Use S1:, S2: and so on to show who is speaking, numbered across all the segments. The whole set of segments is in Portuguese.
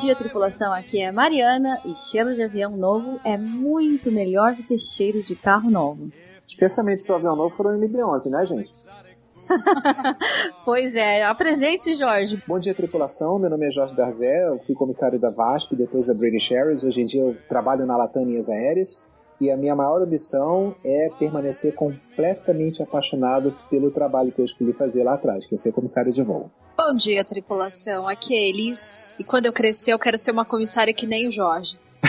S1: dia, tripulação. Aqui é Mariana e cheiro de avião novo é muito melhor do que cheiro de carro novo.
S2: Especialmente se o avião novo for um MB-11, né, gente?
S1: pois é, apresente-se, Jorge.
S2: Bom dia, tripulação. Meu nome é Jorge Darzé, eu fui comissário da VASP, depois da British Airways. Hoje em dia eu trabalho na Latam Linhas Aéreas e a minha maior ambição é permanecer completamente apaixonado pelo trabalho que eu escolhi fazer lá atrás, que é ser comissário de voo.
S3: Bom dia, tripulação. Aqui é Elis e quando eu crescer eu quero ser uma comissária que nem o Jorge.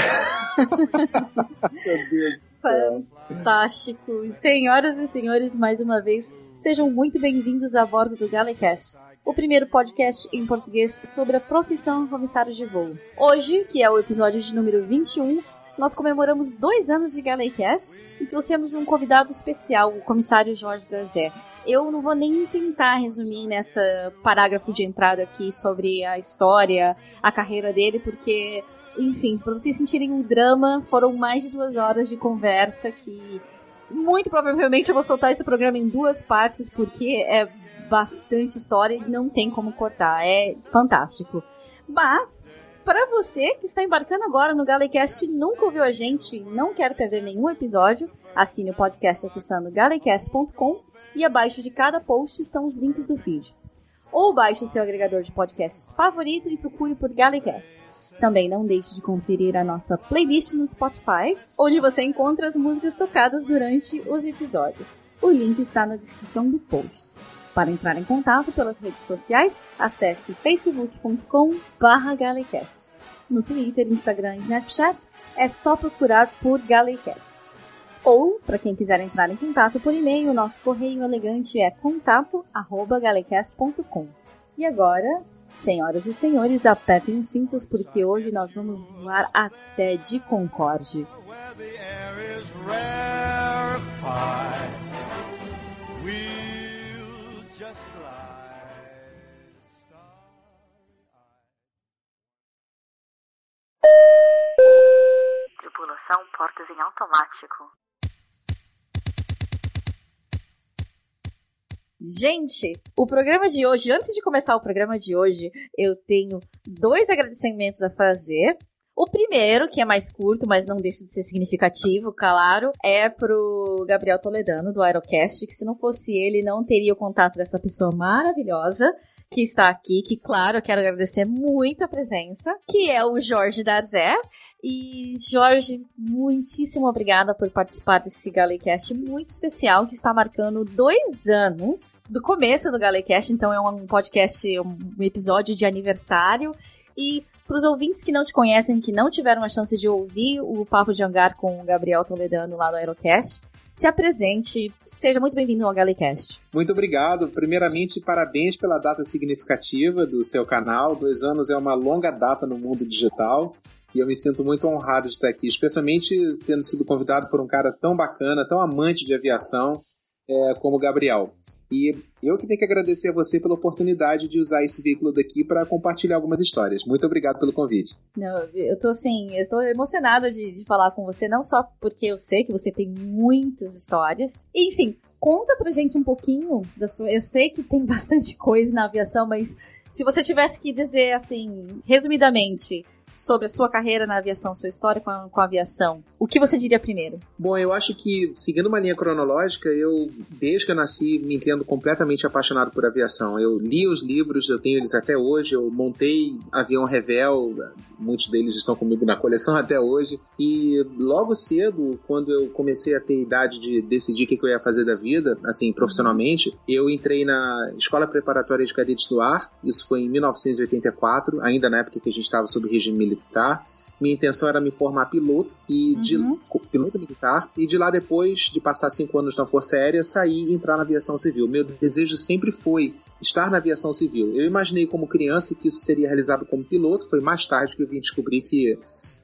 S2: Meu Deus.
S1: Fantástico. Senhoras e senhores, mais uma vez, sejam muito bem-vindos a bordo do Galecast, o primeiro podcast em português sobre a profissão comissário de voo. Hoje, que é o episódio de número 21, nós comemoramos dois anos de Galecast e trouxemos um convidado especial, o comissário Jorge Dazé. Eu não vou nem tentar resumir nessa parágrafo de entrada aqui sobre a história, a carreira dele, porque enfim, para vocês sentirem o drama, foram mais de duas horas de conversa que muito provavelmente eu vou soltar esse programa em duas partes porque é bastante história e não tem como cortar. É fantástico. Mas para você que está embarcando agora no Galecast e nunca ouviu a gente e não quer perder nenhum episódio, assine o podcast acessando galecast.com e abaixo de cada post estão os links do feed. Ou baixe seu agregador de podcasts favorito e procure por Galecast. Também não deixe de conferir a nossa playlist no Spotify, onde você encontra as músicas tocadas durante os episódios. O link está na descrição do post. Para entrar em contato pelas redes sociais, acesse facebook.com/galecast. No Twitter, Instagram e Snapchat é só procurar por Galecast. Ou, para quem quiser entrar em contato por e-mail, o nosso correio elegante é contato@galecast.com. E agora, Senhoras e senhores, apertem os cintos porque hoje nós vamos voar até de Concorde.
S4: Tripulação portas em automático.
S1: Gente, o programa de hoje, antes de começar o programa de hoje, eu tenho dois agradecimentos a fazer. O primeiro, que é mais curto, mas não deixa de ser significativo, claro, é pro Gabriel Toledano, do Aerocast, que se não fosse ele, não teria o contato dessa pessoa maravilhosa que está aqui, que, claro, eu quero agradecer muito a presença, que é o Jorge Darzé. E, Jorge, muitíssimo obrigada por participar desse Galecast muito especial que está marcando dois anos do começo do Galecast. Então, é um podcast, um episódio de aniversário. E para os ouvintes que não te conhecem, que não tiveram a chance de ouvir o Papo de Hangar com o Gabriel Toledano lá do Aerocast, se apresente, seja muito bem-vindo ao Galecast.
S2: Muito obrigado. Primeiramente, parabéns pela data significativa do seu canal. Dois anos é uma longa data no mundo digital. E eu me sinto muito honrado de estar aqui, especialmente tendo sido convidado por um cara tão bacana, tão amante de aviação é, como o Gabriel. E eu que tenho que agradecer a você pela oportunidade de usar esse veículo daqui para compartilhar algumas histórias. Muito obrigado pelo convite.
S1: Não, eu tô assim, eu tô emocionada de, de falar com você, não só porque eu sei que você tem muitas histórias. Enfim, conta pra gente um pouquinho da sua. Eu sei que tem bastante coisa na aviação, mas se você tivesse que dizer assim, resumidamente, sobre a sua carreira na aviação, sua história com a, com a, aviação, o que você diria primeiro?
S2: Bom, eu acho que, seguindo uma linha cronológica, eu, desde que eu nasci, me entendo completamente apaixonado por aviação. Eu li os livros, eu tenho eles até hoje, eu montei avião Revel, muitos deles estão comigo na coleção até hoje, e logo cedo, quando eu comecei a ter idade de decidir o que eu ia fazer da vida, assim, profissionalmente, eu entrei na Escola Preparatória de Cadetes do Ar, isso foi em 1984, ainda na época que a gente estava sob regime militar. Minha intenção era me formar piloto e de uhum. piloto militar e de lá depois de passar cinco anos na Força Aérea sair e entrar na aviação civil. Meu desejo sempre foi estar na aviação civil. Eu imaginei como criança que isso seria realizado como piloto. Foi mais tarde que eu vim descobrir que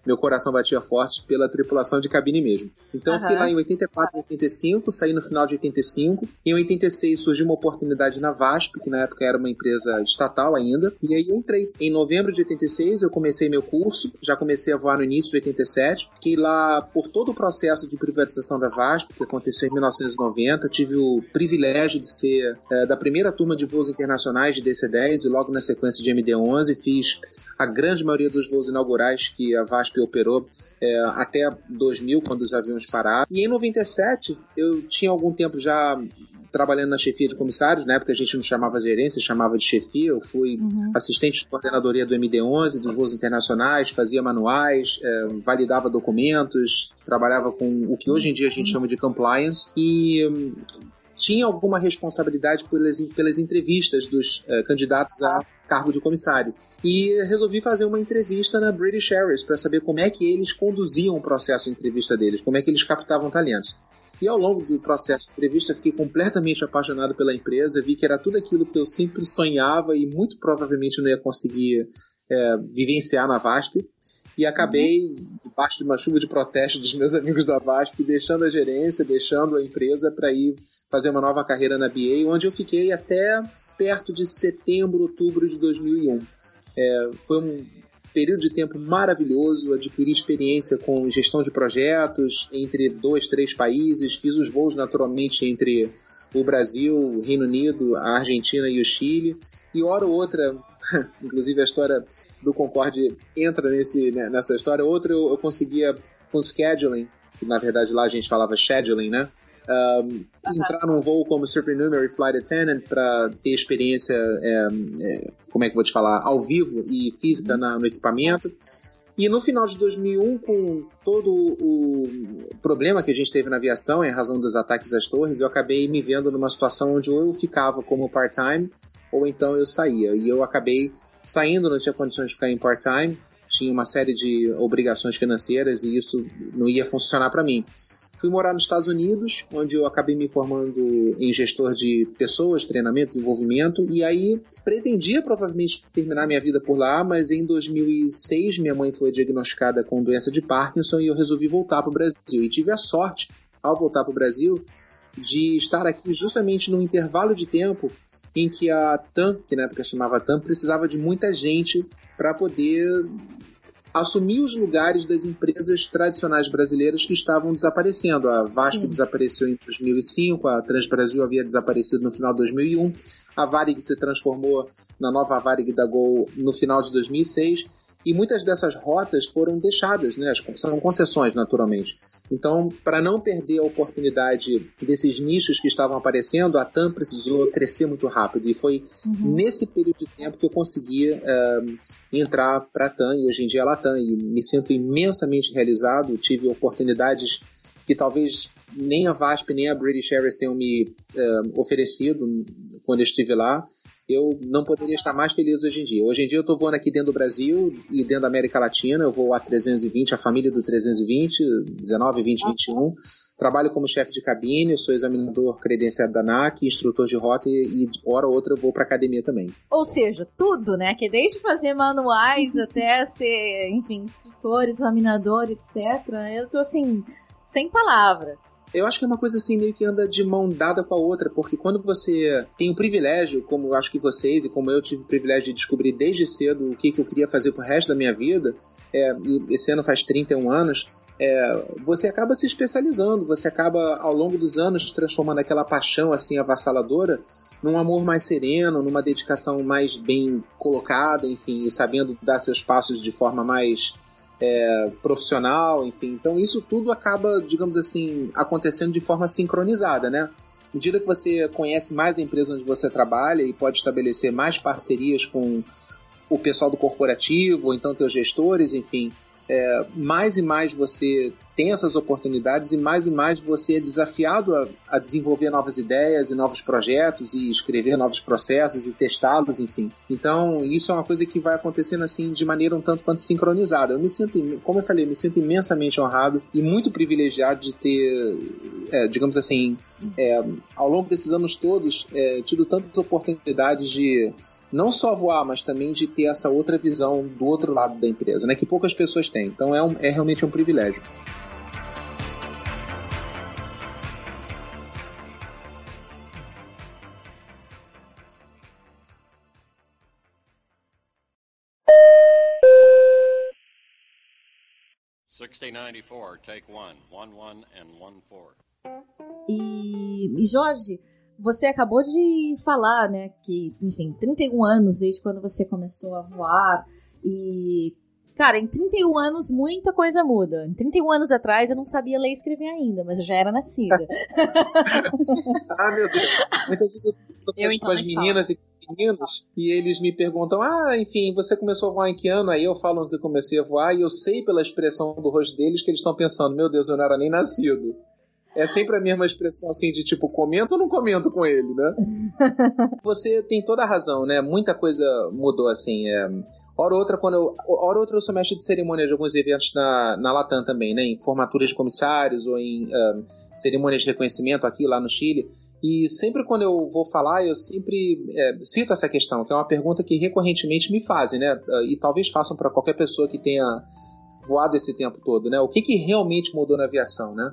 S2: meu coração batia forte pela tripulação de cabine mesmo. Então uhum. eu fiquei lá em 84, 85, saí no final de 85. Em 86 surgiu uma oportunidade na VASP, que na época era uma empresa estatal ainda, e aí eu entrei. Em novembro de 86 eu comecei meu curso, já comecei a voar no início de 87, fiquei lá por todo o processo de privatização da VASP, que aconteceu em 1990, tive o privilégio de ser é, da primeira turma de voos internacionais de DC-10 e logo na sequência de MD-11 fiz a grande maioria dos voos inaugurais que a VASP operou é, até 2000, quando os aviões pararam. E em 97, eu tinha algum tempo já trabalhando na chefia de comissários, na época a gente não chamava gerência, chamava de chefia. Eu fui uhum. assistente de coordenadoria do MD-11, dos voos internacionais, fazia manuais, é, validava documentos, trabalhava com o que hoje em dia a gente chama de compliance e hum, tinha alguma responsabilidade pelas, pelas entrevistas dos uh, candidatos a cargo de comissário. E resolvi fazer uma entrevista na British Airways para saber como é que eles conduziam o processo de entrevista deles, como é que eles captavam talentos. E ao longo do processo de entrevista, fiquei completamente apaixonado pela empresa, vi que era tudo aquilo que eu sempre sonhava e muito provavelmente não ia conseguir é, vivenciar na VASP. E acabei, debaixo de uma chuva de protesto dos meus amigos da VASP, deixando a gerência, deixando a empresa para ir fazer uma nova carreira na BA, onde eu fiquei até perto de setembro, outubro de 2001. É, foi um período de tempo maravilhoso, adquiri experiência com gestão de projetos entre dois, três países, fiz os voos naturalmente entre o Brasil, o Reino Unido, a Argentina e o Chile, e hora ou outra, inclusive a história do Concorde entra nesse, né, nessa história, outra eu, eu conseguia com scheduling, que na verdade lá a gente falava scheduling, né? um, entrar num voo como Supernumerary Flight Attendant para ter experiência, é, é, como é que eu vou te falar, ao vivo e física uhum. na, no equipamento. E no final de 2001, com todo o problema que a gente teve na aviação em razão dos ataques às torres, eu acabei me vendo numa situação onde ou eu ficava como part-time ou então eu saía. E eu acabei saindo, não tinha condições de ficar em part-time, tinha uma série de obrigações financeiras e isso não ia funcionar para mim. Fui morar nos Estados Unidos, onde eu acabei me formando em gestor de pessoas, treinamento, desenvolvimento, e aí pretendia provavelmente terminar minha vida por lá, mas em 2006 minha mãe foi diagnosticada com doença de Parkinson e eu resolvi voltar para o Brasil. E tive a sorte, ao voltar para o Brasil, de estar aqui justamente no intervalo de tempo em que a TAM, que na época chamava TAM, precisava de muita gente para poder assumir os lugares das empresas tradicionais brasileiras que estavam desaparecendo. A Vasco Sim. desapareceu em 2005, a Transbrasil havia desaparecido no final de 2001, a Varig se transformou na nova Varig da Gol no final de 2006 e muitas dessas rotas foram deixadas, né? São concessões, naturalmente. Então, para não perder a oportunidade desses nichos que estavam aparecendo, a TAM precisou crescer muito rápido. E foi uhum. nesse período de tempo que eu consegui uh, entrar para a TAM. E hoje em dia ela é a TAM. E me sinto imensamente realizado. Tive oportunidades que talvez nem a VASP nem a British Airways tenham me uh, oferecido quando eu estive lá eu não poderia estar mais feliz hoje em dia. Hoje em dia eu estou voando aqui dentro do Brasil e dentro da América Latina, eu vou a 320, a família do 320, 19, 20, 21. Trabalho como chefe de cabine, sou examinador credenciado da ANAC, instrutor de rota e, e hora ou outra eu vou para academia também.
S1: Ou seja, tudo, né? Que desde fazer manuais até ser, enfim, instrutor, examinador, etc. Eu tô assim, sem palavras.
S2: Eu acho que é uma coisa assim meio que anda de mão dada com a outra, porque quando você tem o privilégio, como eu acho que vocês e como eu tive o privilégio de descobrir desde cedo o que, que eu queria fazer pro resto da minha vida, é, esse ano faz 31 anos, é, você acaba se especializando, você acaba ao longo dos anos transformando aquela paixão assim avassaladora num amor mais sereno, numa dedicação mais bem colocada, enfim, e sabendo dar seus passos de forma mais é, profissional, enfim. Então isso tudo acaba, digamos assim, acontecendo de forma sincronizada, né? À medida que você conhece mais a empresa onde você trabalha e pode estabelecer mais parcerias com o pessoal do corporativo, ou então teus gestores, enfim, é, mais e mais você tem essas oportunidades e mais e mais você é desafiado a, a, desenvolver novas ideias e novos projetos e escrever novos processos e testá-los, enfim. Então, isso é uma coisa que vai acontecendo assim de maneira um tanto quanto sincronizada. Eu me sinto, como eu falei, eu me sinto imensamente honrado e muito privilegiado de ter, é, digamos assim, é, ao longo desses anos todos, é, tido tantas oportunidades de não só voar, mas também de ter essa outra visão do outro lado da empresa, né? Que poucas pessoas têm. Então é, um, é realmente um privilégio.
S1: take one, one one and one four. E, e Jorge, você acabou de falar, né, que, enfim, 31 anos desde quando você começou a voar E, cara, em 31 anos muita coisa muda. Em 31 anos atrás eu não sabia ler e escrever ainda, mas eu já era nascida.
S2: ah, meu Deus. Muitas vezes eu tô
S3: Eu, então,
S2: com as meninas e com os meninos e eles me perguntam: Ah, enfim, você começou a voar em que ano? Aí eu falo que eu comecei a voar e eu sei pela expressão do rosto deles que eles estão pensando: Meu Deus, eu não era nem nascido. É sempre a mesma expressão assim de tipo, comento ou não comento com ele, né? Você tem toda a razão, né? Muita coisa mudou assim. É... Hora ou outra, quando eu. Hora ou outra eu sou mestre de cerimônia de alguns eventos na, na Latam também, né? Em formaturas de comissários ou em ah, cerimônias de reconhecimento aqui lá no Chile. E sempre quando eu vou falar, eu sempre é, cito essa questão, que é uma pergunta que recorrentemente me fazem, né? Ah, E talvez façam para qualquer pessoa que tenha voado esse tempo todo, né? O que, que realmente mudou na aviação, né?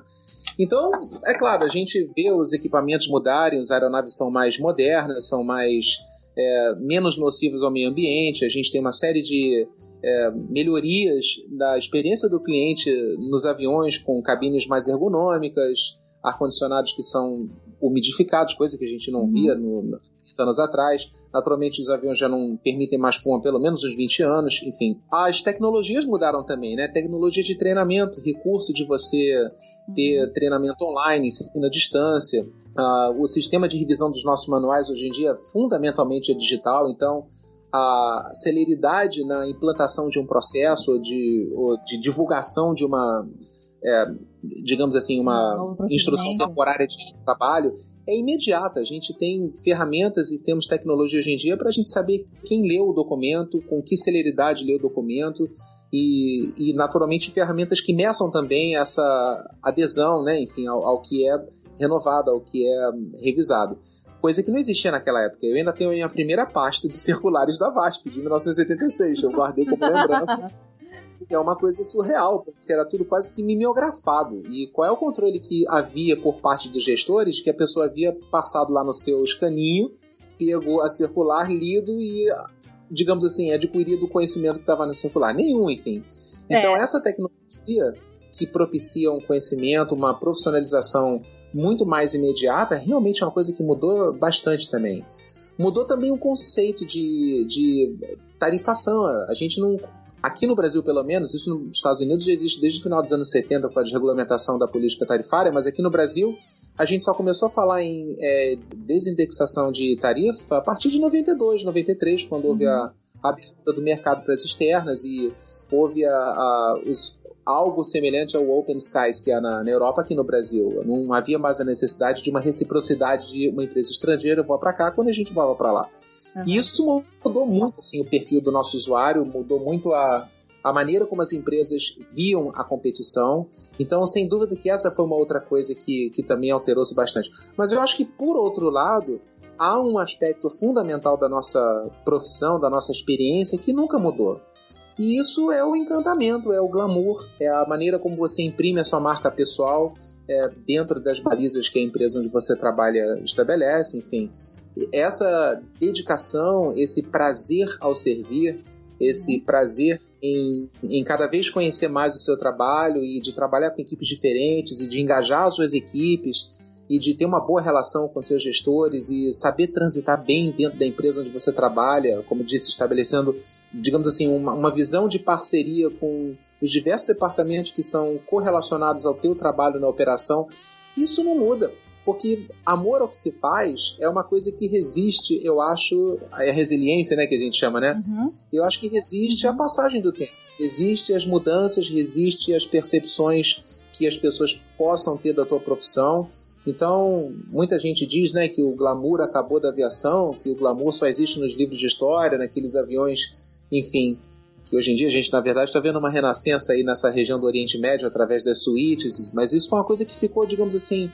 S2: Então, é claro, a gente vê os equipamentos mudarem, as aeronaves são mais modernas, são mais é, menos nocivas ao meio ambiente, a gente tem uma série de é, melhorias da experiência do cliente nos aviões com cabines mais ergonômicas, ar-condicionados que são umidificados, coisa que a gente não via no, no, anos atrás. Naturalmente, os aviões já não permitem mais fumo há pelo menos uns 20 anos. Enfim, as tecnologias mudaram também, né? Tecnologia de treinamento, recurso de você ter treinamento online, ensino à distância. Ah, o sistema de revisão dos nossos manuais hoje em dia fundamentalmente é digital, então a celeridade na implantação de um processo ou de, ou de divulgação de uma, é, digamos assim, uma
S1: Novo
S2: instrução temporária de trabalho é imediata. A gente tem ferramentas e temos tecnologia hoje em dia para a gente saber quem leu o documento, com que celeridade leu o documento e, e, naturalmente ferramentas que meçam também essa adesão, né, enfim, ao, ao que é renovado, ao que é revisado. Coisa que não existia naquela época. Eu ainda tenho a minha primeira pasta de circulares da VASP, de 1986. Eu guardei como lembrança. É uma coisa surreal, porque era tudo quase que mimeografado. E qual é o controle que havia por parte dos gestores? Que a pessoa havia passado lá no seu escaninho, pegou a circular, lido e, digamos assim, adquirido o conhecimento que estava na circular. Nenhum, enfim. Então,
S1: É.
S2: essa tecnologia que propicia um conhecimento, uma profissionalização muito mais imediata, realmente é uma coisa que mudou bastante também. Mudou também o conceito de, de tarifação. A gente não. Aqui no Brasil, pelo menos, isso nos Estados Unidos já existe desde o final dos anos 70 com a desregulamentação da política tarifária, mas aqui no Brasil a gente só começou a falar em é, desindexação de tarifa a partir de 92, 93, quando houve a, a abertura do mercado para as externas e houve a, a, os, algo semelhante ao Open Skies que há na, na, Europa aqui no Brasil. Não havia mais a necessidade de uma reciprocidade de uma empresa estrangeira voar para cá quando a gente voava para lá. E isso mudou muito assim, o perfil do nosso usuário, mudou muito a, a maneira como as empresas viam a competição. Então, sem dúvida que essa foi uma outra coisa que, que também alterou-se bastante. Mas eu acho que, por outro lado, há um aspecto fundamental da nossa profissão, da nossa experiência, que nunca mudou. E isso é o encantamento, é o glamour, é a maneira como você imprime a sua marca pessoal é, dentro das balizas que a empresa onde você trabalha estabelece, enfim. Essa dedicação, esse prazer ao servir, esse prazer em, em, cada vez conhecer mais o seu trabalho e de trabalhar com equipes diferentes e de engajar as suas equipes e de ter uma boa relação com seus gestores e saber transitar bem dentro da empresa onde você trabalha, como disse, estabelecendo, digamos assim, uma, uma visão de parceria com os diversos departamentos que são correlacionados ao teu trabalho na operação, isso não muda. Porque amor ao que se faz é uma coisa que resiste, eu acho, é a resiliência, né, que a gente chama, né?
S1: Uhum.
S2: Eu acho que resiste à passagem do tempo. Resiste às mudanças, resiste às percepções que as pessoas possam ter da tua profissão. Então, muita gente diz né, que o glamour acabou da aviação, que o glamour só existe nos livros de história, naqueles aviões, enfim, que hoje em dia a gente, na verdade, está vendo uma renascença aí nessa região do Oriente Médio através das suítes, mas isso foi uma coisa que ficou, digamos assim,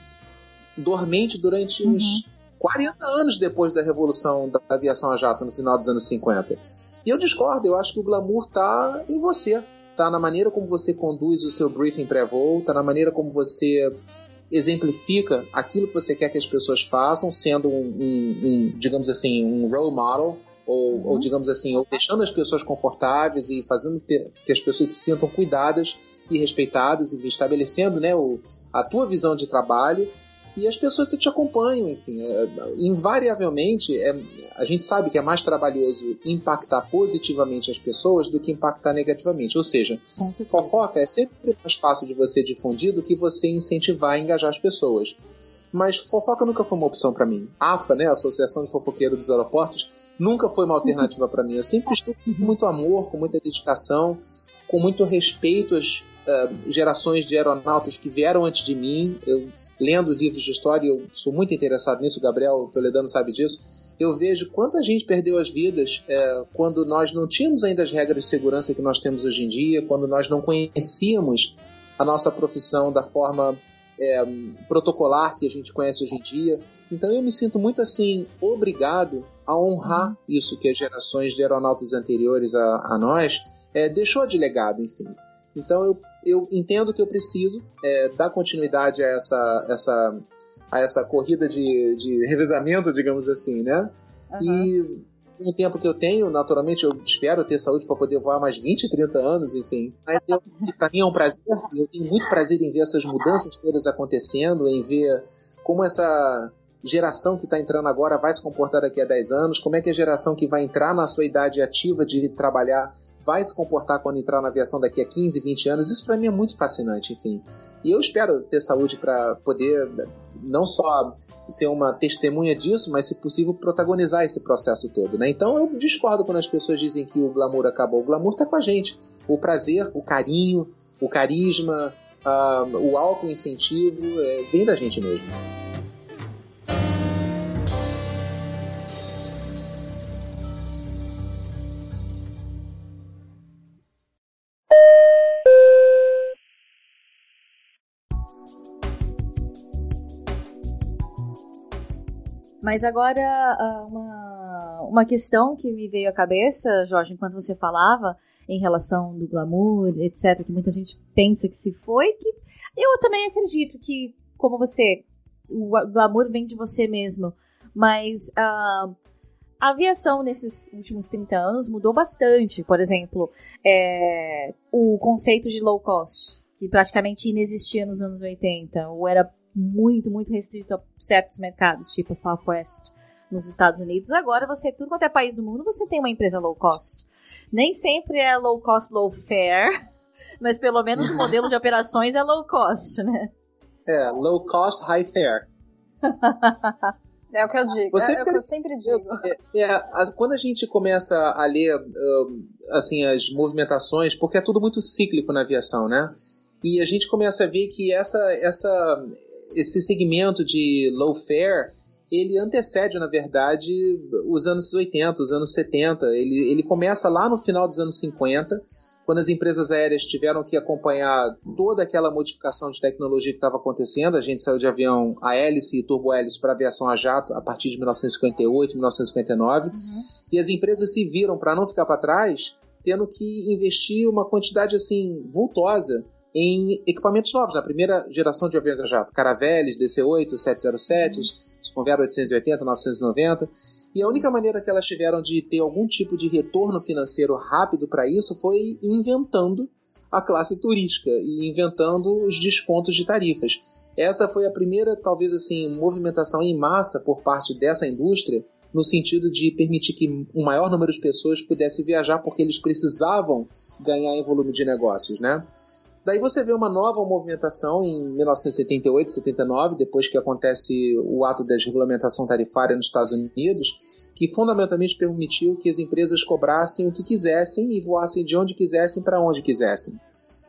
S2: dormente durante uhum. uns 40 anos depois da revolução da aviação a jato no final dos anos 50. E eu discordo, eu acho que o glamour está em você, está na maneira como você conduz o seu briefing pré-voo, está na maneira como você exemplifica aquilo que você quer que as pessoas façam, sendo um, um, um digamos assim, um role model, ou, uhum. ou, digamos assim, ou deixando as pessoas confortáveis e fazendo que as pessoas se sintam cuidadas e respeitadas e estabelecendo né, o, a tua visão de trabalho e as pessoas te acompanham, enfim. É, invariavelmente, é, a gente sabe que é mais trabalhoso impactar positivamente as pessoas do que impactar negativamente. Ou seja, fofoca é sempre mais fácil de você difundir do que você incentivar e engajar as pessoas. Mas fofoca nunca foi uma opção para mim. AFA, né, Associação de Fofoqueiros dos Aeroportos, nunca foi uma alternativa para mim. Eu sempre estou com muito amor, com muita dedicação, com muito respeito às uh, gerações de aeronautas que vieram antes de mim. Eu lendo livros de história, eu sou muito interessado nisso, o Gabriel Toledano sabe disso. Eu vejo quanta gente perdeu as vidas é, quando nós não tínhamos ainda as regras de segurança que nós temos hoje em dia, quando nós não conhecíamos a nossa profissão da forma é, protocolar que a gente conhece hoje em dia. Então eu me sinto muito assim, obrigado a honrar uhum. isso que as gerações de aeronautas anteriores a, a nós é, deixou de legado, enfim. Então eu, eu entendo que eu preciso é, dar continuidade a essa, essa, a essa corrida de, de revezamento, digamos assim, né? Uhum. E no tempo que eu tenho, naturalmente, eu espero ter saúde para poder voar mais 20, 30 anos, enfim. Mas para mim é um prazer, e eu tenho muito prazer em ver essas mudanças todas acontecendo, em ver como essa geração que está entrando agora vai se comportar daqui a 10 anos, como é que a geração que vai entrar na sua idade ativa de trabalhar vai se comportar quando entrar na aviação daqui a 15, 20 anos. Isso para mim é muito fascinante, enfim. E eu espero ter saúde para poder não só ser uma testemunha disso, mas se possível protagonizar esse processo todo, né? Então eu discordo quando as pessoas dizem que o glamour acabou. O glamour está com a gente. O prazer, o carinho, o carisma, uh, o alto incentivo é, vem da gente mesmo.
S1: Mas agora, ah, uma, uma questão que me veio à cabeça, Jorge, enquanto você falava, em relação do glamour, etc., que muita gente pensa que se foi, que eu também acredito que, como você, o glamour vem de você mesmo, mas uh, a aviação nesses últimos 30 anos mudou bastante. Por exemplo, é, o conceito de low cost, que praticamente inexistia nos anos 80, ou era muito, muito restrito a certos mercados, tipo a Southwest nos Estados Unidos. Agora, você, tudo quanto é país do mundo, você tem uma empresa low cost. Nem sempre é low cost, low fare, mas pelo menos o modelo de operações é low cost, né?
S2: É, low cost, high fare.
S3: É o que eu digo, Você é, é o que eu sempre digo.
S2: É, é, a, quando a gente começa a ler um, assim, as movimentações, porque é tudo muito cíclico na aviação, né? E a gente começa a ver que essa, essa, esse segmento de low fare ele antecede, na verdade, os anos 80, os anos 70. Ele, ele começa lá no final dos anos 50, quando as empresas aéreas tiveram que acompanhar toda aquela modificação de tecnologia que estava acontecendo. A gente saiu de avião a hélice e turbo-hélice para aviação a jato a partir de 1958, 1959. Uhum. E as empresas se viram, para não ficar para trás, tendo que investir uma quantidade assim vultosa em equipamentos novos, na primeira geração de aviões a jato, Caravelles, DC-8, 707, uhum. Convair 880, 990. E a única maneira que elas tiveram de ter algum tipo de retorno financeiro rápido para isso foi inventando a classe turística e inventando os descontos de tarifas. Essa foi a primeira, talvez assim, movimentação em massa por parte dessa indústria, no sentido de permitir que um maior número de pessoas pudesse viajar porque eles precisavam ganhar em volume de negócios, né? Daí você vê uma nova movimentação em 1978, 79, depois que acontece o ato da desregulamentação tarifária nos Estados Unidos, que fundamentalmente permitiu que as empresas cobrassem o que quisessem e voassem de onde quisessem para onde quisessem.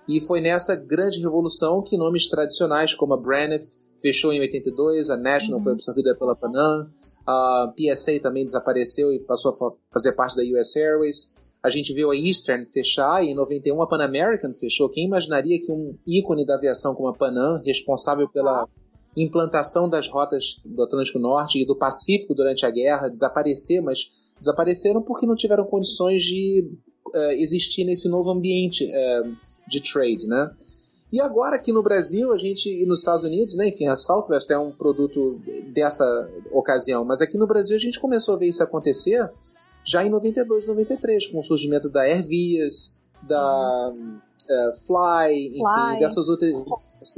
S2: E foi nessa grande revolução que nomes tradicionais como a Braniff fechou em 82, a National uhum. foi absorvida pela Panam, a PSA também desapareceu e passou a fazer parte da US Airways. A gente viu a Eastern fechar e em 91 a Pan American fechou. Quem imaginaria que um ícone da aviação como a Panam, responsável pela implantação das rotas do Atlântico Norte e do Pacífico durante a guerra, desaparecer, mas desapareceram porque não tiveram condições de uh, existir nesse novo ambiente uh, de trade, né? E agora aqui no Brasil, a gente e nos Estados Unidos, né, enfim, a Southwest é um produto dessa ocasião, mas aqui no Brasil a gente começou a ver isso acontecer já em 92, 93, com o surgimento da Airvias, da é, Fly, enfim,
S1: Fly.
S2: dessas outras,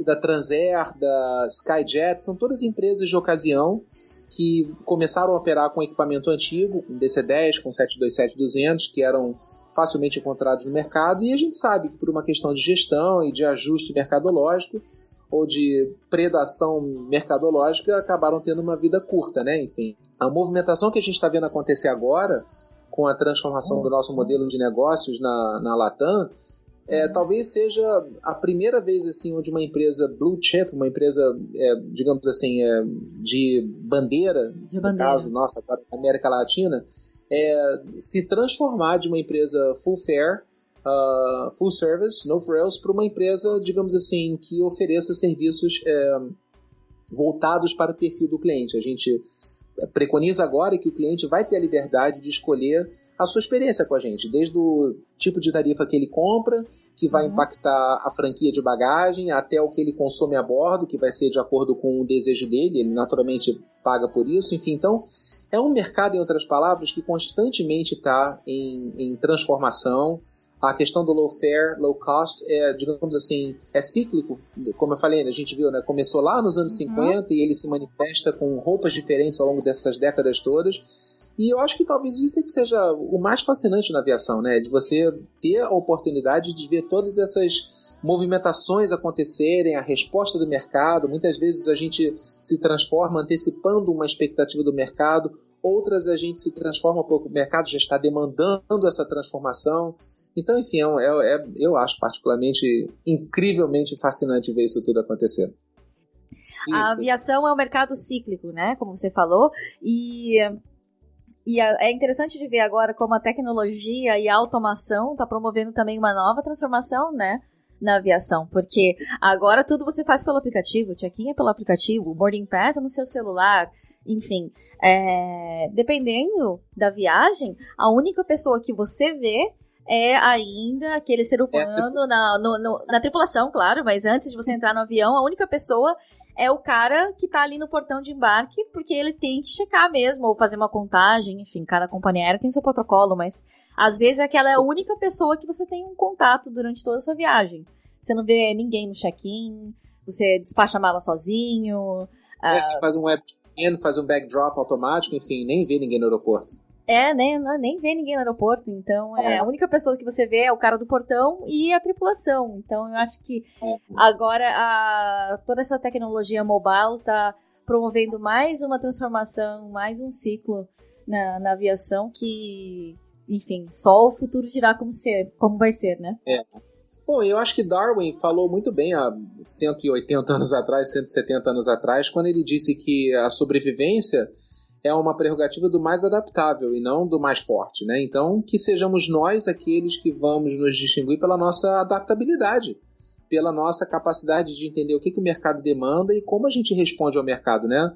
S2: da Transair, da Skyjet, são todas empresas de ocasião que começaram a operar com equipamento antigo, com DC-10, com 727-200, que eram facilmente encontrados no mercado, e a gente sabe que por uma questão de gestão e de ajuste mercadológico, ou de predação mercadológica, acabaram tendo uma vida curta, né? Enfim, a movimentação que a gente está vendo acontecer agora, com a transformação do nosso modelo de negócios na, na Latam, é, talvez seja a primeira vez assim onde uma empresa blue chip, uma empresa, é, digamos assim, é, de bandeira,
S1: De
S2: no
S1: bandeira.
S2: caso, nossa, América Latina, é, se transformar de uma empresa full fare, uh, full service, no frills, para uma empresa, digamos assim, que ofereça serviços é, voltados para o perfil do cliente. A gente preconiza agora que o cliente vai ter a liberdade de escolher a sua experiência com a gente, desde o tipo de tarifa que ele compra, que vai
S1: Uhum.
S2: impactar a franquia de bagagem, até o que ele consome a bordo, que vai ser de acordo com o desejo dele, ele naturalmente paga por isso, enfim, então é um mercado, em outras palavras, que constantemente está em, em transformação. A questão do low fare, low cost, é, digamos assim, é cíclico, como eu falei, né, a gente viu, né, começou lá nos anos
S1: Uhum.
S2: 50 e ele se manifesta com roupas diferentes ao longo dessas décadas todas. E eu acho que talvez isso é que seja o mais fascinante na aviação, né? De você ter a oportunidade de ver todas essas movimentações acontecerem, a resposta do mercado. Muitas vezes a gente se transforma antecipando uma expectativa do mercado, outras a gente se transforma porque o mercado já está demandando essa transformação. Então, enfim, é, um- é- é- eu acho particularmente incrivelmente fascinante ver isso tudo acontecer.
S1: A
S2: Isso.
S1: aviação é um mercado cíclico, né? Como você falou. E, e a- é interessante de ver agora como a tecnologia e a automação está promovendo também uma nova transformação, né? Na aviação, porque agora tudo você faz pelo aplicativo, o check-in é pelo aplicativo, o boarding pass é no seu celular, enfim. é, dependendo da viagem, a única pessoa que você vê é ainda aquele ser humano na, no- no- na tripulação, claro, mas antes de você entrar no avião, a única pessoa é o cara que tá ali no portão de embarque, porque ele tem que checar mesmo, ou fazer uma contagem, enfim, cada companhia aérea tem seu protocolo, mas às vezes aquela é a única pessoa que você tem um contato durante toda a sua viagem. Você não vê ninguém no check-in, você despacha a mala sozinho.
S2: É, você faz um web faz um backdrop automático, enfim, nem vê ninguém no aeroporto.
S1: É, nem, não- nem vê ninguém no aeroporto, então é,
S2: É.
S1: a única pessoa que você vê é o cara do portão e a tripulação. Então eu acho que
S2: É.
S1: agora a, toda essa tecnologia mobile tá promovendo mais uma transformação, mais um ciclo na, na aviação que, enfim, só o futuro dirá como ser, como vai ser, né?
S2: Bom, eu acho que Darwin falou muito bem há 180 anos atrás, 170 anos atrás, quando ele disse que a sobrevivência é uma prerrogativa do mais adaptável e não do mais forte, né? Então, que sejamos nós aqueles que vamos nos distinguir pela nossa adaptabilidade, pela nossa capacidade de entender o que, que o mercado demanda e como a gente responde ao mercado, né?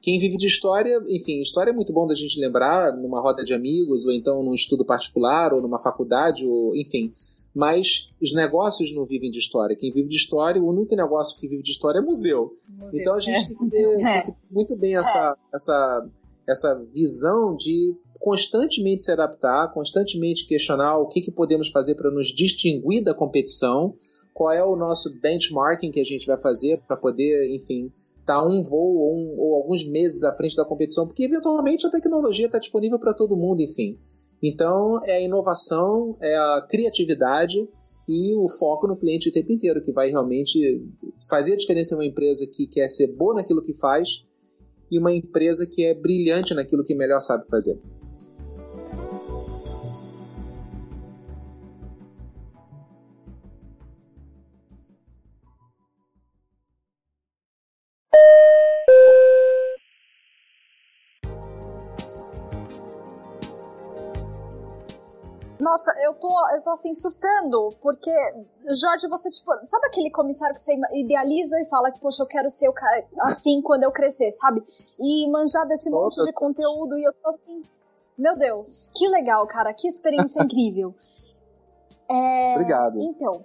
S2: Quem vive de história, enfim, história é muito bom da gente lembrar numa roda de amigos, ou então num estudo particular, ou numa faculdade, ou enfim. Mas os negócios não vivem de história. Quem vive de história, o único negócio que vive de história é museu.
S1: Museu,
S2: Então a gente tem que ter,
S3: É.
S2: tem que ter muito bem essa, essa, essa visão de constantemente se adaptar, constantemente questionar o que, que podemos fazer para nos distinguir da competição, qual é o nosso benchmarking que a gente vai fazer para poder, enfim, estar um voo ou, um- ou alguns meses à frente da competição, porque eventualmente a tecnologia está disponível para todo mundo, enfim. Então é a inovação, é a criatividade e o foco no cliente o tempo inteiro, que vai realmente fazer a diferença em uma empresa que quer ser boa naquilo que faz e uma empresa que é brilhante naquilo que melhor sabe fazer.
S3: Nossa, eu tô, eu tô assim surtando, porque, Jorge, você, tipo, sabe aquele comissário que você idealiza e fala que, poxa, eu quero ser o cara assim quando eu crescer, sabe? E manjar desse monte
S2: Nossa.
S3: de conteúdo e eu tô assim, meu Deus, que legal, cara, que experiência incrível. É,
S2: Obrigado.
S3: Então,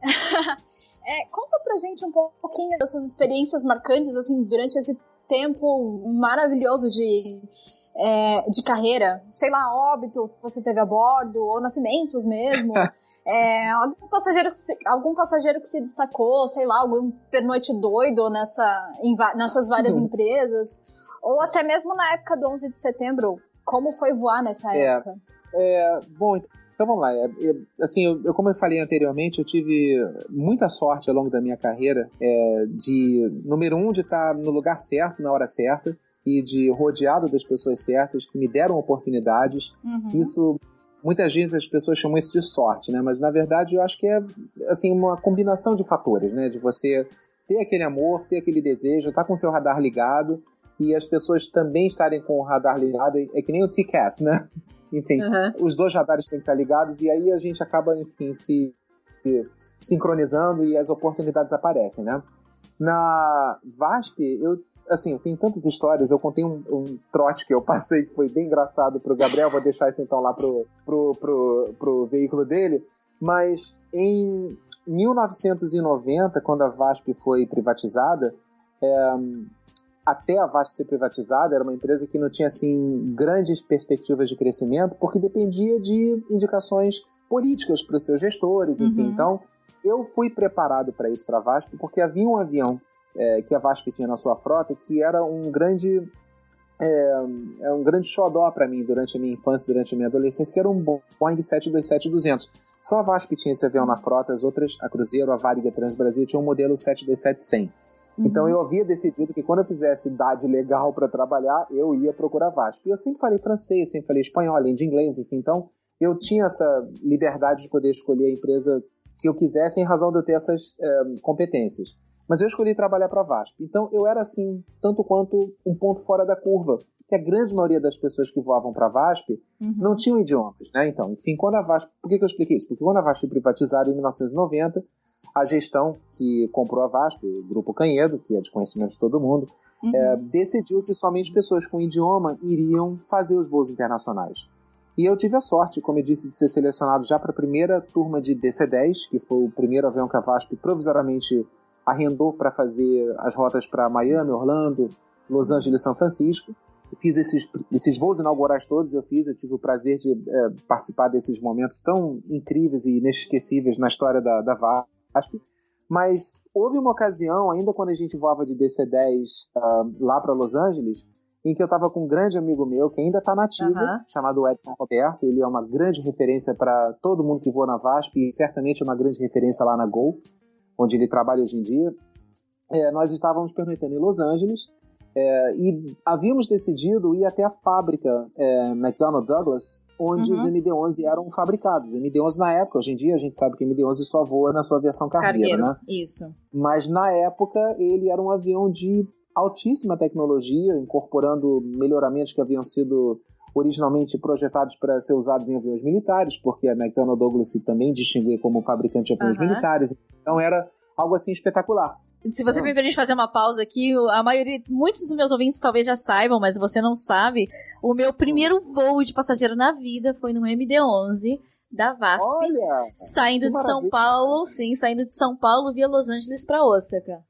S3: é, conta pra gente um pouquinho das suas experiências marcantes, assim, durante esse tempo maravilhoso de é, de carreira, sei lá, óbitos que você teve a bordo, ou nascimentos mesmo. é, algum, passageiro, algum passageiro que se destacou, sei lá, algum pernoite doido nessa, em, nessas várias uhum. empresas. Ou até mesmo na época do 11 de setembro, como foi voar nessa
S2: é,
S3: época?
S2: É, bom, então vamos lá. É, é, assim, eu, eu, como eu falei anteriormente, eu tive muita sorte ao longo da minha carreira é, de, número um, de estar no lugar certo, na hora certa, e de rodeado das pessoas certas que me deram oportunidades. Uhum. Isso muitas vezes as pessoas chamam isso de sorte, né? Mas na verdade eu acho que é assim uma combinação de fatores, né? De você ter aquele amor, ter aquele desejo, estar tá com seu radar ligado e as pessoas também estarem com o radar ligado. É que nem o TCAS, né? Enfim, uhum. os dois radares têm que estar ligados e aí a gente acaba, enfim, se, se sincronizando e as oportunidades aparecem, né? Na VASP, eu assim, tem tantas histórias. Eu contei um, um, trote que eu passei que foi bem engraçado pro Gabriel. Vou deixar isso então lá pro, pro, pro, pro veículo dele. Mas em 1990, quando a VASP foi privatizada, é, até a VASP ser privatizada, era uma empresa que não tinha assim grandes perspectivas de crescimento, porque dependia de indicações políticas para os seus gestores. Uhum. Então, eu fui preparado para isso para a VASP, porque havia um avião é, que a VASP tinha na sua frota, que era um grande é, é um grande xodó para mim durante a minha infância, durante a minha adolescência, que era um Boeing 727-200. Só a VASP tinha esse avião na frota, as outras, a Cruzeiro, a Varig a Transbrasil, tinham um modelo 727-100. Uhum. Então eu havia decidido que quando eu fizesse idade legal para trabalhar, eu ia procurar VASP. E eu sempre falei francês, sempre falei espanhol, além de inglês, enfim. Então eu tinha essa liberdade de poder escolher a empresa que eu quisesse em razão de eu ter essas é, competências. Mas eu escolhi trabalhar para a VASP. Então eu era assim, tanto quanto um ponto fora da curva. Que a grande maioria das pessoas que voavam para a VASP uhum. não tinham idiomas, né? Então, enfim, quando a VASP. Por que, que eu expliquei isso? Porque quando a VASP foi privatizada em 1990, a gestão que comprou a VASP, o Grupo Canhedo, que é de conhecimento de todo mundo, uhum. é, decidiu que somente pessoas com idioma iriam fazer os voos internacionais. E eu tive a sorte, como eu disse, de ser selecionado já para a primeira turma de DC-10, que foi o primeiro avião que a VASP provisoriamente arrendou para fazer as rotas para Miami, Orlando, Los Angeles São Francisco. Eu fiz esses, esses voos inaugurais todos, eu fiz, eu tive o prazer de é, participar desses momentos tão incríveis e inesquecíveis na história da, da VASP. Mas houve uma ocasião, ainda quando a gente voava de DC-10 uh, ah, lá para Los Angeles, em que eu estava com um grande amigo meu, que ainda está nativo, uhum. chamado Edson Roberto. Ele é uma grande referência para todo mundo que voa na VASP e certamente é uma grande referência lá na Gol onde ele trabalha hoje em dia, é, nós estávamos pernoitando em Los Angeles é, e havíamos decidido ir até a fábrica é, McDonnell Douglas, onde uhum. os MD-11 eram fabricados. MD-11 na época, hoje em dia a gente sabe que MD-11 só voa na sua versão cargueira, né?
S1: Isso.
S2: Mas na época ele era um avião de altíssima tecnologia, incorporando melhoramentos que haviam sido originalmente projetados para ser usados em aviões militares, porque a McDonnell Douglas se também distinguia como fabricante de aviões uhum. militares. Então era algo assim espetacular.
S1: Se você me permite fazer uma pausa aqui, a maioria, muitos dos meus ouvintes talvez já saibam, mas você não sabe, o meu primeiro voo de passageiro na vida foi no MD-11 da VASP,
S2: Olha,
S1: saindo de São Paulo, sim, saindo de São Paulo via Los Angeles para Osaka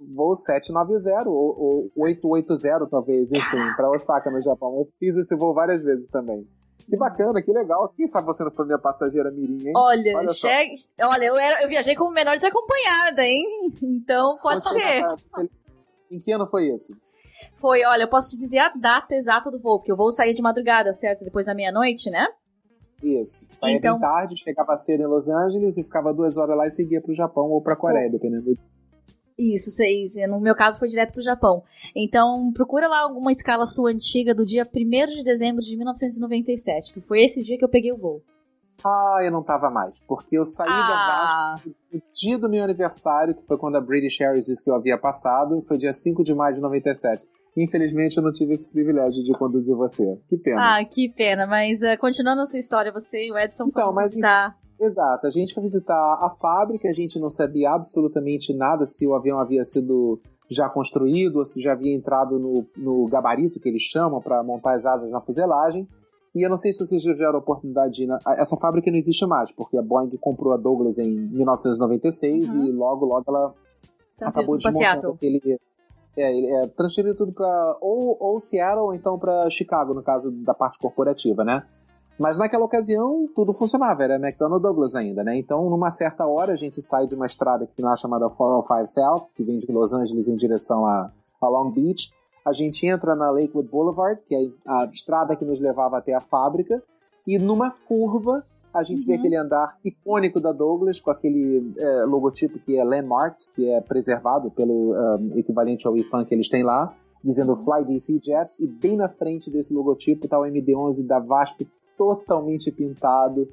S2: voo 790 ou, ou 880 talvez, enfim, para Osaka no Japão. Eu fiz esse voo várias vezes também. Que bacana, que legal. Quem sabe você não foi minha passageira mirim, hein?
S1: Olha, olha, chegue... olha eu, era, eu viajei como menor desacompanhada, hein? Então pode você ser. Você...
S2: Em que ano foi esse?
S1: Foi, olha, eu posso te dizer a data exata do voo, porque o voo saía de madrugada, certo? Depois da meia-noite, né?
S2: Isso. Saía então... bem tarde, chegava cedo em Los Angeles e ficava duas horas lá e seguia pro Japão ou pra Coreia, dependendo do
S1: isso, seis. No meu caso foi direto pro Japão. Então, procura lá alguma escala sua antiga do dia 1 de dezembro de 1997, que foi esse dia que eu peguei o voo.
S2: Ah, eu não tava mais. Porque eu saí ah. da Vasco no dia do meu aniversário, que foi quando a British Airways disse que eu havia passado, foi dia 5 de maio de 97. Infelizmente eu não tive esse privilégio de conduzir você. Que pena.
S1: Ah, que pena. Mas uh, continuando a sua história, você e o Edson então, foram mas, visitar...
S2: Exato, a gente foi visitar a fábrica, a gente não sabia absolutamente nada se o avião havia sido já construído ou se já havia entrado no, no gabarito que eles chamam para montar as asas na fuselagem. E eu não sei se vocês já tiveram a oportunidade de ir na... Essa fábrica não existe mais, porque a Boeing comprou a Douglas em 1996 uhum. e logo, logo ela
S1: então, acabou de montar
S2: aquele... É, ele é transferido tudo para ou, ou Seattle ou então para Chicago, no caso da parte corporativa, né? Mas naquela ocasião tudo funcionava, era McDonnell Douglas ainda, né? Então, numa certa hora, a gente sai de uma estrada que lá chamada 405 South, que vem de Los Angeles em direção a, a Long Beach. A gente entra na Lakewood Boulevard, que é a estrada que nos levava até a fábrica, e numa curva a gente uhum. vê aquele andar icônico da Douglas, com aquele é, logotipo que é landmark, que é preservado pelo um, equivalente ao IFAN que eles têm lá, dizendo Fly DC Jets, e bem na frente desse logotipo está o MD-11 da VASP totalmente pintado.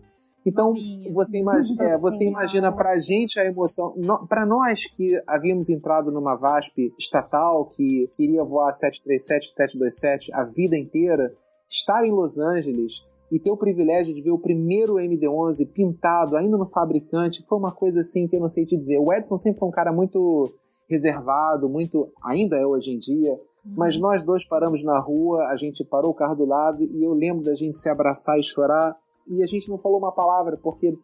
S2: Então, você imagina, é, você imagina pra gente a emoção. Para nós que havíamos entrado numa VASP estatal que queria voar 737, 727 a vida inteira, estar em Los Angeles e ter o privilégio de ver o primeiro MD-11 pintado ainda no fabricante foi uma coisa assim que eu não sei te dizer. O Edson sempre foi um cara muito reservado, muito ainda é hoje em dia. Mas nós dois paramos na rua, a gente parou o carro do lado e eu lembro da gente se abraçar e chorar e a gente não falou uma palavra porque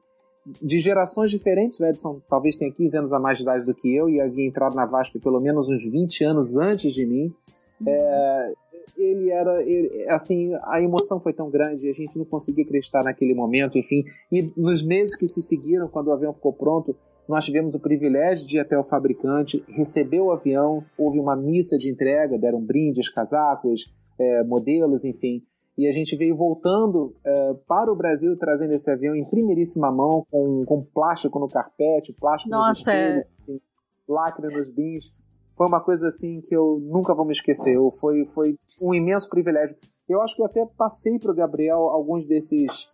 S2: de gerações diferentes, o Edson talvez tenha 15 anos a mais de idade do que eu e havia entrado na VASP pelo menos uns 20 anos antes de mim. Uhum. É, ele era, ele, assim, a emoção foi tão grande, a gente não conseguia acreditar naquele momento, enfim. E nos meses que se seguiram, quando o avião ficou pronto, nós tivemos o privilégio de ir até o fabricante, receber o avião, houve uma missa de entrega, deram brindes, casacos, é, modelos, enfim. E a gente veio voltando é, para o Brasil trazendo esse avião em primeiríssima mão, com, com plástico no carpete, plástico Nossa, nos espelhos, é... lacre nos bins foi uma coisa assim que eu nunca vou me esquecer. Eu, foi, foi um imenso privilégio. Eu acho que eu até passei para o Gabriel alguns desses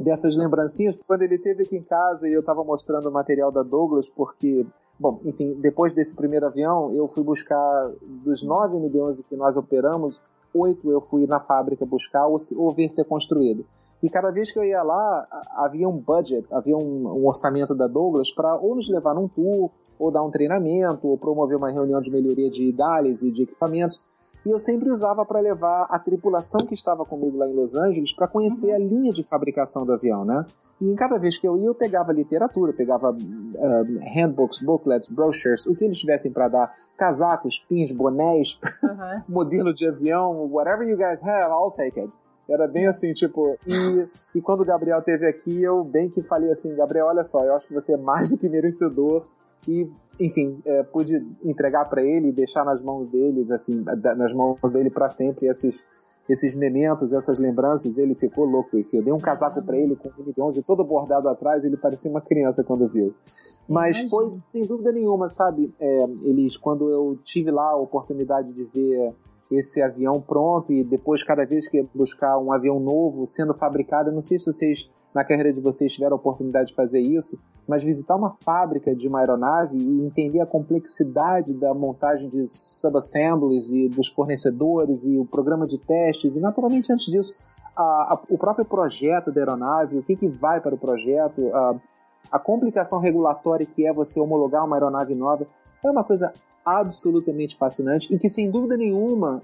S2: dessas lembrancinhas quando ele teve aqui em casa e eu estava mostrando o material da Douglas porque bom enfim depois desse primeiro avião eu fui buscar dos 9 milhões que nós operamos oito eu fui na fábrica buscar ou, ou ver ser construído e cada vez que eu ia lá havia um budget havia um, um orçamento da Douglas para ou nos levar num tour ou dar um treinamento, ou promover uma reunião de melhoria de idales e de equipamentos. E eu sempre usava para levar a tripulação que estava comigo lá em Los Angeles para conhecer uhum. a linha de fabricação do avião, né? E em cada vez que eu ia, eu pegava literatura, pegava uh, handbooks, booklets, brochures, o que eles tivessem para dar, casacos, pins, bonés, uhum. modelo de avião, whatever you guys have, I'll take it. Era bem assim, tipo, e, e quando o Gabriel teve aqui, eu bem que falei assim, Gabriel, olha só, eu acho que você é mais do que merecedor e enfim é, pude entregar para ele e deixar nas mãos deles assim nas mãos dele para sempre esses esses mementos, essas lembranças, ele ficou louco. Eu dei um casaco para ele com um de todo bordado atrás, ele parecia uma criança quando viu. Mas Imagina. foi, sem dúvida nenhuma, sabe, é, eles, quando eu tive lá a oportunidade de ver esse avião pronto e depois, cada vez que buscar um avião novo sendo fabricado, não sei se vocês na carreira de vocês tiveram a oportunidade de fazer isso, mas visitar uma fábrica de uma aeronave e entender a complexidade da montagem de subassemblies e dos fornecedores e o programa de testes e naturalmente antes disso a, a, o próprio projeto da aeronave, o que, que vai para o projeto, a, a complicação regulatória que é você homologar uma aeronave nova, é uma coisa absolutamente fascinante e que sem dúvida nenhuma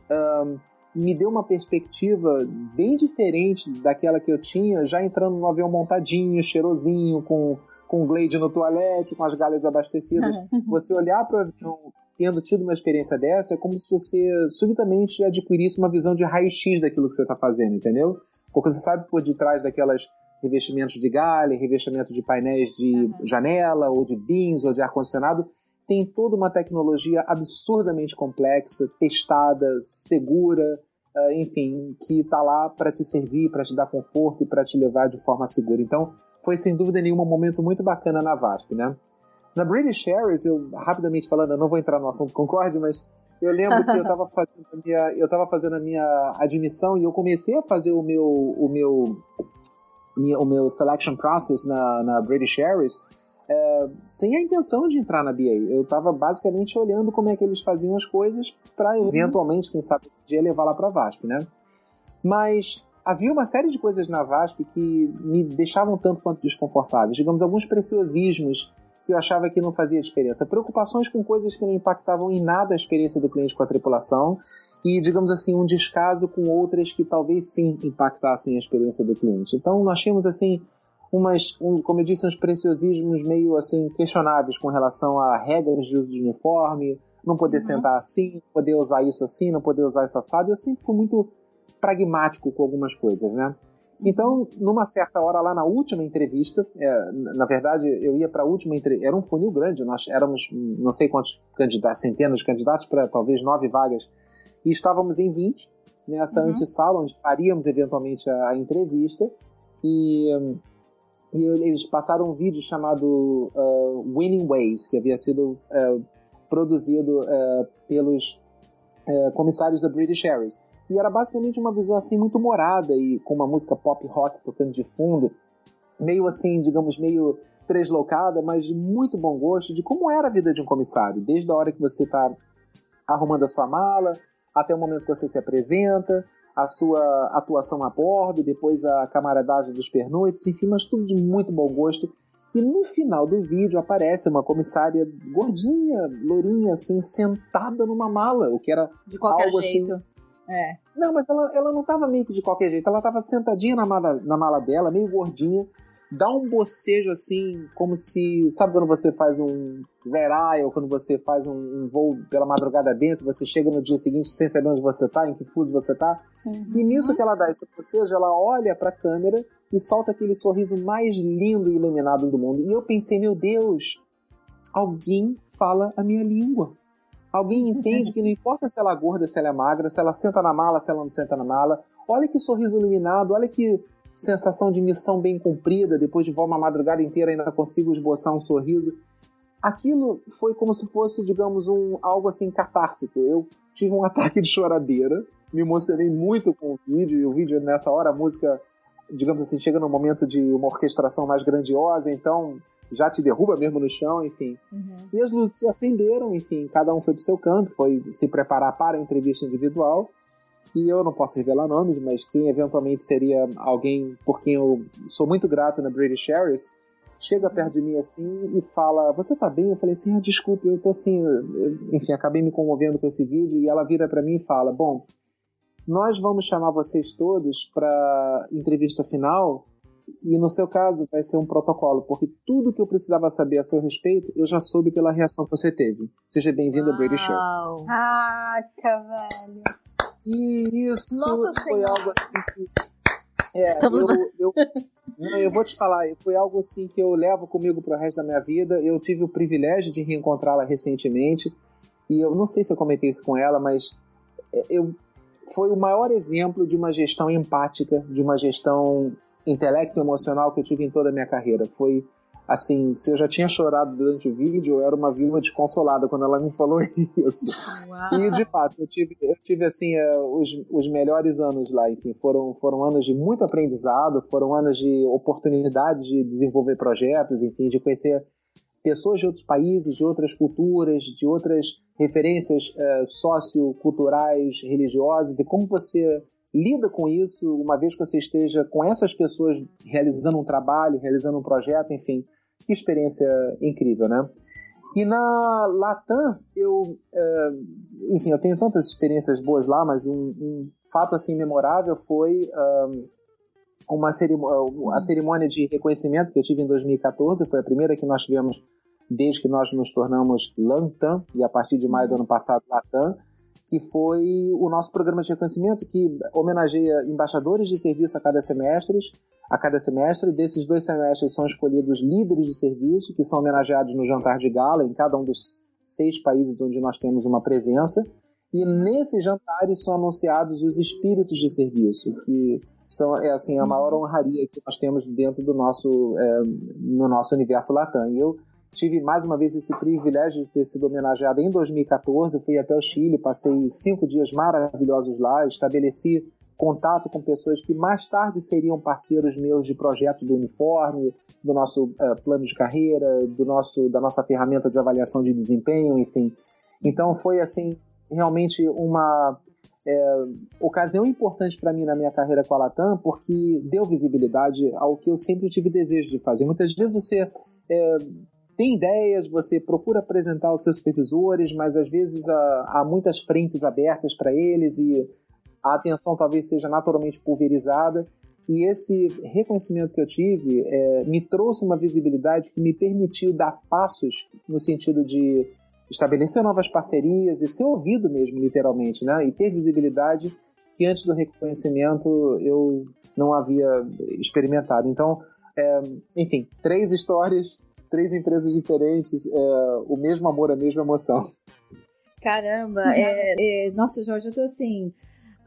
S2: me deu uma perspectiva bem diferente daquela que eu tinha, já entrando no avião montadinho, cheirosinho, com, com glade no toalete, com as galhas abastecidas. você olhar para o avião tendo tido uma experiência dessa, é como se você subitamente adquirisse uma visão de raio-x daquilo que você está fazendo, entendeu? Porque você sabe por detrás daquelas revestimentos de galha, revestimento de painéis de uhum. janela, ou de bins, ou de ar-condicionado, tem toda uma tecnologia absurdamente complexa, testada, segura, uh, enfim, que está lá para te servir, para te dar conforto e para te levar de forma segura. Então, foi sem dúvida nenhuma um momento muito bacana na VASP, né? Na British Airways, eu rapidamente falando, eu não vou entrar no assunto Concorde, mas eu lembro que eu estava fazendo a minha, eu tava fazendo a minha admissão e eu comecei a fazer o meu, o meu, o meu selection process na, na British Airways é, sem a intenção de entrar na BA. Eu estava basicamente olhando como é que eles faziam as coisas para uhum. eventualmente, quem sabe, um dia levar lá para a VASP, né? Mas havia uma série de coisas na VASP que me deixavam tanto quanto desconfortáveis. Digamos, alguns preciosismos que eu achava que não fazia diferença. Preocupações com coisas que não impactavam em nada a experiência do cliente com a tripulação e, digamos assim, um descaso com outras que talvez sim impactassem a experiência do cliente. Então, nós tínhamos, assim, umas, um, como eu disse, uns preciosismos meio assim questionáveis com relação a regras de uso de uniforme, não poder uhum. sentar assim, poder usar isso assim, não poder usar isso assado. Eu sempre fui muito pragmático com algumas coisas, né? Então, numa certa hora lá na última entrevista, é, na verdade, eu ia para a última entrevista, era um funil grande, nós éramos não sei quantos candidatos, centenas de candidatos para talvez nove vagas, e estávamos em 20 nessa uhum. antessala, onde faríamos eventualmente a, a entrevista, e, e, eles passaram um vídeo chamado uh, Winning Ways, que havia sido uh, produzido uh, pelos comissários da British Airways. E era basicamente uma visão assim muito morada e com uma música pop rock tocando de fundo, meio assim, digamos, meio treslocada, mas de muito bom gosto de como era a vida de um comissário, desde a hora que você está arrumando a sua mala, até o momento que você se apresenta, a sua atuação a bordo, depois a camaradagem dos pernoites, enfim, mas tudo de muito bom gosto. E no final do vídeo aparece uma comissária gordinha, lourinha, assim, sentada numa mala, o que era
S1: de qualquer
S2: algo
S1: jeito.
S2: assim
S1: é.
S2: Não, mas ela, ela não tava meio que de qualquer jeito. Ela tava sentadinha na mala, na mala dela, meio gordinha. Dá um bocejo assim, como se. Sabe quando você faz um red eye ou quando você faz um, um voo pela madrugada dentro, você chega no dia seguinte sem saber onde você tá, em que fuso você tá? Uhum. E nisso que ela dá esse bocejo, ela olha pra câmera e solta aquele sorriso mais lindo e iluminado do mundo. E eu pensei, meu Deus, alguém fala a minha língua. Alguém entende que não importa se ela é gorda, se ela é magra, se ela senta na mala, se ela não senta na mala. Olha que sorriso iluminado, olha que sensação de missão bem cumprida. Depois de voar uma madrugada inteira, ainda consigo esboçar um sorriso. Aquilo foi como se fosse, digamos, um algo assim catársico. Eu tive um ataque de choradeira, me emocionei muito com o vídeo, e o vídeo nessa hora, a música, digamos assim, chega num momento de uma orquestração mais grandiosa, então já te derruba mesmo no chão, enfim. Uhum. E as luzes se acenderam, enfim, cada um foi pro seu canto, foi se preparar para a entrevista individual. E eu não posso revelar nomes, mas quem eventualmente seria alguém por quem eu sou muito grato na British Airways, chega perto de mim assim e fala: Você tá bem? Eu falei assim: ah, Desculpe, eu tô assim. Eu, enfim, acabei me comovendo com esse vídeo. E ela vira para mim e fala: Bom, nós vamos chamar vocês todos para entrevista final e no seu caso, vai ser um protocolo, porque tudo que eu precisava saber a seu respeito, eu já soube pela reação que você teve. Seja bem-vindo a Brady Shirts.
S3: Caraca, velho.
S2: E isso
S3: Nossa
S2: foi
S3: senhora.
S2: algo assim que. É,
S1: Estamos...
S2: eu, eu, não, eu vou te falar, foi algo assim que eu levo comigo pro resto da minha vida. Eu tive o privilégio de reencontrá-la recentemente. E eu não sei se eu comentei isso com ela, mas é, eu, foi o maior exemplo de uma gestão empática, de uma gestão intelecto emocional que eu tive em toda a minha carreira. Foi assim, se eu já tinha chorado durante o vídeo, eu era uma viúva desconsolada quando ela me falou isso. Uau. E de fato, eu tive, eu tive assim, eh, os, os melhores anos lá, enfim, foram, foram anos de muito aprendizado, foram anos de oportunidades de desenvolver projetos, enfim, de conhecer pessoas de outros países, de outras culturas, de outras referências uh, socioculturais, religiosas, e como você lida com isso, uma vez que você esteja com essas pessoas realizando um trabalho, realizando um projeto, enfim, que experiência incrível, né? E na Latam, eu, é, enfim, eu tenho tantas experiências boas lá, mas um, um fato assim memorável foi um, uma cerimônia, a cerimônia de reconhecimento que eu tive em 2014, foi a primeira que nós tivemos desde que nós nos tornamos Lantam, e a partir de maio do ano passado, Latam que foi o nosso programa de reconhecimento que homenageia embaixadores de serviço a cada semestre. A cada semestre, desses dois semestres são escolhidos líderes de serviço que são homenageados no jantar de gala em cada um dos seis países onde nós temos uma presença. E nesses jantares são anunciados os espíritos de serviço, que são é assim a maior honraria que nós temos dentro do nosso é, no nosso universo latam. E eu Tive mais uma vez esse privilégio de ter sido homenageado em 2014. Fui até o Chile, passei cinco dias maravilhosos lá, estabeleci contato com pessoas que mais tarde seriam parceiros meus de projetos do uniforme, do nosso uh, plano de carreira, do nosso, da nossa ferramenta de avaliação de desempenho, enfim. Então foi assim realmente uma é, ocasião importante para mim na minha carreira com a Latam, porque deu visibilidade ao que eu sempre tive desejo de fazer. Muitas vezes você é, tem ideias, você procura apresentar aos seus supervisores, mas às vezes há, há muitas frentes abertas para eles e a atenção talvez seja naturalmente pulverizada. E esse reconhecimento que eu tive é, me trouxe uma visibilidade que me permitiu dar passos no sentido de estabelecer novas parcerias e ser ouvido mesmo, literalmente, né? E ter visibilidade que antes do reconhecimento eu não havia experimentado. Então, é, enfim, três histórias, três empresas diferentes, é, o mesmo amor, a mesma emoção.
S1: Caramba, é, é, nossa, Jorge, eu tô assim,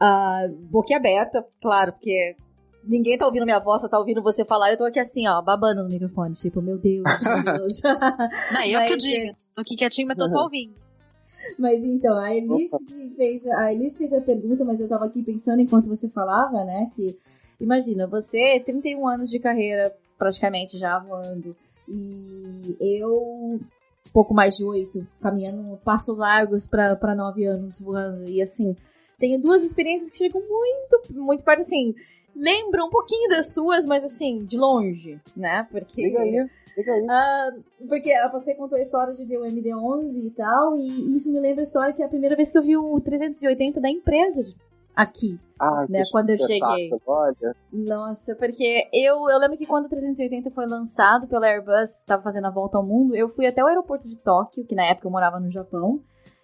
S1: uh, boquiaberta, claro, porque ninguém tá ouvindo minha voz, só tá ouvindo você falar, eu tô aqui assim, ó, babando no microfone, tipo, meu Deus, meu Deus.
S3: Não, eu mas, que eu digo, tô aqui quietinho, mas tô só ouvindo.
S1: Mas então, a Elise fez, a Elise fez a pergunta, mas eu tava aqui pensando enquanto você falava, né, que imagina, você 31 anos de carreira praticamente já voando, e eu pouco mais de oito, caminhando passos largos para nove anos voando, e assim, tenho duas experiências que chegam muito, muito perto, assim, lembram um pouquinho das suas, mas assim, de longe, né? Porque.
S2: Liga aí. Liga aí.
S1: Uh, porque você contou a história de ver o MD-11 e tal, e isso me lembra a história que é a primeira vez que eu vi o 380 da empresa aqui.
S2: Ah,
S1: né, quando eu cheguei.
S2: Olha.
S1: Nossa, porque eu, eu lembro que quando o 380 foi lançado pela Airbus, estava fazendo a volta ao mundo, eu fui até o aeroporto de Tóquio, que na época eu morava no Japão.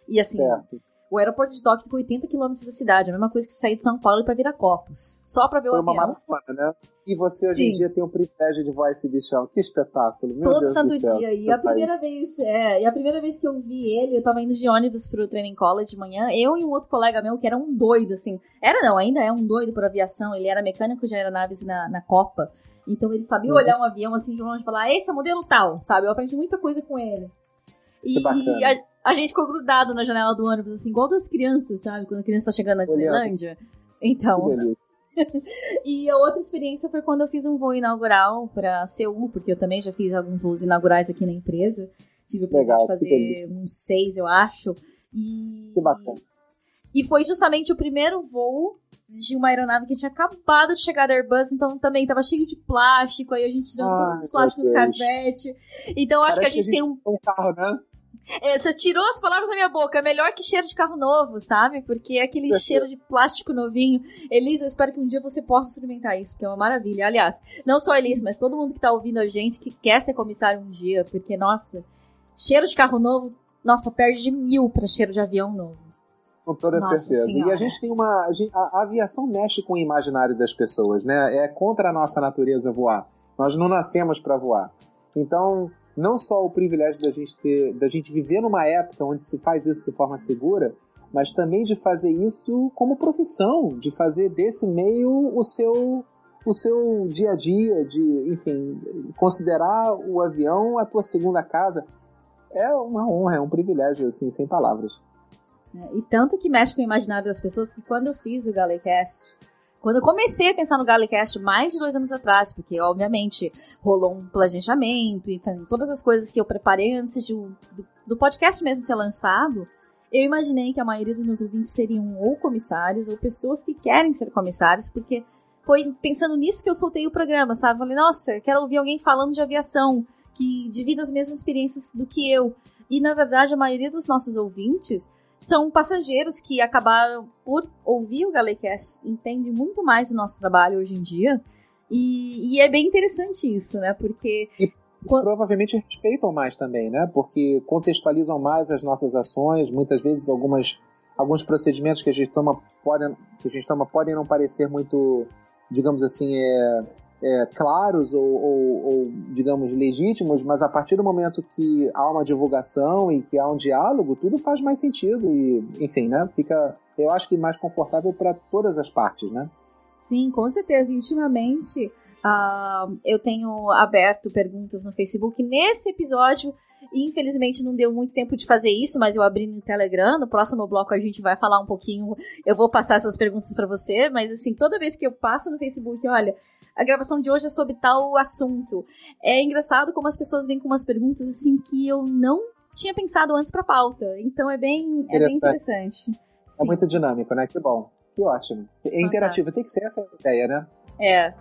S1: E assim, certo. O aeroporto de Tóquio fica 80 quilômetros da cidade, a mesma coisa que sair de São Paulo e para Viracopos. Só para ver Foi o
S2: avião. uma maratona, né? E você hoje Sim. em dia tem o privilégio de voar esse bichão. Que espetáculo, meu
S1: Todo
S2: Deus
S1: santo dia. E a primeira vez, é, e a primeira vez que eu vi ele, eu tava indo de ônibus pro training college de manhã, eu e um outro colega meu que era um doido, assim. Era não, ainda é um doido por aviação, ele era mecânico de aeronaves na, na Copa. Então ele sabia uhum. olhar um avião assim de longe e falar, ah, esse é modelo tal, sabe? Eu aprendi muita coisa com ele.
S2: E, e
S1: a, a gente ficou grudado na janela do ônibus, assim, igual das crianças, sabe? Quando a criança tá chegando na Disneylândia. Então. e a outra experiência foi quando eu fiz um voo inaugural para Seul, porque eu também já fiz alguns voos inaugurais aqui na empresa. Tive o prazer de fazer uns seis, eu acho. E...
S2: Que bacana.
S1: E foi justamente o primeiro voo de uma aeronave que tinha acabado de chegar da Airbus, então também tava cheio de plástico, aí a gente tirou todos os plásticos do carpete. Então acho que a gente, que a gente tem um.
S2: um carro, né?
S1: É, você tirou as palavras da minha boca. É melhor que cheiro de carro novo, sabe? Porque é aquele cheiro de plástico novinho. Elisa, eu espero que um dia você possa experimentar isso, porque é uma maravilha. Aliás, não só Elisa, mas todo mundo que tá ouvindo a gente que quer ser comissário um dia, porque, nossa, cheiro de carro novo, nossa, perde de mil pra cheiro de avião novo.
S2: Com toda nossa, certeza. Senhora. E a gente tem uma. A, a, aviação mexe com o imaginário das pessoas, né? É contra a nossa natureza voar. Nós não nascemos para voar. Então, não só o privilégio da gente ter, da gente viver numa época onde se faz isso de forma segura, mas também de fazer isso como profissão, de fazer desse meio o seu o seu dia a dia, de, enfim, considerar o avião a tua segunda casa. É uma honra, é um privilégio, assim, sem palavras.
S1: É, e tanto que mexe com o imaginário das pessoas que quando eu fiz o Galecast, quando eu comecei a pensar no Galecast mais de dois anos atrás, porque obviamente rolou um planejamento e fazendo todas as coisas que eu preparei antes de, do, do podcast mesmo ser lançado, eu imaginei que a maioria dos meus ouvintes seriam ou comissários ou pessoas que querem ser comissários, porque foi pensando nisso que eu soltei o programa, sabe? Falei, nossa, eu quero ouvir alguém falando de aviação, que divida as mesmas experiências do que eu. E na verdade, a maioria dos nossos ouvintes são passageiros que acabaram por ouvir o Galecast, entendem muito mais do nosso trabalho hoje em dia. E, e é bem interessante isso, né? Porque.
S2: E provavelmente respeitam mais também, né? Porque contextualizam mais as nossas ações, muitas vezes algumas, alguns procedimentos que a gente toma podem, que a gente toma podem não parecer muito, digamos assim, é, é, claros ou, ou, ou, digamos, legítimos, mas a partir do momento que há uma divulgação e que há um diálogo, tudo faz mais sentido e, enfim, né? Fica, eu acho que mais confortável para todas as partes, né?
S1: Sim, com certeza. E ultimamente uh, eu tenho aberto perguntas no Facebook. Nesse episódio Infelizmente não deu muito tempo de fazer isso, mas eu abri no Telegram. No próximo bloco a gente vai falar um pouquinho. Eu vou passar essas perguntas para você, mas assim, toda vez que eu passo no Facebook, olha, a gravação de hoje é sobre tal assunto. É engraçado como as pessoas vêm com umas perguntas assim que eu não tinha pensado antes para pauta. Então é bem, é bem interessante.
S2: É muito dinâmico, né? Que bom. Que ótimo. É interativo, tem que ser essa ideia, né?
S1: É.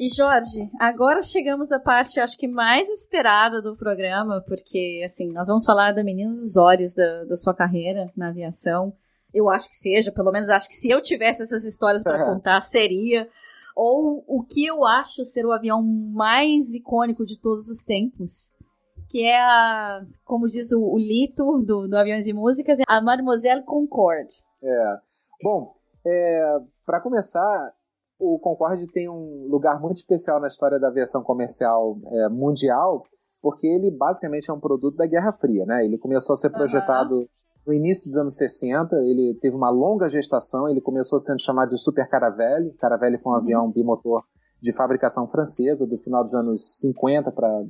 S1: E Jorge, agora chegamos à parte, acho que mais esperada do programa, porque, assim, nós vamos falar da Menina dos Olhos da, da sua carreira na aviação. Eu acho que seja, pelo menos acho que se eu tivesse essas histórias para contar, seria. Ou o que eu acho ser o avião mais icônico de todos os tempos, que é a, como diz o, o Lito do, do Aviões e Músicas, a Mademoiselle Concorde.
S2: É. Bom, é, para começar, o Concorde tem um lugar muito especial na história da aviação comercial é, mundial, porque ele basicamente é um produto da Guerra Fria, né? Ele começou a ser projetado uhum. no início dos anos 60, ele teve uma longa gestação, ele começou sendo chamado de Super Caravelle. Caravelle foi um uhum. avião bimotor de fabricação francesa do final dos anos 50 para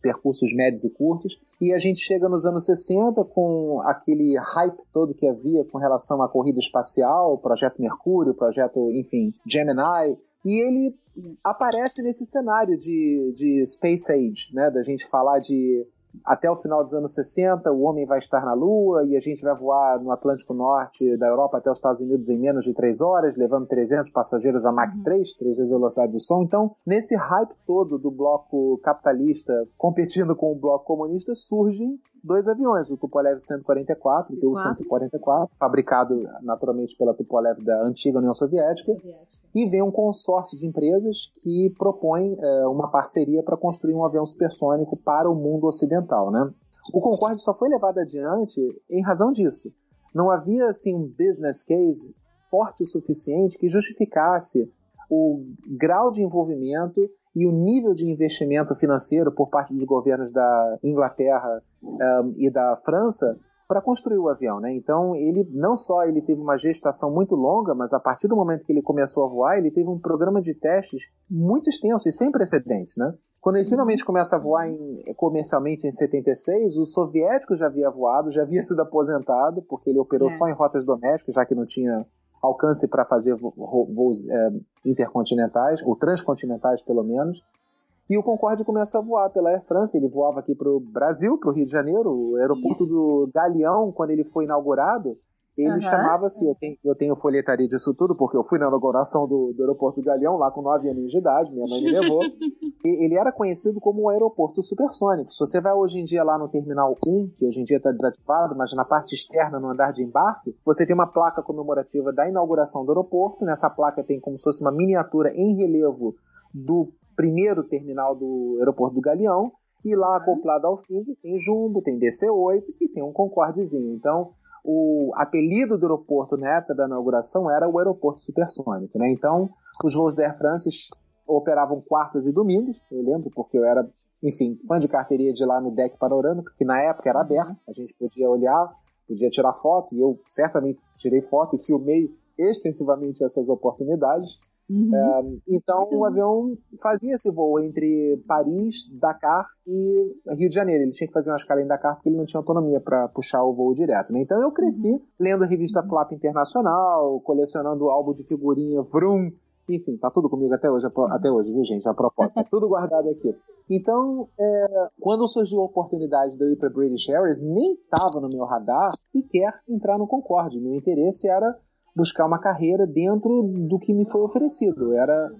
S2: percursos médios e curtos. E a gente chega nos anos 60 com aquele hype todo que havia com relação à corrida espacial, projeto Mercúrio, projeto, enfim, Gemini. E ele aparece nesse cenário de, de Space Age, né? Da gente falar de até o final dos anos 60 o homem vai estar na Lua e a gente vai voar no Atlântico Norte da Europa até os Estados Unidos em menos de três horas, levando 300 passageiros a Mach 3, três vezes a velocidade do som. Então, nesse hype todo do bloco capitalista competindo com o bloco comunista, surgem dois aviões, o Tupolev 144 e o Tu-144, fabricado naturalmente pela Tupolev da antiga União Soviética, Soviética. e vem um consórcio de empresas que propõe é, uma parceria para construir um avião supersônico para o mundo ocidental. Né? O Concorde só foi levado adiante em razão disso. Não havia assim, um business case forte o suficiente que justificasse o grau de envolvimento e o nível de investimento financeiro por parte dos governos da Inglaterra um, e da França para construir o avião, né? Então ele não só ele teve uma gestação muito longa, mas a partir do momento que ele começou a voar, ele teve um programa de testes muito extenso e sem precedentes, né? Quando ele finalmente começa a voar em, comercialmente em 76, o soviético já havia voado, já havia sido aposentado, porque ele operou é. só em rotas domésticas, já que não tinha alcance para fazer voos é, intercontinentais, ou transcontinentais pelo menos. E o Concorde começa a voar pela Air France. Ele voava aqui para o Brasil, para o Rio de Janeiro. O aeroporto Isso. do Galeão, quando ele foi inaugurado, ele uhum. chamava-se, eu tenho, eu tenho folhetaria disso tudo, porque eu fui na inauguração do, do aeroporto do Galeão, lá com 9 anos de idade, minha mãe me levou. ele era conhecido como um aeroporto supersônico. Se você vai hoje em dia lá no Terminal 1, que hoje em dia está desativado, mas na parte externa, no andar de embarque, você tem uma placa comemorativa da inauguração do aeroporto. Nessa placa tem como se fosse uma miniatura em relevo do primeiro terminal do aeroporto do Galeão. E lá, acoplado ao fim, tem Jumbo, tem DC-8 e tem um Concordezinho. Então, o apelido do aeroporto na época da inauguração era o aeroporto supersônico, né? Então, os voos da Air France operavam quartas e domingos, eu lembro, porque eu era, enfim, fã de carteirinha de lá no deck panorâmico, que na época era aberto, a gente podia olhar, podia tirar foto, e eu certamente tirei foto e filmei extensivamente essas oportunidades. Uhum. É, então o avião fazia esse voo entre Paris, Dakar e Rio de Janeiro. Ele tinha que fazer uma escala em Dakar porque ele não tinha autonomia para puxar o voo direto. Né? Então eu cresci uhum. lendo a revista Flap Internacional, colecionando álbum de figurinha Vroom. Enfim, tá tudo comigo até hoje, até hoje, viu, gente? A propósito, tá tudo guardado aqui. Então, é, quando surgiu a oportunidade de eu ir para British Airways, nem estava no meu radar sequer entrar no Concorde. Meu interesse era buscar uma carreira dentro do que me foi oferecido. Era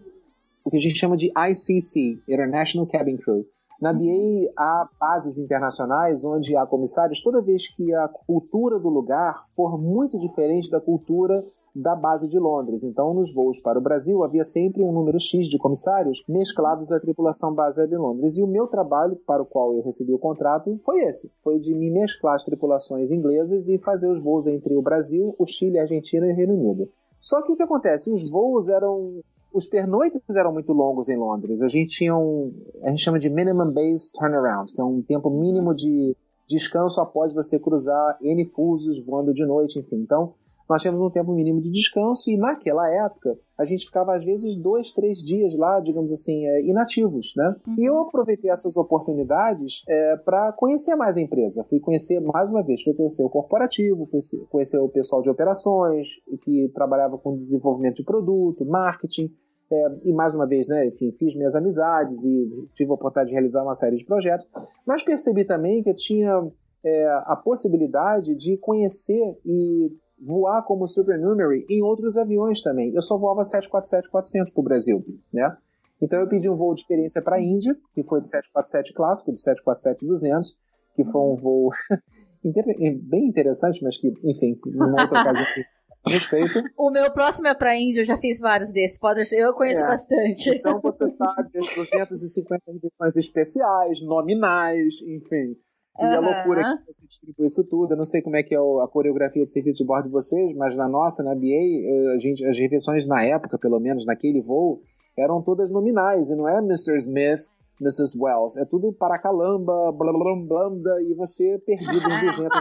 S2: o que a gente chama de ICC, International Cabin Crew. Na BA há bases internacionais onde há comissários toda vez que a cultura do lugar for muito diferente da cultura da base de Londres. Então, nos voos para o Brasil, havia sempre um número X de comissários mesclados à tripulação baseada em Londres. E o meu trabalho, para o qual eu recebi o contrato, foi esse: foi de me mesclar as tripulações inglesas e fazer os voos entre o Brasil, o Chile, a Argentina e o Reino Unido. Só que o que acontece? Os voos eram os pernoites eram muito longos em Londres. A gente tinha um, a gente chama de minimum base turnaround, que é um tempo mínimo de descanso após você cruzar N fusos voando de noite, enfim. Então, nós tínhamos um tempo mínimo de descanso e naquela época a gente ficava às vezes dois, três dias lá, digamos assim, é, inativos, né? Uhum. E eu aproveitei essas oportunidades é, para conhecer mais a empresa. Fui conhecer, mais uma vez, fui conhecer o corporativo, fui conhecer o pessoal de operações, que trabalhava com desenvolvimento de produto, marketing, é, e mais uma vez, né, enfim, fiz minhas amizades e tive a oportunidade de realizar uma série de projetos, mas percebi também que eu tinha é, a possibilidade de conhecer e voar como supernumerary em outros aviões também. Eu só voava 747-400 para o Brasil, né? Então eu pedi um voo de experiência para a Índia, que foi de 747 clássico, de 747-200, que foi um voo bem interessante, mas que, enfim, numa outra ocasião respeito.
S1: O meu próximo é para Índia, eu já fiz vários desses, pode, eu conheço é. bastante.
S2: Então você sabe as 250 edições especiais, nominais, enfim. E uhum. a loucura que você distribui isso tudo. Eu não sei como é que é a coreografia de serviço de bordo de vocês, mas na nossa, na BA, eh, a gente, as refeições na época, pelo menos naquele voo, eram todas nominais. E não é Mr. Smith, Mrs. Wells. É tudo para calamba, blá blá blá, blá e você perdido em 200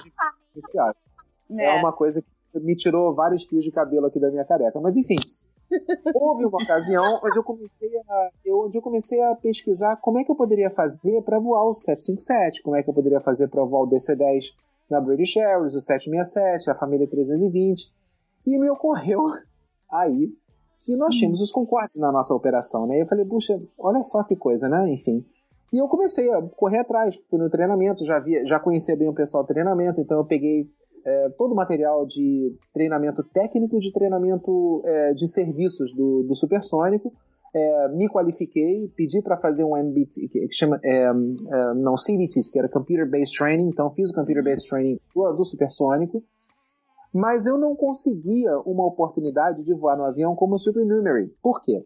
S2: especiais. É. é uma coisa que me tirou vários fios de cabelo aqui da minha careca. Mas enfim, houve uma ocasião onde eu comecei a, eu, onde eu comecei a pesquisar como é que eu poderia fazer para voar o 757, como é que eu poderia fazer para voar o DC-10 na British Airways, o 767, a família 320. E me ocorreu aí que nós hum. tínhamos os Concorde na nossa operação, né? E eu falei, puxa, olha só que coisa, né? Enfim. E eu comecei a correr atrás, fui no treinamento, já via, já conhecia bem o pessoal do treinamento, então eu peguei é, todo o material de treinamento técnico e de treinamento é, de serviços do, do Supersônico. É, me qualifiquei, pedi para fazer um MBT, que, chama, é, é, não, CBT, que era Computer Based Training, então fiz o Computer Based Training do, do Supersônico, mas eu não conseguia uma oportunidade de voar no avião como Supernumerary. Por quê?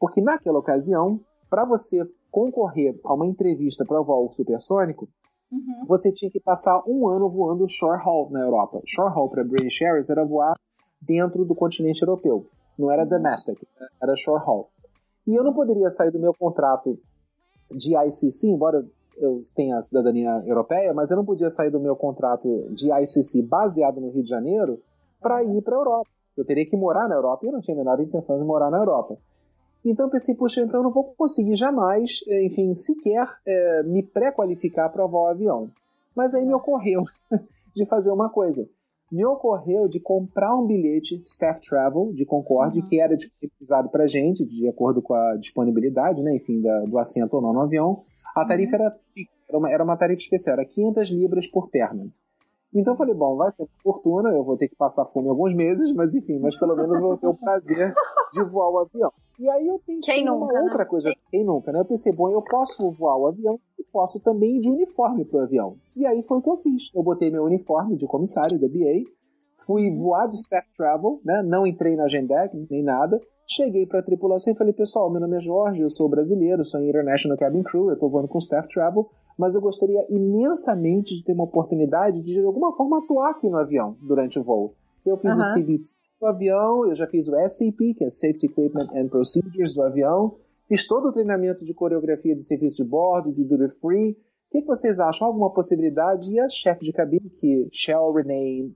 S2: Porque naquela ocasião, para você concorrer a uma entrevista para voar o supersônico, uhum. você tinha que passar um ano voando short haul na Europa. Short haul para British Airways era voar dentro do continente europeu. Não era uhum. domestic, era short haul. E eu não poderia sair do meu contrato de ICC, embora eu tenha a cidadania europeia, mas eu não podia sair do meu contrato de ICC baseado no Rio de Janeiro para ir para a Europa. Eu teria que morar na Europa e eu não tinha a menor intenção de morar na Europa. Então eu pensei, puxa, então eu não vou conseguir jamais, eh, enfim, sequer é, me pré-qualificar para voar o avião. Mas aí me ocorreu de fazer uma coisa. Me ocorreu de comprar um bilhete Staff Travel de Concorde, uhum. que era disponibilizado para gente, de acordo com a disponibilidade, né, enfim, da, do assento ou não no avião. A tarifa uhum. era fixa, era uma, era uma tarifa especial, era 500 libras por perna. Então eu falei, bom, vai ser fortuna, eu vou ter que passar fome alguns meses, mas enfim, mas pelo menos eu vou ter o prazer de voar o avião. E aí eu pensei Quem nunca, uma outra né? coisa, Quem nunca, né? Eu pensei, bom, eu posso voar o avião e posso também ir de uniforme pro avião. E aí foi o que eu fiz. Eu botei meu uniforme de comissário da BA, fui voar de staff travel, né? Não entrei na Agendec, nem nada. Cheguei para a tripulação e falei, pessoal, meu nome é Jorge, eu sou brasileiro, sou International Cabin Crew, eu estou voando com staff travel, mas eu gostaria imensamente de ter uma oportunidade de, de alguma forma, atuar aqui no avião durante o voo. Eu fiz o CBT do avião, eu já fiz o SCP, que é Safety Equipment and Procedures do avião, fiz todo o treinamento de coreografia de serviço de bordo, de duty free. O que, vocês acham? Alguma possibilidade? E a chefe de cabine, que shall remain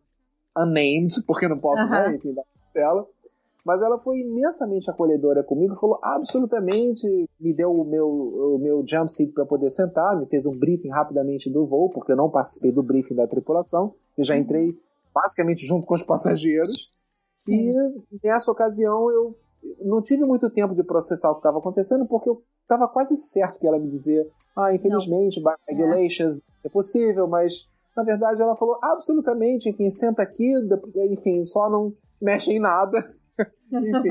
S2: unnamed, porque não posso, né, enfim, dar dela, mas ela foi imensamente acolhedora comigo, falou absolutamente, me deu o meu, o meu jump seat para poder sentar, me fez um briefing rapidamente do voo, porque eu não participei do briefing da tripulação, e já uhum. entrei basicamente junto com os passageiros. Sim. E nessa ocasião eu não tive muito tempo de processar o que estava acontecendo, porque eu estava quase certo que ela me dizer, ah, infelizmente, by regulations é. é possível, mas na verdade ela falou absolutamente, enfim, senta aqui, enfim, só não mexe em nada. enfim,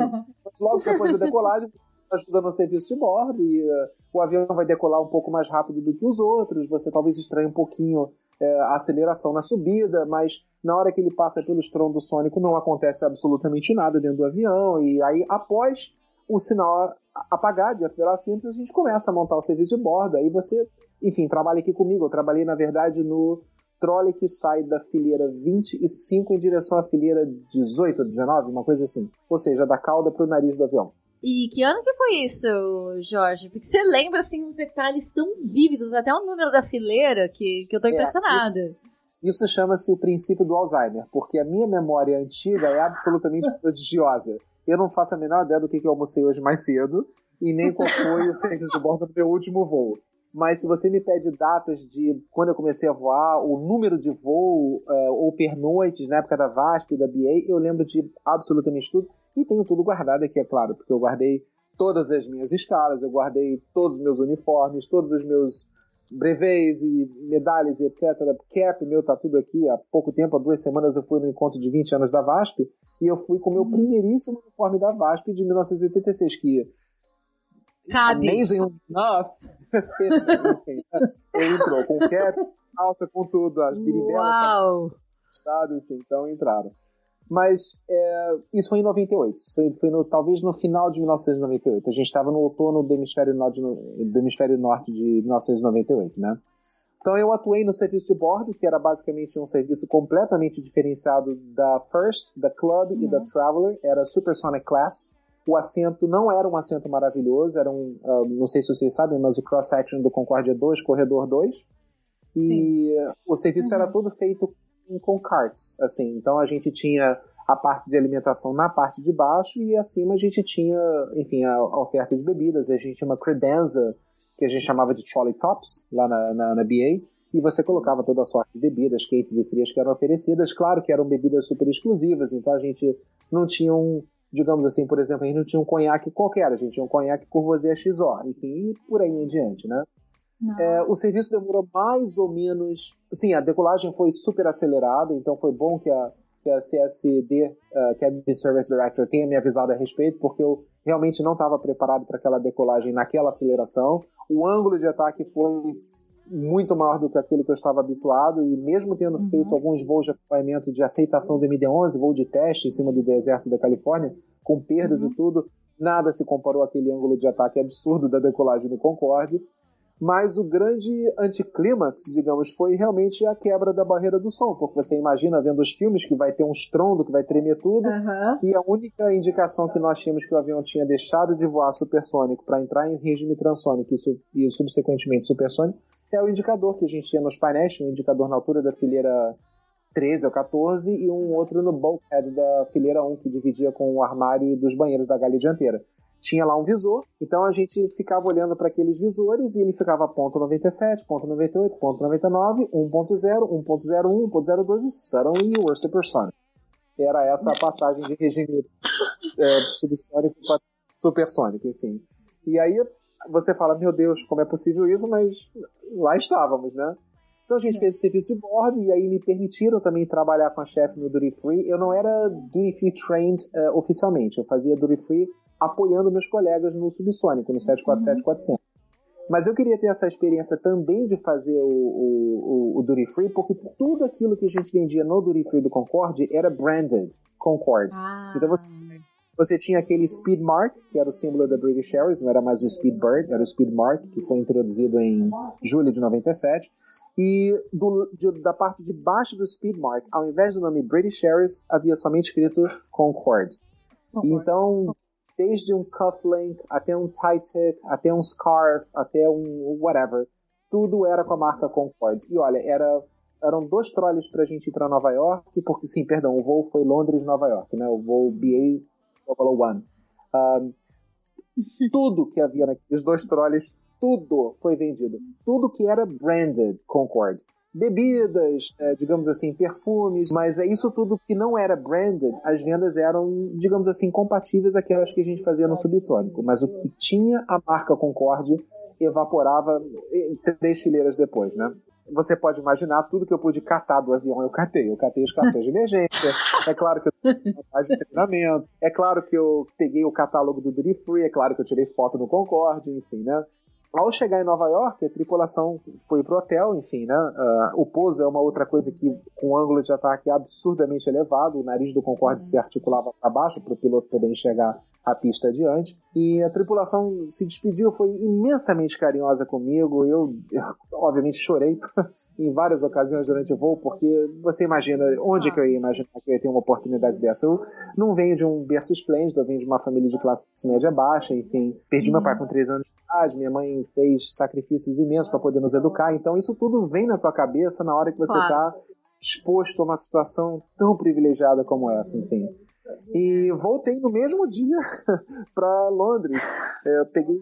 S2: logo depois da decolagem, ajuda no serviço de bordo e uh, o avião vai decolar um pouco mais rápido do que os outros, você talvez estranhe um pouquinho é, a aceleração na subida, mas na hora que ele passa pelo estrondo sônico não acontece absolutamente nada dentro do avião, e aí após o sinal apagar de afilar simples, a gente começa a montar o serviço de bordo, aí você, enfim, trabalha aqui comigo, eu trabalhei na verdade no trole que sai da fileira 25 em direção à fileira 18 ou 19, uma coisa assim, ou seja, da cauda para o nariz do avião.
S1: E que ano que foi isso, Jorge? Porque você lembra, assim, os detalhes tão vívidos, até o número da fileira, que, que eu tô é, impressionada.
S2: Isso, isso chama-se o princípio do Alzheimer, porque a minha memória antiga é absolutamente prodigiosa. Eu não faço a menor ideia do que eu almocei hoje mais cedo, e nem qual foi o serviço de bordo do meu último voo. Mas se você me pede datas de quando eu comecei a voar, o número de voo, uh, ou pernoites na época da VASP e da BA, eu lembro de absolutamente tudo. E tenho tudo guardado aqui, é claro, porque eu guardei todas as minhas escalas, eu guardei todos os meus uniformes, todos os meus brevets e medalhas e etc. Cap meu tá tudo aqui. Há pouco tempo, há duas semanas, eu fui no encontro de 20 anos da VASP e eu fui com o meu uhum. primeiríssimo uniforme da VASP de 1986, que
S1: Cabe.
S2: amazing enough, enfim, entrou com cap, calça, com tudo, as biribelas, estado, enfim, então entraram. Mas é, isso foi em 98, foi, foi no, talvez no final de 1998. A gente estava no outono do hemisfério, norte, do hemisfério norte de 1998, né? Então eu atuei no serviço de bordo, que era basicamente um serviço completamente diferenciado da First, da Club e da Traveler, era Supersonic Class. O assento não era um assento maravilhoso, era um, uh, não sei se vocês sabem, mas o cross-section do Concorde é 2, corredor 2. E
S1: Sim.
S2: o serviço era todo feito com, com carts, assim. Então a gente tinha a parte de alimentação na parte de baixo e acima a gente tinha, enfim, a, a oferta de bebidas. A gente tinha uma credenza que a gente chamava de trolley tops lá na, na, na BA e você colocava toda a sorte de bebidas quentes e frias que eram oferecidas. Claro que eram bebidas super exclusivas, então a gente não tinha um, digamos assim, por exemplo, a gente não tinha um conhaque qualquer, a gente tinha um conhaque Courvoisier XO, enfim, e por aí em diante, né? É, o serviço demorou mais ou menos. Sim, a decolagem foi super acelerada, então foi bom que a, que a CSD, uh, que é a Service Director, tenha me avisado a respeito, porque eu realmente não estava preparado para aquela decolagem naquela aceleração. O ângulo de ataque foi muito maior do que aquele que eu estava habituado, e mesmo tendo
S3: Uhum.
S2: feito alguns voos de acompanhamento de aceitação do MD-11, voo de teste em cima do deserto da Califórnia, com perdas
S3: Uhum.
S2: e tudo, nada se comparou àquele ângulo de ataque absurdo da decolagem do Concorde. Mas o grande anticlímax, digamos, foi realmente a quebra da barreira do som, porque você imagina vendo os filmes que vai ter um estrondo, que vai tremer tudo,
S3: Aham.
S2: e a única indicação que nós tínhamos que o avião tinha deixado de voar supersônico para entrar em regime transônico e, e subsequentemente supersônico é o indicador que a gente tinha nos painéis, um indicador na altura da fileira 13 ou 14 e um outro no bulkhead da fileira 1 que dividia com o armário dos banheiros da galha dianteira. Tinha lá um visor, então a gente ficava olhando para aqueles visores e ele ficava ponto 97, ponto 98, ponto 99, 1.0, 1.01, 1.02 e suddenly you supersonic. Era essa a passagem de regime é, subsônico para supersônico, enfim. E aí você fala, meu Deus, como é possível isso? Mas lá estávamos, né? Então a gente fez esse serviço de bordo e aí me permitiram também trabalhar com a chefe no Duty Free. Eu não era Duty Free trained eh, oficialmente, eu fazia Duty Free apoiando meus colegas no subsônico, no 747-400. Mas eu queria ter essa experiência também de fazer o, o, o, o Duty Free, porque tudo aquilo que a gente vendia no Duty Free do Concorde era branded Concorde.
S1: Ah,
S2: Então você, você tinha aquele Speed Mark, que era o símbolo da British Airways, não era mais o Speed Bird, era o Speed Mark, que foi introduzido em julho de 97. E do, de- da parte de baixo do Speed Mark, ao invés do nome British Airways, havia somente escrito Concorde. Então, desde um cufflink, até um tie tick, até um scarf, até um whatever, tudo era com a marca Concorde. E olha, era, eram dois trolleys pra gente ir pra Nova York, porque, sim, perdão, o voo foi Londres-Nova York, né? O voo BA 001. Um, tudo que havia naqueles dois trolleys, tudo foi vendido. Tudo que era branded Concorde. Bebidas, eh, digamos assim, perfumes, mas é isso tudo que não era branded, as vendas eram, digamos assim, compatíveis àquelas que a gente fazia no subsônico. Mas o que tinha a marca Concorde evaporava três fileiras depois, né? Você pode imaginar tudo que eu pude catar do avião, eu catei. Eu catei os cartões de emergência. É claro que eu de treinamento. É claro que eu peguei o catálogo do Duty Free. É claro que eu tirei foto no Concorde, enfim, né? Ao chegar em Nova York, a tripulação foi pro hotel, enfim, né? Ah, o pouso é uma outra coisa que, com um ângulo de ataque absurdamente elevado, o nariz do Concorde se articulava para baixo para o piloto poder enxergar a pista adiante. E a tripulação se despediu, foi imensamente carinhosa comigo. Eu, eu, obviamente, chorei em várias ocasiões durante o voo, porque você imagina, onde que eu ia imaginar que eu ia ter uma oportunidade dessa? Eu não venho de um berço esplêndido, eu venho de uma família de classe média baixa, enfim. Perdi meu pai com 3 anos de idade, minha mãe fez sacrifícios imensos para poder nos educar, então isso tudo vem na tua cabeça na hora que você está
S1: Claro.
S2: exposto a uma situação tão privilegiada como essa, enfim. E voltei no mesmo dia para Londres. É, Eu peguei,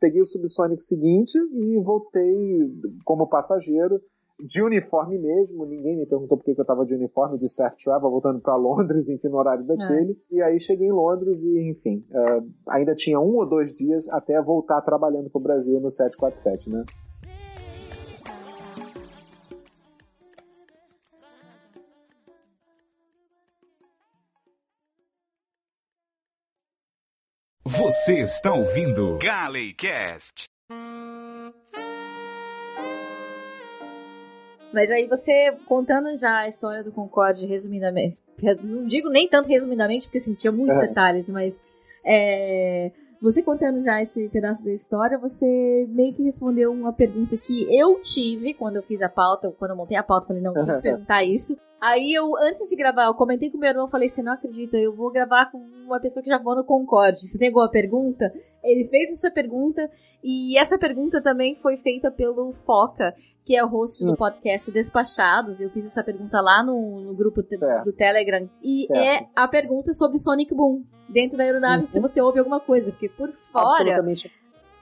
S2: peguei o subsônico seguinte e voltei como passageiro, de uniforme mesmo. Ninguém me perguntou por que que eu estava de uniforme de staff travel, voltando para Londres, enfim, no horário daquele. E aí cheguei em Londres e, enfim, é, ainda tinha um ou dois dias até voltar trabalhando para o Brasil no 747, né?
S5: Você está ouvindo Galleycast.
S1: Mas aí você, contando já a história do Concorde resumidamente, não digo nem tanto resumidamente, porque assim, tinha muitos
S2: É.
S1: detalhes, mas é, você contando já esse pedaço da história, você meio que respondeu uma pergunta que eu tive quando eu fiz a pauta, quando eu montei a pauta, falei, não, que perguntar isso. Aí eu, antes de gravar, eu comentei com meu irmão, falei, você não acredita, eu vou gravar com uma pessoa que já voou no Concorde. Você tem alguma pergunta? Ele fez essa pergunta, e essa pergunta também foi feita pelo Foca, que é o host do
S2: Hum.
S1: podcast Despachados. Eu fiz essa pergunta lá no, no grupo te- do Telegram. E
S2: Certo.
S1: é a pergunta sobre Sonic Boom. Dentro da aeronave,
S2: Uhum.
S1: se você ouve alguma coisa. Porque por fora.
S2: Absolutamente.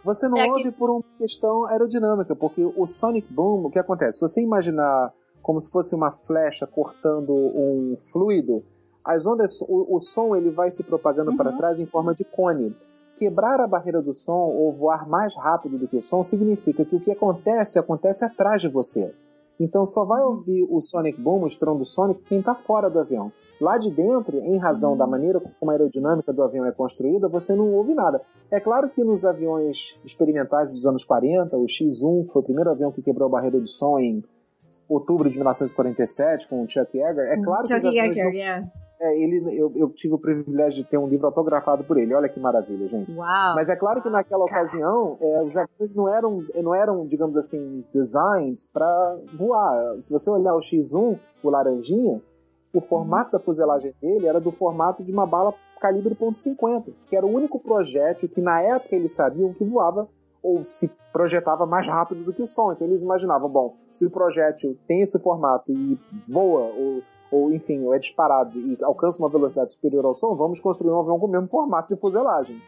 S2: Você não
S1: É
S2: ouve por uma questão aerodinâmica, porque o Sonic Boom, o que acontece? Se você imaginar como se fosse uma flecha cortando um fluido, as ondas, o, o som ele vai se propagando
S1: Uhum.
S2: para trás em forma de cone. Quebrar a barreira do som ou voar mais rápido do que o som significa que o que acontece acontece atrás de você. Então só vai ouvir o Sonic Boom, o estrondo Sonic, quem está fora do avião. Lá de dentro, em razão da maneira como a aerodinâmica do avião é construída, você não ouve nada. É claro que nos aviões experimentais dos anos 40, o X-1 foi o primeiro avião que quebrou a barreira de som em outubro de 1947 com o Chuck Yeager. É claro que os
S1: Chuck Yeager,
S2: não-
S1: yeah.
S2: é, ele, eu, eu tive o privilégio de ter um livro autografado por ele. Olha que maravilha, gente.
S1: Uau.
S2: Mas é claro que naquela ocasião é, os aviões não eram, não eram, digamos assim, designed para voar. Se você olhar o X1, o laranjinha, o formato da fuselagem dele era do formato de uma bala calibre .50, que era o único projétil que na época eles sabiam que voava ou se projetava mais rápido do que o som. Então eles imaginavam, bom, se o projétil tem esse formato e voa ou ou enfim, ou é disparado e alcança uma velocidade superior ao som, vamos construir um avião com o mesmo formato de fuselagem.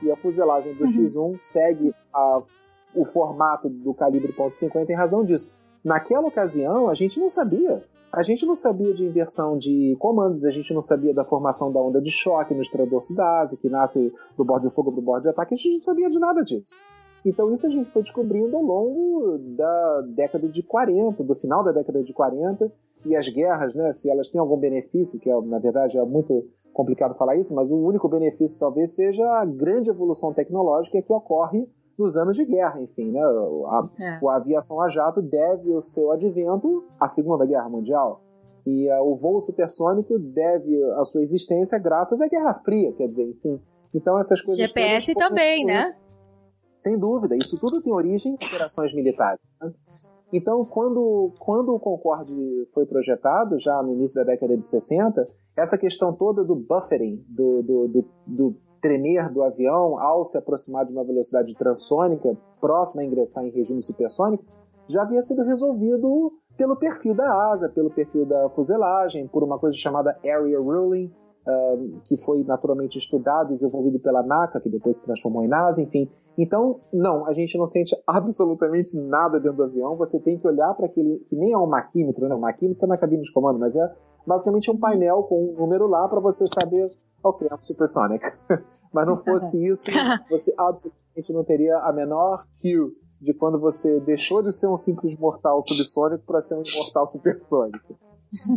S2: E a fuselagem do X1 segue a- o formato do calibre .50 em razão disso. Naquela ocasião, a gente não sabia. A gente não sabia de inversão de comandos, a gente não sabia da formação da onda de choque no estradorso da asa, que nasce do bordo de fogo para o bordo de ataque, a gente não sabia de nada disso. Então isso a gente foi descobrindo ao longo da década de 40, do final da década de 40, e as guerras, né, se elas têm algum benefício, que é, na verdade é muito complicado falar isso, mas o único benefício talvez seja a grande evolução tecnológica que ocorre nos anos de guerra, enfim, né? A,
S1: É.
S2: a aviação a jato deve o seu advento à Segunda Guerra Mundial. E ah, o voo supersônico deve a sua existência graças à Guerra Fria, quer dizer, enfim. Então essas coisas
S1: GPS também, né?
S2: Sem dúvida, isso tudo tem origem em operações militares. né? Então, quando, quando o Concorde foi projetado, já no início da década de 60, essa questão toda do buffering, do, do, do, do tremer do avião ao se aproximar de uma velocidade transônica próxima a ingressar em regime supersônico, já havia sido resolvido pelo perfil da asa, pelo perfil da fuselagem, por uma coisa chamada Area Ruling, que foi naturalmente estudado e desenvolvido pela NACA, que depois se transformou em NASA, enfim. Então, não, a gente não sente absolutamente nada dentro do avião. Você tem que olhar para aquele, que nem é um maquímetro, né? O maquímetro está na cabine de comando, mas é basicamente um painel com um número lá para você saber, ok, é um supersonic. mas não fosse isso, você absolutamente não teria a menor cue de quando você deixou de ser um simples mortal subsônico para ser um imortal supersônico.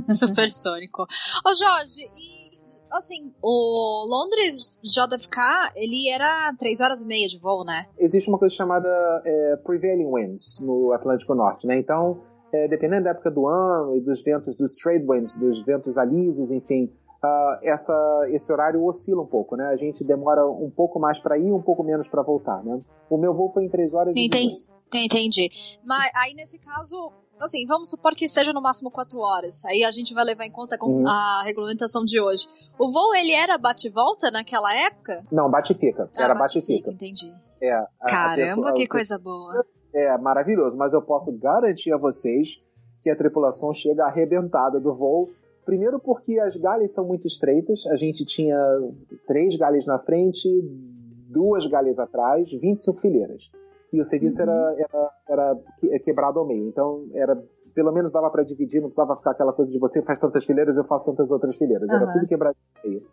S3: Supersônico. Ô, Jorge, e assim, o Londres JFK, ele era 3 horas e meia de voo, né?
S2: existe uma coisa chamada é, prevailing winds no Atlântico Norte, né? Então, é, dependendo da época do ano e dos ventos, dos trade winds, dos ventos alisos, enfim, ah, essa, esse horário oscila um pouco, né? A gente demora um pouco mais para ir, um pouco menos para voltar, né? O meu voo foi em 3 horas e
S3: Entendi.
S2: 18.
S3: Entendi. Mas aí nesse caso, assim, vamos supor que seja no máximo 4 horas. Aí a gente vai levar em conta a
S2: Uhum.
S3: a regulamentação de hoje. O voo ele era bate e volta naquela época?
S2: Não, bate e fica. Era
S3: Ah,
S2: bate e fica.
S3: Entendi.
S2: É, a- a
S3: Caramba,
S2: pessoa-
S3: que
S2: a-
S3: coisa boa.
S2: É maravilhoso, mas eu posso garantir a vocês que a tripulação chega arrebentada do voo. Primeiro porque as galhas são muito estreitas, a gente tinha três galhas na frente, duas galhas atrás, 25 fileiras. E o serviço era, era, era que- quebrado ao meio, então era pelo menos dava para dividir, não precisava ficar aquela coisa de você faz tantas fileiras, eu faço tantas outras fileiras. Era
S1: Aham.
S2: tudo quebrado ao meio.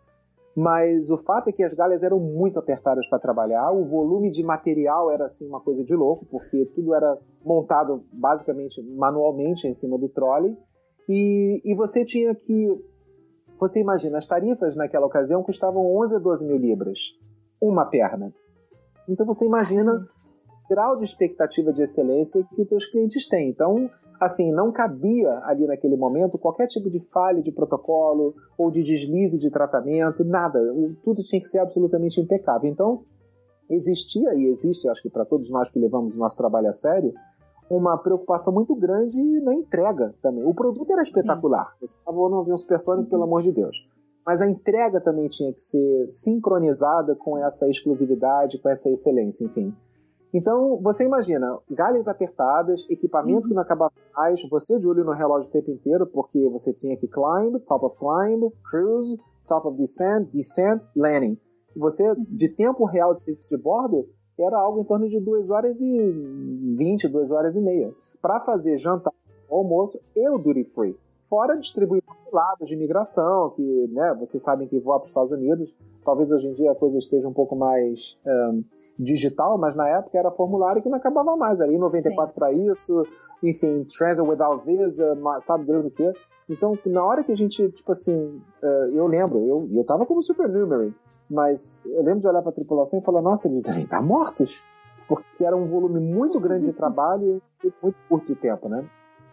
S2: Mas o fato é que as galhas eram muito apertadas para trabalhar, o volume de material era assim uma coisa de louco, porque tudo era montado basicamente manualmente em cima do trolley, e, e você tinha que. Você imagina, as tarifas naquela ocasião custavam 11 a 12 mil libras. uma perna. Então você imagina o grau de expectativa de excelência que os teus clientes têm. Então, assim, não cabia ali naquele momento qualquer tipo de falha de protocolo ou de deslize de tratamento, nada. Tudo tinha que ser absolutamente impecável. Então, existia e existe, acho que para todos nós que levamos o nosso trabalho a sério, uma preocupação muito grande na entrega também. O produto era espetacular. Sim. Você estava no avião supersônico, pelo amor de Deus. Mas a entrega também tinha que ser sincronizada com essa exclusividade, com essa excelência, enfim. Então, você imagina, galhas apertadas, equipamento uhum. que não acabava mais, você de olho no relógio o tempo inteiro, porque você tinha que climb, top of climb, cruise, top of descent, descent, landing. Você, de tempo real de serviço de bordo, era algo em torno de 2 horas e 20, 2 horas e meia. Para fazer jantar, almoço e o duty free. Fora distribuir lados de imigração, que né, vocês sabem que voar para os Estados Unidos. Talvez hoje em dia a coisa esteja um pouco mais um, digital, mas na época era formulário que não acabava mais. Era I-94 para isso, enfim, Transit Without Visa, sabe Deus o quê. Então, na hora que a gente, tipo assim, uh, eu lembro, eu, eu tava como supernumerary, mas eu lembro de olhar para a tripulação e falar, nossa, eles devem estar mortos. Porque era um volume muito grande de trabalho e muito curto de tempo, né?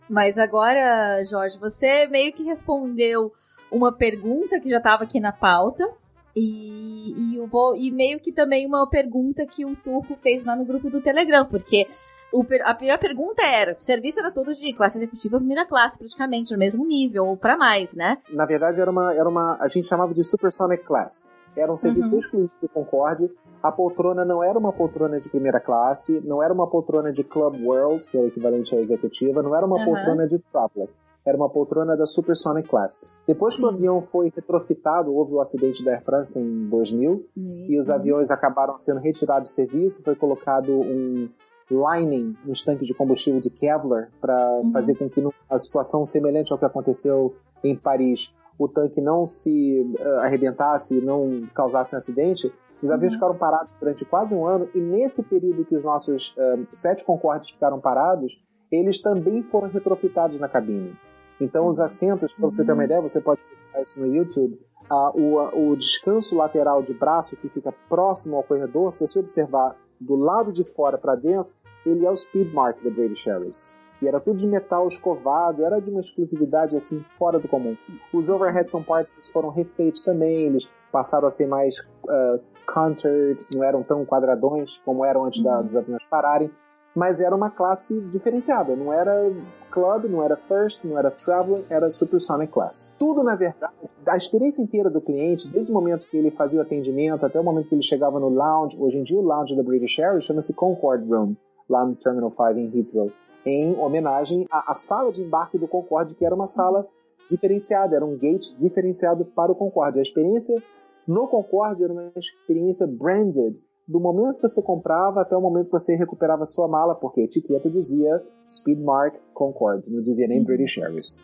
S1: Mas agora, Jorge, você meio que respondeu uma pergunta que já estava aqui na pauta. E, e, eu vou, e meio que também uma pergunta que o Turco fez lá no grupo do Telegram, porque o, a primeira pergunta era: o serviço era todo de classe executiva primeira classe, praticamente, no mesmo nível, ou para mais, né?
S2: Na verdade, era uma, era uma. A gente chamava de Supersonic Class. Era um serviço uhum. exclusivo do Concorde. A poltrona não era uma poltrona de primeira classe, não era uma poltrona de Club World, que é o equivalente à executiva, não era uma uhum. poltrona de Traveler. Era uma poltrona da Supersonic Class. Depois Sim. que o avião foi retrofitado, houve o acidente da Air France em 2000, e os aviões acabaram sendo retirados de serviço, foi colocado um lining nos tanques de combustível de Kevlar para uhum. fazer com que a situação semelhante ao que aconteceu em Paris o tanque não se uh, arrebentasse, não causasse um acidente, os aviões uhum. ficaram parados durante quase um ano e nesse período que os nossos uh, sete Concordes ficaram parados, eles também foram retrofitados na cabine. Então os assentos, para você ter uma uhum. ideia, você pode ver isso no YouTube, uh, o, o descanso lateral de braço que fica próximo ao corredor, se você observar do lado de fora para dentro, ele é o speed mark da British Airways e era tudo de metal escovado, era de uma exclusividade assim fora do comum. Os overhead compartments foram refeitos também, eles passaram a ser mais uh, countered, não eram tão quadradões como eram antes da, uhum. dos aviões pararem, mas era uma classe diferenciada, não era club, não era first, não era traveler, era supersonic class. Tudo na verdade, a experiência inteira do cliente, desde o momento que ele fazia o atendimento até o momento que ele chegava no lounge, hoje em dia o lounge da British Airways chama-se Concorde Room, lá no Terminal 5 em Heathrow em homenagem à, à sala de embarque do Concorde, que era uma sala diferenciada, era um gate diferenciado para o Concorde. A experiência no Concorde era uma experiência branded, do momento que você comprava até o momento que você recuperava sua mala, porque a etiqueta dizia Speedmark Concorde, não dizia nem uhum. British Airways.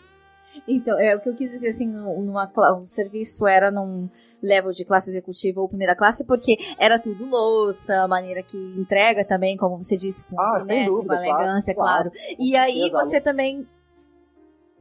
S1: Então, é o que eu quis dizer assim, numa, o serviço era num level de classe executiva ou primeira classe, porque era tudo louça, a maneira que entrega também, como você disse, com
S2: ah,
S1: uma elegância, claro. claro. E aí você também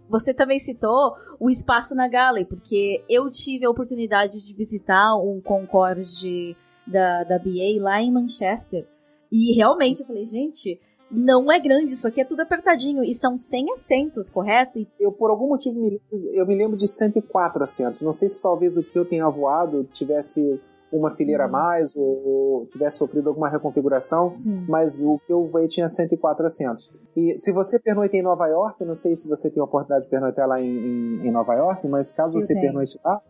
S1: você também citou o espaço na Galley, porque eu tive a oportunidade de visitar um Concorde da, da BA lá em Manchester. E realmente eu falei, gente, não é grande, isso aqui é tudo apertadinho. E são 100 assentos, correto?
S2: Eu, por algum motivo, me, eu me lembro de 104 assentos. Não sei se talvez o que eu tenha voado tivesse uma fileira a uhum. mais ou, ou, tivesse sofrido alguma reconfiguração, Sim. mas o que eu voei tinha 104 assentos. E se você pernoita em Nova York, não sei se você tem a oportunidade de pernoitar lá em, em, em Nova York, mas caso eu você tenho. pernoite lá,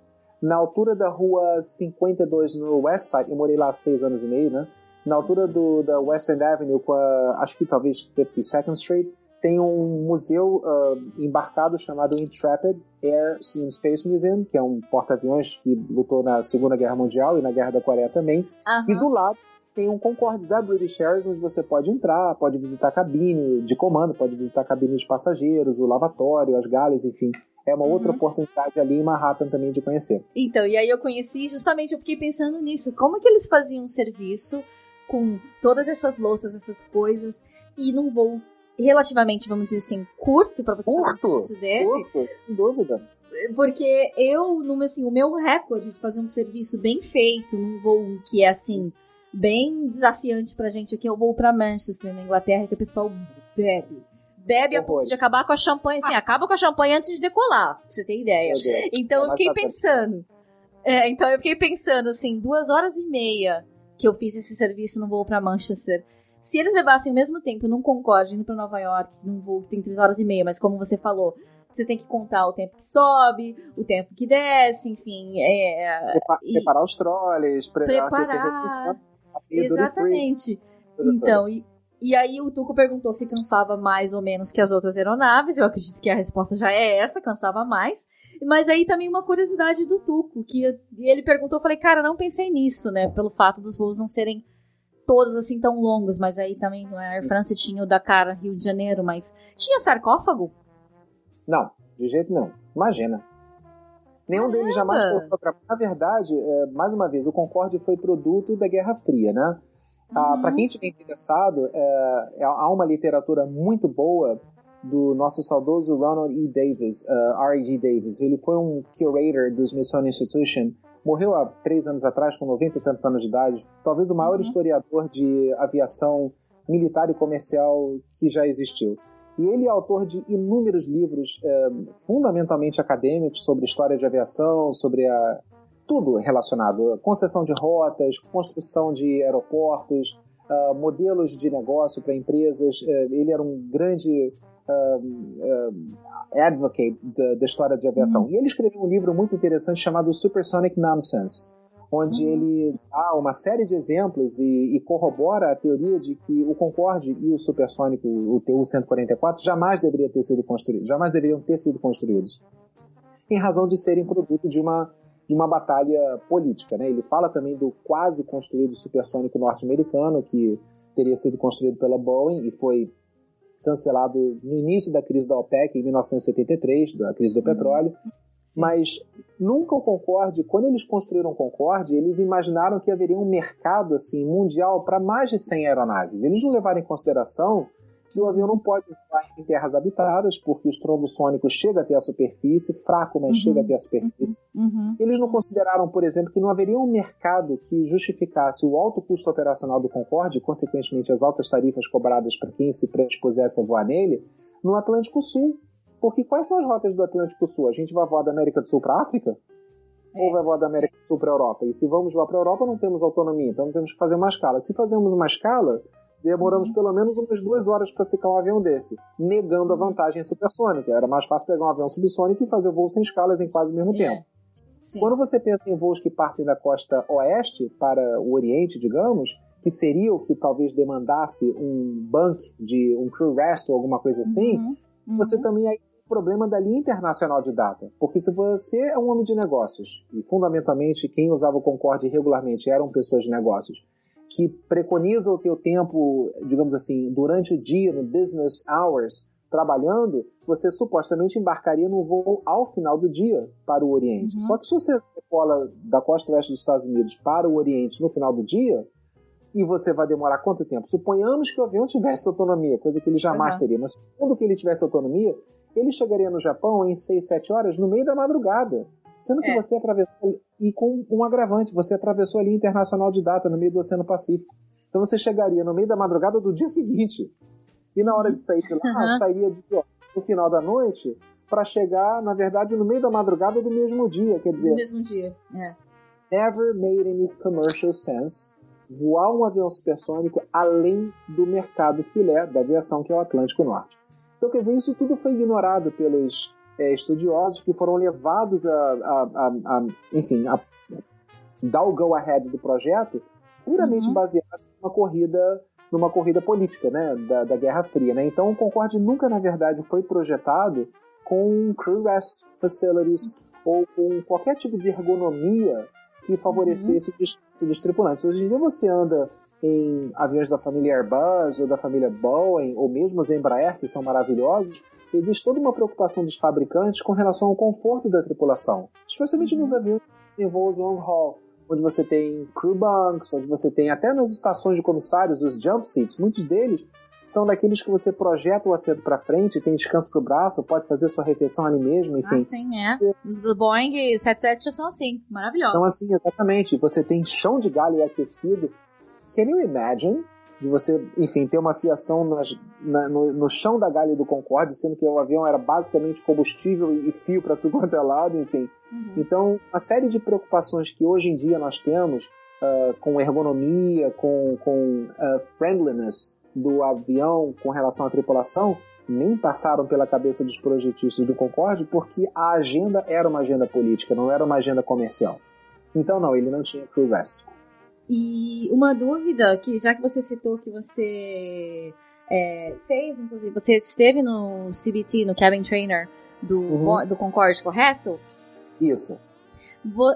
S2: na altura da rua 52 no West Side, eu morei lá seis anos e meio, né? na altura do, da Western Avenue, com a, acho que talvez 52nd Street, tem um museu uh, embarcado chamado Intrepid Air Sea and Space Museum, que é um porta-aviões que lutou na Segunda Guerra Mundial e na Guerra da Coreia também. Uhum. E do lado tem um Concorde da British Airways, onde você pode entrar, pode visitar a cabine de comando, pode visitar a cabine de passageiros, o lavatório, as galhas, enfim. É uma uhum. outra oportunidade ali em Manhattan também de conhecer.
S1: Então, e aí eu conheci justamente, eu fiquei pensando nisso. Como é que eles faziam um serviço com todas essas louças, essas coisas, e num voo relativamente, vamos dizer assim, curto para você
S2: curto, fazer um desse. Curto, sem dúvida.
S1: Porque eu, no, assim, o meu recorde de fazer um serviço bem feito num voo que é assim, bem desafiante pra gente aqui, é o voo pra Manchester, na Inglaterra, que o pessoal bebe. Bebe a ponto de acabar com a champanhe, assim, acaba com a champanhe antes de decolar, pra você ter ideia. Então eu fiquei pensando. É, então eu fiquei pensando, assim, duas horas e meia que eu fiz esse serviço no voo pra Manchester. Se eles levassem o mesmo tempo num Concorde indo pra Nova York, num voo que tem três horas e meia, mas como você falou, você tem que contar o tempo que sobe, o tempo que desce, enfim. É,
S2: Prepa e preparar os trolleys,
S1: preparar. Exatamente. Então, e, e aí o Tuco perguntou se cansava mais ou menos que as outras aeronaves. Eu acredito que a resposta já é essa, cansava mais. Mas aí também uma curiosidade do Tuco, que ele perguntou, eu falei, cara, não pensei nisso, né? Pelo fato dos voos não serem todos assim tão longos, mas aí também a Air France tinha o Dakar, Rio de Janeiro, mas tinha sarcófago?
S2: Não, de jeito nenhum. Imagina. Nenhum deles jamais foi Na verdade, é, mais uma vez, o Concorde foi produto da Guerra Fria, né? Ah, uhum. Para quem estiver interessado, é, é, há uma literatura muito boa do nosso saudoso Ronald E. Davis, uh, R.E.G. Davis. Ele foi um curator do Smithsonian Institution, morreu há três anos atrás, com 90 e tantos anos de idade. Talvez o maior uhum. historiador de aviação militar e comercial que já existiu. E ele é autor de inúmeros livros, é, fundamentalmente acadêmicos, sobre história de aviação, sobre a, tudo relacionado concessão de rotas, construção de aeroportos, uh, modelos de negócio para empresas. Uh, ele era um grande uh, advocate da, da, história de aviação. Uhum. E ele escreveu um livro muito interessante chamado Supersonic Nonsense, onde uhum. ele dá uma série de exemplos e, e, corrobora a teoria de que o Concorde e o supersônico, o TU-144, jamais deveria ter sido construído, jamais deveriam ter sido construídos, em razão de serem produto de uma de uma batalha política. Né? Ele fala também do quase construído supersônico norte-americano, que teria sido construído pela Boeing e foi cancelado no início da crise da OPEC, em 1973, da crise do petróleo. Sim. Mas nunca o Concorde, quando eles construíram o Concorde, eles imaginaram que haveria um mercado assim mundial para mais de 100 aeronaves. Eles não levaram em consideração que o avião não pode voar em terras habitadas, porque o estrondo sônico chega até a superfície, fraco, mas uhum. chega até a superfície. Uhum. Eles não consideraram, por exemplo, que não haveria um mercado que justificasse o alto custo operacional do Concorde, consequentemente as altas tarifas cobradas para quem se predispusesse a voar nele, no Atlântico Sul. Porque quais são as rotas do Atlântico Sul? A gente vai voar da América do Sul para a África? É. Ou vai voar da América do Sul para a Europa? E se vamos voar para a Europa, não temos autonomia, então temos que fazer uma escala. Se fazemos uma escala, demoramos pelo menos umas duas horas para secar um avião desse, negando a vantagem supersônica. Era mais fácil pegar um avião subsônico e fazer voo sem escalas em quase o mesmo é. tempo. Sim. Quando você pensa em voos que partem da costa oeste para o oriente, digamos, que seria o que talvez demandasse um bank de um crew rest ou alguma coisa assim, uhum. Uhum. você também aí tem o problema da linha internacional de data. Porque se você é um homem de negócios, e fundamentalmente quem usava o Concorde regularmente eram pessoas de negócios, que preconiza o teu tempo, digamos assim, durante o dia, no business hours, trabalhando, você supostamente embarcaria no voo ao final do dia para o Oriente. Uhum. Só que se você decola da costa oeste dos Estados Unidos para o Oriente no final do dia, e você vai demorar quanto tempo? Suponhamos que o avião tivesse autonomia, coisa que ele jamais uhum. teria, mas quando que ele tivesse autonomia, ele chegaria no Japão em 6, 7 horas no meio da madrugada. Sendo que é. você atravessou, e com um agravante, você atravessou ali internacional de data no meio do Oceano Pacífico. Então você chegaria no meio da madrugada do dia seguinte. E na hora de sair de lá, uhum. sairia de, ó, no final da noite para chegar, na verdade, no meio da madrugada do mesmo dia. Quer dizer,
S1: do mesmo dia, é.
S2: Never made any commercial sense voar um avião supersônico além do mercado filé da aviação, que é o Atlântico Norte. Então, quer dizer, isso tudo foi ignorado pelos é, estudiosos que foram levados a, a, a, a, enfim, a dar o go ahead do projeto puramente uhum. baseado numa corrida numa corrida política, né, da, da Guerra Fria, né? Então o Concorde nunca, na verdade, foi projetado com crew rest facilities ou com qualquer tipo de ergonomia que favorecesse uhum. os tripulantes. Hoje em dia você anda em aviões da família Airbus ou da família Boeing ou mesmo os Embraer, que são maravilhosos, existe toda uma preocupação dos fabricantes com relação ao conforto da tripulação, especialmente nos uhum. aviões em voos long haul, onde você tem crew bunks, onde você tem até nas estações de comissários os jump seats, muitos deles são daqueles que você projeta o assento para frente, tem descanso pro braço, pode fazer sua refeição ali mesmo, enfim. Ah,
S1: sim, é. Os do Boeing 77 já são assim, maravilhosos.
S2: Então, assim, exatamente. Você tem chão de galho aquecido. Can you imagine? De você, enfim, ter uma fiação nas, na, no, no, chão da galha do Concorde, sendo que o avião era basicamente combustível e fio para tudo quanto é lado, enfim. Uhum. Então, uma série de preocupações que hoje em dia nós temos uh, com ergonomia, com, com uh, friendliness, do avião com relação à tripulação nem passaram pela cabeça dos projetistas do Concorde porque a agenda era uma agenda política, não era uma agenda comercial. Então, não, ele não tinha crew rest.
S1: E uma dúvida, que já que você citou que você é, fez, inclusive, você esteve no CBT, no Cabin Trainer do, uhum. do Concorde, correto?
S2: Isso.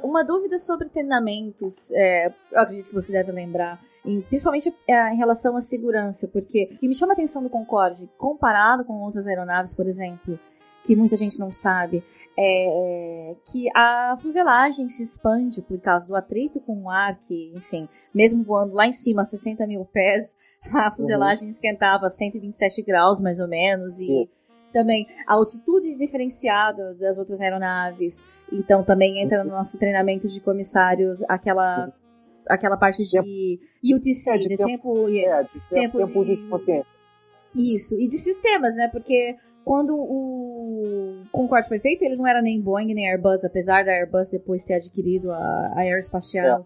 S1: Uma dúvida sobre treinamentos, é, eu acredito que você deve lembrar, em, principalmente é, em relação à segurança, porque o que me chama a atenção do Concorde, comparado com outras aeronaves, por exemplo, que muita gente não sabe, é que a fuselagem se expande por causa do atrito com o ar, que, enfim, mesmo voando lá em cima a 60 mil pés, a fuselagem uhum. esquentava a 127 graus, mais ou menos, e também a altitude diferenciada das outras aeronaves, então também entra no nosso treinamento de comissários aquela aquela parte de UTC, é, de, de tempo,
S2: é, de tempo, tempo de, de consciência.
S1: Isso, e de sistemas, né? Porque quando o Concorde foi feito, ele não era nem Boeing nem Airbus, apesar da Airbus depois ter adquirido a, a Aeroespacial é.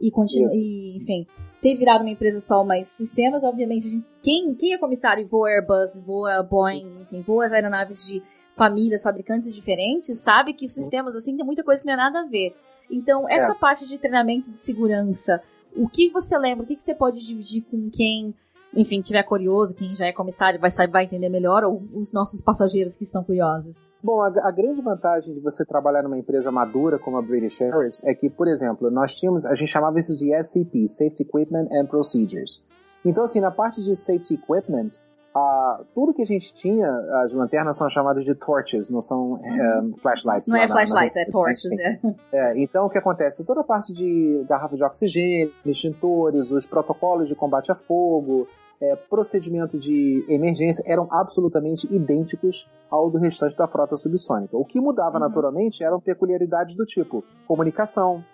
S1: e, continu, e, enfim, ter virado uma empresa só, mas sistemas, obviamente, gente, quem, quem é comissário e voa Airbus, voa Boeing, enfim, voa as aeronaves de famílias, fabricantes diferentes, sabe que sistemas assim tem muita coisa que não tem nada a ver. Então, essa é. parte de treinamento de segurança, o que você lembra, o que, que você pode dividir com quem, enfim, tiver curioso, quem já é comissário vai, vai entender melhor, ou os nossos passageiros que estão curiosos?
S2: Bom, a, a, grande vantagem de você trabalhar numa empresa madura como a British Airways é que, por exemplo, nós tínhamos, a gente chamava isso de SCP, Safety Equipment and Procedures. Então, assim, na parte de Safety Equipment, Uh, tudo que a gente tinha, as lanternas são chamadas de torches, não são uhum. flashlights.
S1: Não é flashlights, na... é torches, é.
S2: é. Então o que acontece? Toda a parte de garrafa de oxigênio, extintores, os protocolos de combate a fogo, é, procedimento de emergência eram absolutamente idênticos ao do restante da frota subsônica. O que mudava uhum. naturalmente eram peculiaridades do tipo comunicação,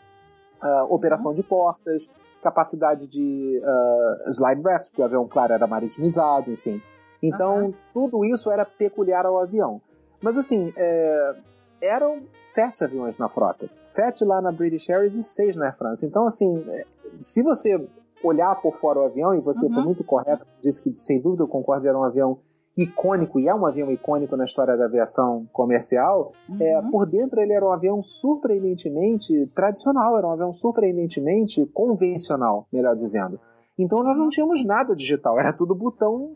S2: uh, operação uhum. de portas, capacidade de uh, slide rest, porque o avião, claro, era maritimizado, enfim. Então, uhum. tudo isso era peculiar ao avião. Mas, assim, é, eram sete aviões na frota. Sete lá na British Airways e seis na Air France. Então, assim, é, se você olhar por fora o avião, e você uhum. foi muito correto, disse que, sem dúvida, o Concorde era um avião icônico, e é um avião icônico na história da aviação comercial, uhum. é, por dentro ele era um avião surpreendentemente tradicional, era um avião surpreendentemente convencional, melhor dizendo. Então nós não tínhamos nada digital, era tudo botão,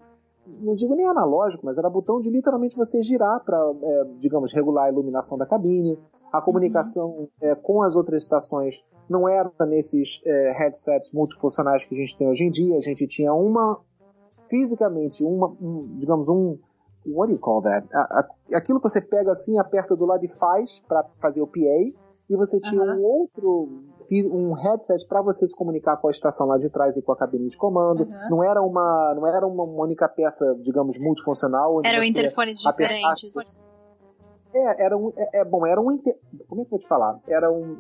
S2: não digo nem analógico, mas era botão de literalmente você girar para, é, digamos, regular a iluminação da cabine. A comunicação uhum. é, com as outras estações não era nesses é, headsets multifuncionais que a gente tem hoje em dia. A gente tinha uma fisicamente uma, um, digamos, um. What do you call that? A, a, aquilo que você pega assim, aperta do lado e faz para fazer o PA, e você tinha um outro um headset para você se comunicar com a estação lá de trás e com a cabine de comando. Não era uma não era uma única peça, digamos, multifuncional.
S3: Eram interfones diferentes.
S2: É, era um é, é, bom, era um inter... como é que eu vou te falar? Era um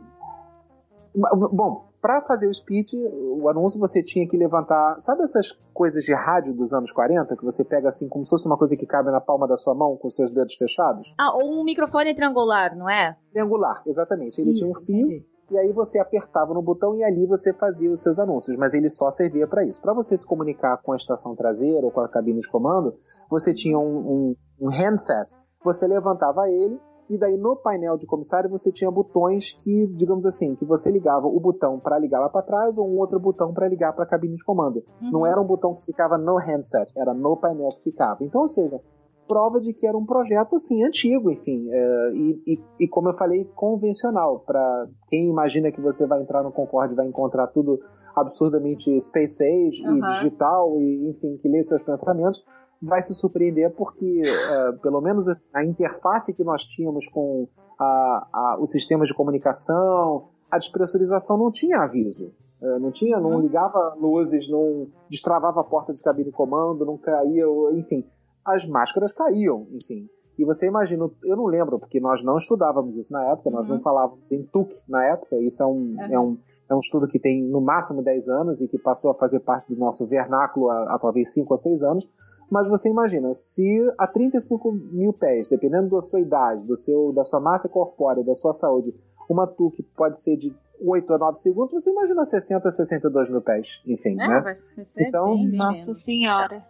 S2: Bom, para fazer o speech, o anúncio você tinha que levantar. Sabe essas coisas de rádio dos anos 40 que você pega assim como se fosse uma coisa que cabe na palma da sua mão com seus dedos fechados?
S1: Ah, ou um microfone triangular, não é?
S2: Triangular, exatamente. Ele Isso, tinha um fio. Entendi. E aí você apertava no botão e ali você fazia os seus anúncios, mas ele só servia para isso. Para você se comunicar com a estação traseira ou com a cabine de comando, você tinha um, um, um handset. Você levantava ele e daí no painel de comissário você tinha botões que, digamos assim, que você ligava o botão para ligar lá para trás ou um outro botão para ligar para a cabine de comando. Uhum. Não era um botão que ficava no handset, era no painel que ficava. Então, ou seja, prova de que era um projeto assim antigo, enfim, é, e, e, e, como eu falei, convencional. Para quem imagina que você vai entrar no Concorde vai encontrar tudo absurdamente space age uhum. e digital e enfim que lê seus pensamentos vai se surpreender porque, é, pelo menos a interface que nós tínhamos com a, a, os sistemas de comunicação, a despressurização não tinha aviso. É, não tinha, não
S1: Uhum.
S2: ligava luzes, não destravava a porta de cabine comando, não caía, enfim. As máscaras caíam, enfim. E você imagina, eu não lembro, porque nós não estudávamos isso na época, nós
S1: Uhum.
S2: não falávamos em TUC na época, isso é um, é um, é um estudo que tem no máximo 10 anos e que passou a fazer parte do nosso vernáculo há, há talvez 5 ou 6 anos. Mas você imagina, se a 35 mil pés, dependendo da sua idade, do seu, da sua massa corpórea, da sua saúde, uma TUC pode ser de 8 a 9 segundos, você imagina 60 a 62 mil pés, enfim,
S1: É,
S2: né?
S1: vai ser
S2: Então,
S1: bem, bem
S6: Nossa
S1: menos.
S6: senhora.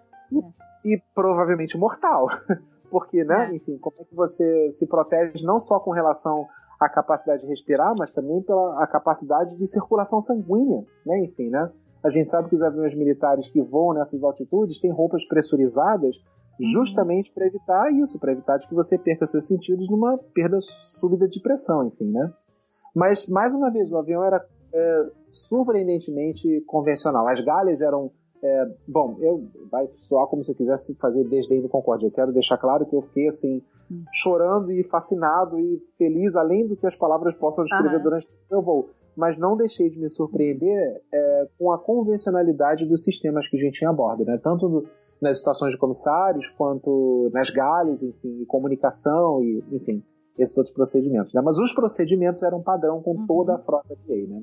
S2: e provavelmente mortal. Porque, né,
S1: É.
S2: enfim, como é que você se protege não só com relação à capacidade de respirar, mas também pela a capacidade de circulação sanguínea, né, enfim, né? A gente sabe que os aviões militares que voam nessas altitudes têm roupas pressurizadas justamente para evitar isso, para evitar que você perca seus sentidos numa perda súbita de pressão, enfim, né? Mas, mais uma vez, o avião era é, surpreendentemente convencional. As galhas eram é, bom, eu vai soar como se eu quisesse fazer desdém do Concorde. Eu quero deixar claro que eu fiquei assim chorando e fascinado e feliz, além do que as palavras possam descrever
S1: Aham.
S2: durante o meu voo. Mas não deixei de me surpreender é, com a convencionalidade dos sistemas que a gente tinha a bordo, né? Tanto do- nas estações de comissários quanto nas galhas, enfim, e comunicação e, enfim, esses outros procedimentos. Né? Mas os procedimentos eram padrão com
S1: Uhum.
S2: toda a frota que né?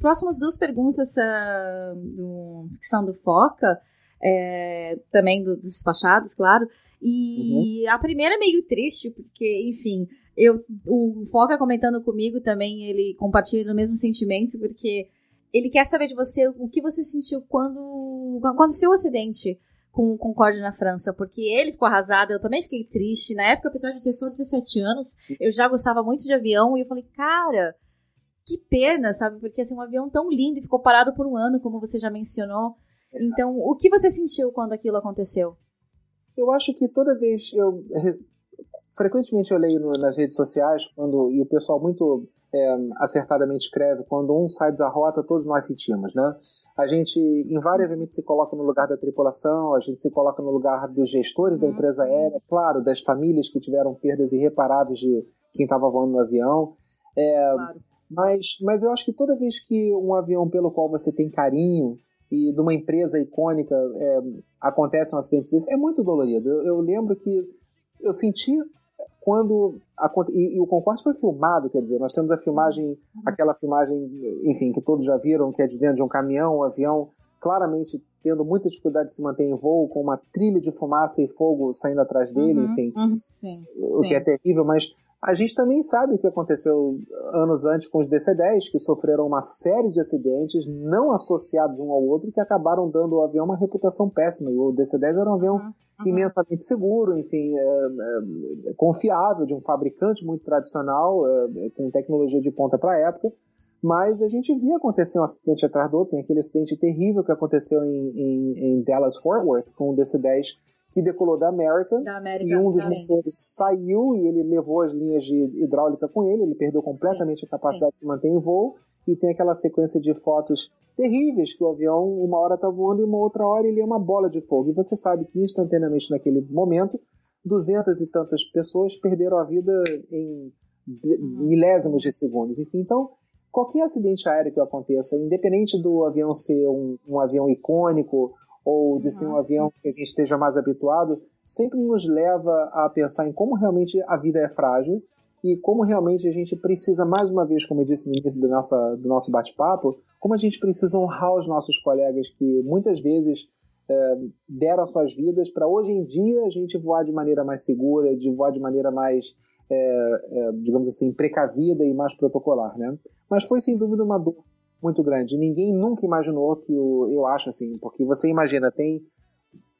S1: Próximas duas perguntas ah, do, que são do Foca, é, também do- dos despachados, claro. E a primeira é meio triste, porque, enfim, eu, o Foca comentando comigo também, ele compartilha o mesmo sentimento, porque ele quer saber de você o que você sentiu quando, quando aconteceu o acidente com o Concorde na França, porque ele ficou arrasado, eu também fiquei triste. Na época, apesar de ter só 17 anos, eu já gostava muito de avião e eu falei, cara, que pena, sabe? Porque assim, um avião tão lindo e ficou parado por um ano, como você já mencionou. Então, o que você sentiu quando aquilo aconteceu?
S2: Eu acho que toda vez eu re- frequentemente eu leio nas redes sociais quando e o pessoal muito é, acertadamente escreve quando um sai da rota todos nós sentimos, né? A gente invariavelmente se coloca no lugar da tripulação, a gente se coloca no lugar dos gestores da
S1: Uhum.
S2: empresa aérea, claro, das famílias que tiveram perdas irreparáveis de quem estava voando no avião. É,
S1: Claro.
S2: Mas, mas eu acho que toda vez que um avião pelo qual você tem carinho e de uma empresa icônica é, acontece um acidente desse, é muito dolorido. Eu, eu lembro que eu senti quando. aconte- E, e o Concorde foi filmado, quer dizer, nós temos a filmagem, aquela filmagem, enfim, que todos já viram, que é de dentro de um caminhão, um avião claramente tendo muita dificuldade de se manter em voo, com uma trilha de fumaça e fogo saindo atrás dele,
S1: Uhum,
S2: enfim
S1: Sim.
S2: o
S1: Sim.
S2: que é terrível, mas a gente também sabe o que aconteceu anos antes com os DC-10, que sofreram uma série de acidentes não associados um ao outro, que acabaram dando ao avião uma reputação péssima. E o DC-10 era um avião
S1: Uhum, uhum.
S2: imensamente seguro, enfim, é, é, confiável, de um fabricante muito tradicional, é, com tecnologia de ponta para a época. Mas a gente via acontecer um acidente atrás do outro. Tem aquele acidente terrível que aconteceu em, em, em Dallas-Fort Worth, com o DC-10 que decolou da American
S1: Da América.
S2: e um dos
S1: sim.
S2: motores saiu e ele levou as linhas de hidráulica com ele, ele perdeu completamente a capacidade de manter em voo e tem aquela sequência de fotos terríveis que o avião uma hora está voando e uma outra hora ele é uma bola de fogo. E você sabe que instantaneamente naquele momento, duzentas e tantas pessoas perderam a vida em
S1: Uhum.
S2: milésimos de segundos. Enfim, então, qualquer acidente aéreo que aconteça, independente do avião ser um, um avião icônico ou de ser um avião que a gente esteja mais habituado, sempre nos leva a pensar em como realmente a vida é frágil e como realmente a gente precisa, mais uma vez, como eu disse no início do nosso, do nosso bate-papo, como a gente precisa honrar os nossos colegas que muitas vezes eh, deram suas vidas para hoje em dia a gente voar de maneira mais segura, de voar de maneira mais, eh, eh, digamos assim, precavida e mais protocolar, né? Mas foi sem dúvida uma dor muito grande. Ninguém nunca imaginou que o, eu acho assim, porque você imagina, tem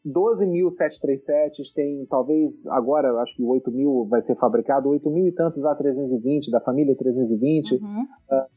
S2: 12 mil 737s, tem talvez agora, acho que 8 mil vai ser fabricado, 8 mil e tantos A320 da família 320,
S1: Uhum.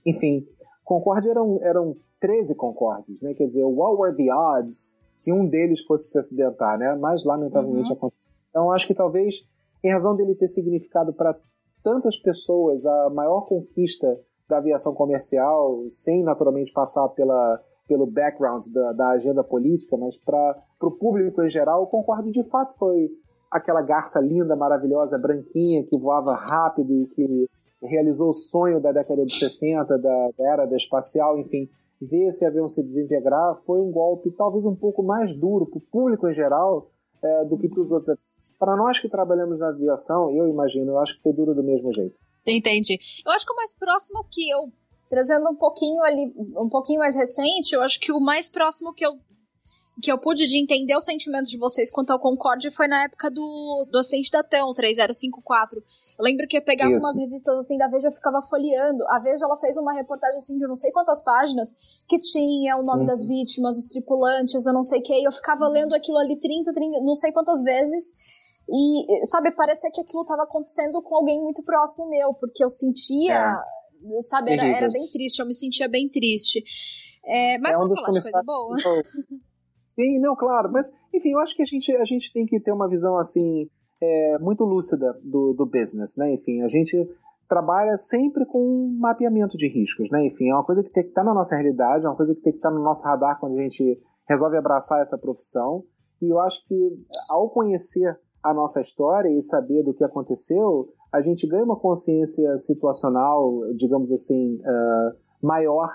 S2: enfim, Concorde eram, eram 13 Concordes, né? Quer dizer, what were the odds que um deles fosse se acidentar, né? Mas lamentavelmente
S1: Uhum.
S2: aconteceu. Então acho que talvez, em razão dele ter significado para tantas pessoas a maior conquista da aviação comercial, sem naturalmente passar pela, pelo background da, da agenda política, mas para o público em geral, concordo de fato foi aquela garça linda, maravilhosa, branquinha, que voava rápido e que realizou o sonho da década de 60, da, da era da espacial, enfim, ver esse avião se desintegrar foi um golpe talvez um pouco mais duro para o público em geral é, do que para os outros. Para nós que trabalhamos na aviação, eu imagino, eu acho que foi duro do mesmo jeito.
S3: Entendi. Eu acho que o mais próximo que eu trazendo um pouquinho ali, um pouquinho mais recente, eu acho que o mais próximo que eu que eu pude de entender os sentimentos de vocês quanto ao Concorde foi na época do, do acidente da TAM, 3054. Eu lembro que eu pegava Isso. umas revistas assim da Veja, eu ficava folheando. A Veja, ela fez uma reportagem assim de não sei quantas páginas, que tinha o nome uhum. das vítimas, os tripulantes, eu não sei o que, e eu ficava lendo aquilo ali 30, 30, não sei quantas vezes. E, sabe, parecia que aquilo estava acontecendo com alguém muito próximo meu, porque eu sentia, é. sabe, era, era, bem triste, eu me sentia bem triste. É, mas é um vamos falar de coisa boa.
S2: Sim, não, claro. Mas, enfim, eu acho que a gente, a gente tem que ter uma visão, assim, é, muito lúcida do, do business, né? Enfim, a gente trabalha sempre com um mapeamento de riscos, né? Enfim, é uma coisa que tem que estar na nossa realidade, é uma coisa que tem que estar no nosso radar quando a gente resolve abraçar essa profissão. E eu acho que ao conhecer a nossa história e saber do que aconteceu, a gente ganha uma consciência situacional, digamos assim, uh, maior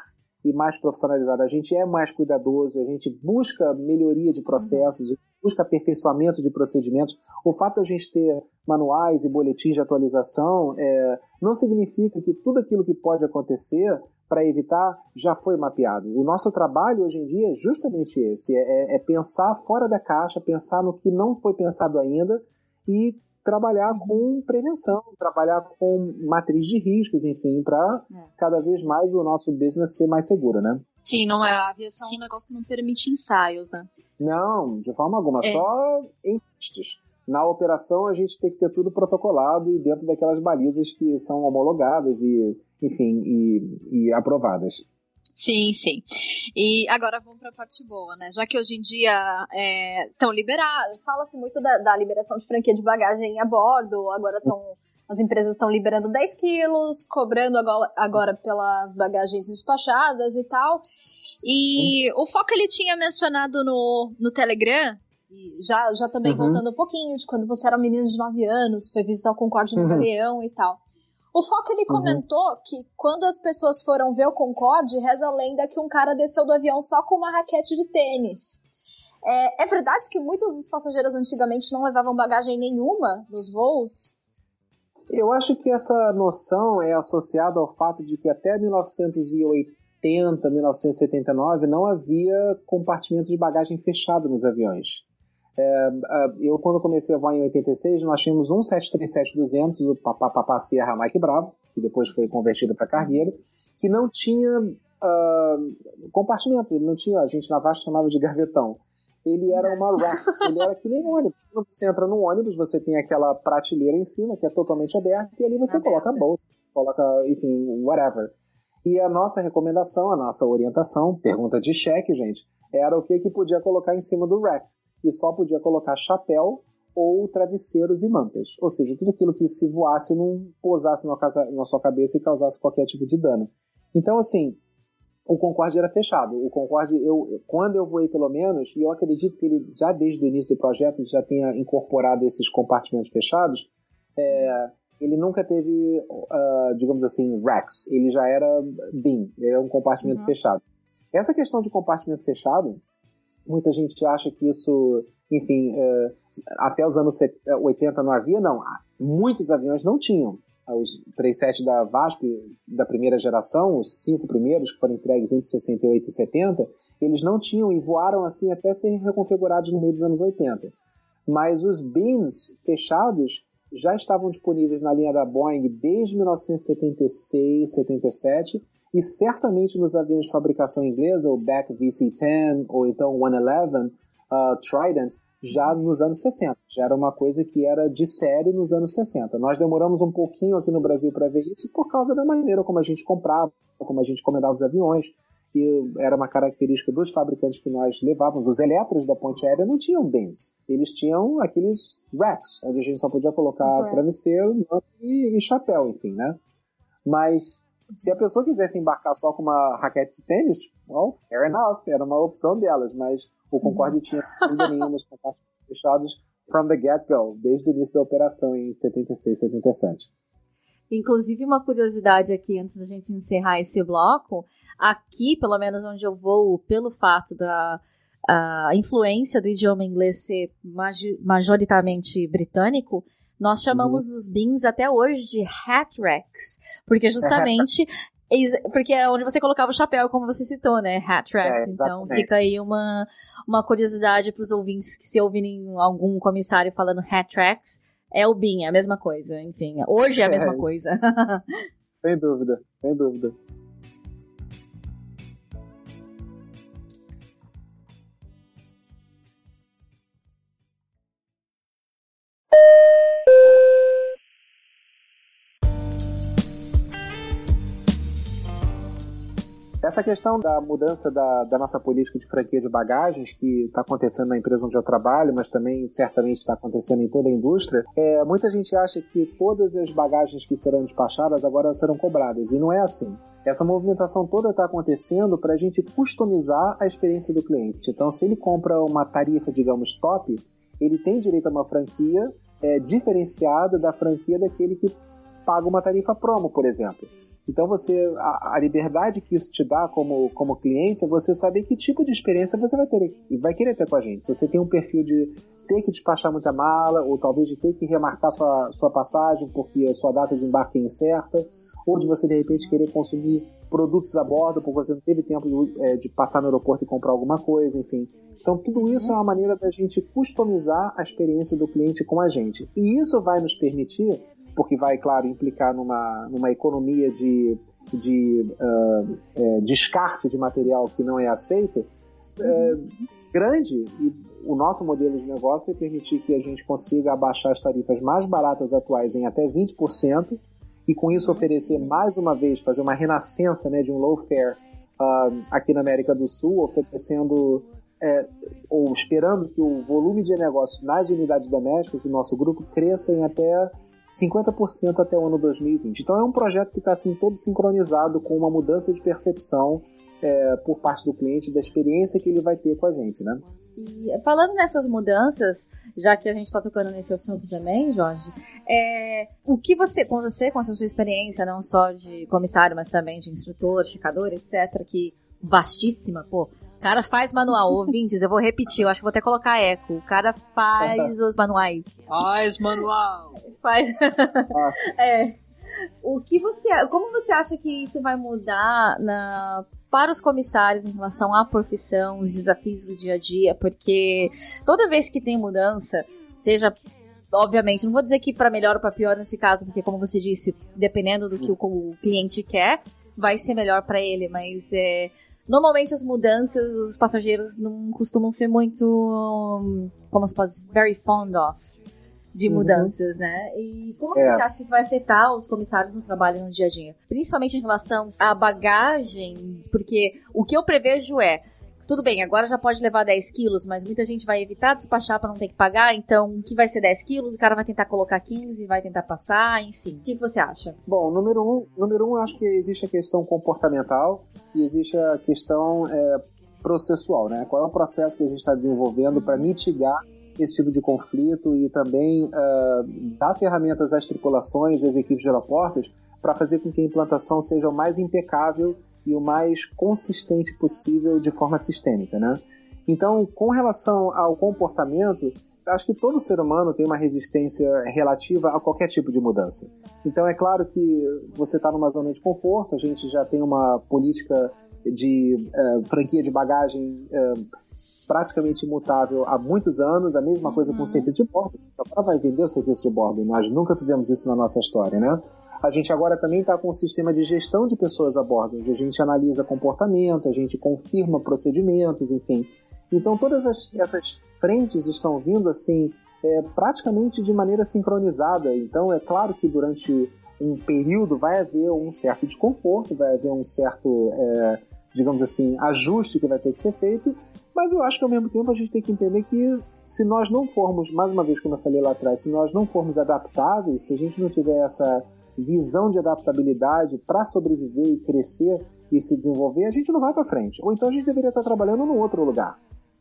S2: e mais profissionalizada. A gente é mais cuidadoso, a gente busca melhoria de processos, uhum. busca aperfeiçoamento de procedimentos. O fato de a gente ter manuais e boletins de atualização é, não significa que tudo aquilo que pode acontecer para evitar já foi mapeado. O nosso trabalho hoje em dia é justamente esse: é, é pensar fora da caixa, pensar no que não foi pensado ainda e trabalhar uhum. com prevenção, trabalhar com matriz de riscos, enfim, para é. cada vez mais o nosso business ser mais seguro, né?
S3: Sim, não é a aviação é um negócio que não permite ensaios, né?
S2: Não, de forma alguma, é. só em testes. Na operação a gente tem que ter tudo protocolado e dentro daquelas balizas que são homologadas e, enfim, e, e aprovadas.
S3: Sim, sim. E agora vamos para a parte boa, né? Já que hoje em dia estão é, liberados, fala-se muito da, da, liberação de franquia de bagagem a bordo, agora estão. As empresas estão liberando 10 quilos, cobrando agora, agora pelas bagagens despachadas e tal. E o Foco ele tinha mencionado no, no Telegram, já, já também uhum. voltando um pouquinho, de quando você era um menino de 9 anos, foi visitar o Concorde no uhum. Leão e tal. O Foco ele uhum. comentou que quando as pessoas foram ver o Concorde, reza a lenda que um cara desceu do avião só com uma raquete de tênis. É, é verdade que muitos dos passageiros antigamente não levavam bagagem nenhuma nos voos?
S2: Eu acho que essa noção é associada ao fato de que até 1980, 1979 não havia compartimento de bagagem fechado nos aviões. É, eu, quando comecei a voar em 86, nós tínhamos um 737-200, o Papapá Sierra Mike Bravo, que depois foi convertido para cargueiro, que não tinha uh, compartimento, ele não tinha, a gente na VASP chamava de gavetão. Ele era uma rack, ele era que nem um ônibus. Quando você entra num ônibus, você tem aquela prateleira em cima, que é totalmente aberta, e ali você coloca a bolsa, coloca, enfim, whatever. E a nossa recomendação, a nossa orientação, pergunta de cheque, gente, era o que, que podia colocar em cima do rack e só podia colocar chapéu ou travesseiros e mantas. Ou seja, tudo aquilo que se voasse não pousasse na sua cabeça e causasse qualquer tipo de dano. Então, assim, o Concorde era fechado. O Concorde, eu, quando eu voei pelo menos, e eu acredito que ele já desde o início do projeto já tenha incorporado esses compartimentos fechados, é, ele nunca teve, uh, digamos assim, racks. Ele já era bin, ele era um compartimento uhum. fechado. Essa questão de compartimento fechado, Muita gente acha que isso, enfim, é, até os anos 80 não havia, não. Muitos aviões não tinham. Os 37 da VASP da primeira geração, os cinco primeiros que foram entregues entre 68 e 70, eles não tinham e voaram assim até serem reconfigurados no meio dos anos 80. Mas os bins fechados já estavam disponíveis na linha da Boeing desde 1976, 77 e certamente nos aviões de fabricação inglesa, o Beck VC-10 ou então o 111 uh, Trident, já nos anos 60. Já era uma coisa que era de série nos anos 60. Nós demoramos um pouquinho aqui no Brasil para ver isso por causa da maneira como a gente comprava, como a gente encomendava os aviões. E era uma característica dos fabricantes que nós levávamos. Os elétricos da ponte aérea não tinham bens. Eles tinham aqueles racks, onde a gente só podia colocar uhum. travesseiro e, e chapéu, enfim, né? Mas Se a pessoa quisesse embarcar só com uma raquete de tênis, well, fair enough, era uma opção delas, mas o Concorde tinha ainda nenhuma com fechados from the get-go, desde o início da operação em 76, 77.
S1: Inclusive, uma curiosidade aqui, antes da gente encerrar esse bloco, aqui, pelo menos onde eu vou, pelo fato da a influência do idioma inglês ser majoritariamente britânico, nós chamamos uhum. os bins até hoje de hat racks, porque justamente porque é onde você colocava o chapéu, como você citou, né? Hat racks. É, então fica aí uma, uma curiosidade para os ouvintes que se ouvirem algum comissário falando hat tracks, é o BIM, é a mesma coisa. Enfim, hoje é a mesma é, coisa.
S2: sem dúvida, sem dúvida. Essa questão da mudança da, da nossa política de franquia de bagagens, que está acontecendo na empresa onde eu trabalho, mas também certamente está acontecendo em toda a indústria, é, muita gente acha que todas as bagagens que serão despachadas agora serão cobradas, e não é assim. Essa movimentação toda está acontecendo para a gente customizar a experiência do cliente. Então, se ele compra uma tarifa, digamos, top, ele tem direito a uma franquia é, diferenciada da franquia daquele que paga uma tarifa promo, por exemplo. Então você a, a, liberdade que isso te dá como, como cliente é você saber que tipo de experiência você vai ter vai querer ter com a gente. Se você tem um perfil de ter que despachar muita mala, ou talvez de ter que remarcar sua, sua passagem porque a sua data de embarque é incerta, ou de você de repente querer consumir produtos a bordo porque você não teve tempo de, é, de passar no aeroporto e comprar alguma coisa, enfim. Então tudo isso é uma maneira da gente customizar a experiência do cliente com a gente. E isso vai nos permitir porque vai, claro, implicar numa, numa economia de, de uh, é, descarte de material que não é aceito, é, grande. E o nosso modelo de negócio é permitir que a gente consiga abaixar as tarifas mais baratas atuais em até 20%, e com isso oferecer mais uma vez, fazer uma renascença né, de um low fare uh, aqui na América do Sul, oferecendo é, ou esperando que o volume de negócios nas unidades domésticas do nosso grupo cresça em até 50% até o ano 2020. Então é um projeto que está assim, todo sincronizado com uma mudança de percepção é, por parte do cliente da experiência que ele vai ter com a gente, né?
S1: E falando nessas mudanças, já que a gente está tocando nesse assunto também, Jorge, é, o que você, com você, com a sua experiência, não só de comissário, mas também de instrutor, checador, etc., que vastíssima, pô, cara faz manual, ouvintes, eu vou repetir, eu acho que vou até colocar eco. O cara faz os manuais.
S6: Faz manual.
S1: Faz. é. O que você, como você acha que isso vai mudar na para os comissários em relação à profissão, os desafios do dia a dia? Porque toda vez que tem mudança, seja obviamente, não vou dizer que para melhor ou para pior nesse caso, porque como você disse, dependendo do que o, o cliente quer, vai ser melhor para ele, mas é, Normalmente as mudanças, os passageiros não costumam ser muito, como se pode dizer, very fond of de uhum. mudanças, uhum. né? E como é. você acha que isso vai afetar os comissários no trabalho no dia a dia? Principalmente em relação à bagagem, porque o que eu prevejo é tudo bem, agora já pode levar 10 quilos, mas muita gente vai evitar despachar para não ter que pagar, então o que vai ser 10 quilos, o cara vai tentar colocar 15, vai tentar passar, enfim. O que você acha?
S2: Bom, número um, número um acho que existe a questão comportamental e existe a questão é, processual, né? Qual é o processo que a gente está desenvolvendo para mitigar esse tipo de conflito e também uh, dar ferramentas às tripulações, às equipes de aeroportos, para fazer com que a implantação seja o mais impecável e o mais consistente possível de forma sistêmica, né? Então, com relação ao comportamento, acho que todo ser humano tem uma resistência relativa a qualquer tipo de mudança. Então, é claro que você está numa zona de conforto, a gente já tem uma política de uh, franquia de bagagem uh, praticamente imutável há muitos anos, a mesma coisa com o uhum. serviço de bordo. Agora vai vender o serviço de bordo, nós nunca fizemos isso na nossa história, né? A gente agora também está com um sistema de gestão de pessoas a bordo, onde a gente analisa comportamento, a gente confirma procedimentos, enfim. Então todas as, essas frentes estão vindo assim é, praticamente de maneira sincronizada. Então é claro que durante um período vai haver um certo desconforto, vai haver um certo, é, digamos assim, ajuste que vai ter que ser feito, mas eu acho que ao mesmo tempo a gente tem que entender que se nós não formos, mais uma vez como eu falei lá atrás, se nós não formos adaptáveis, se a gente não tiver essa visão de adaptabilidade para sobreviver e crescer e se desenvolver, a gente não vai para frente. Ou então a gente deveria estar trabalhando num outro lugar.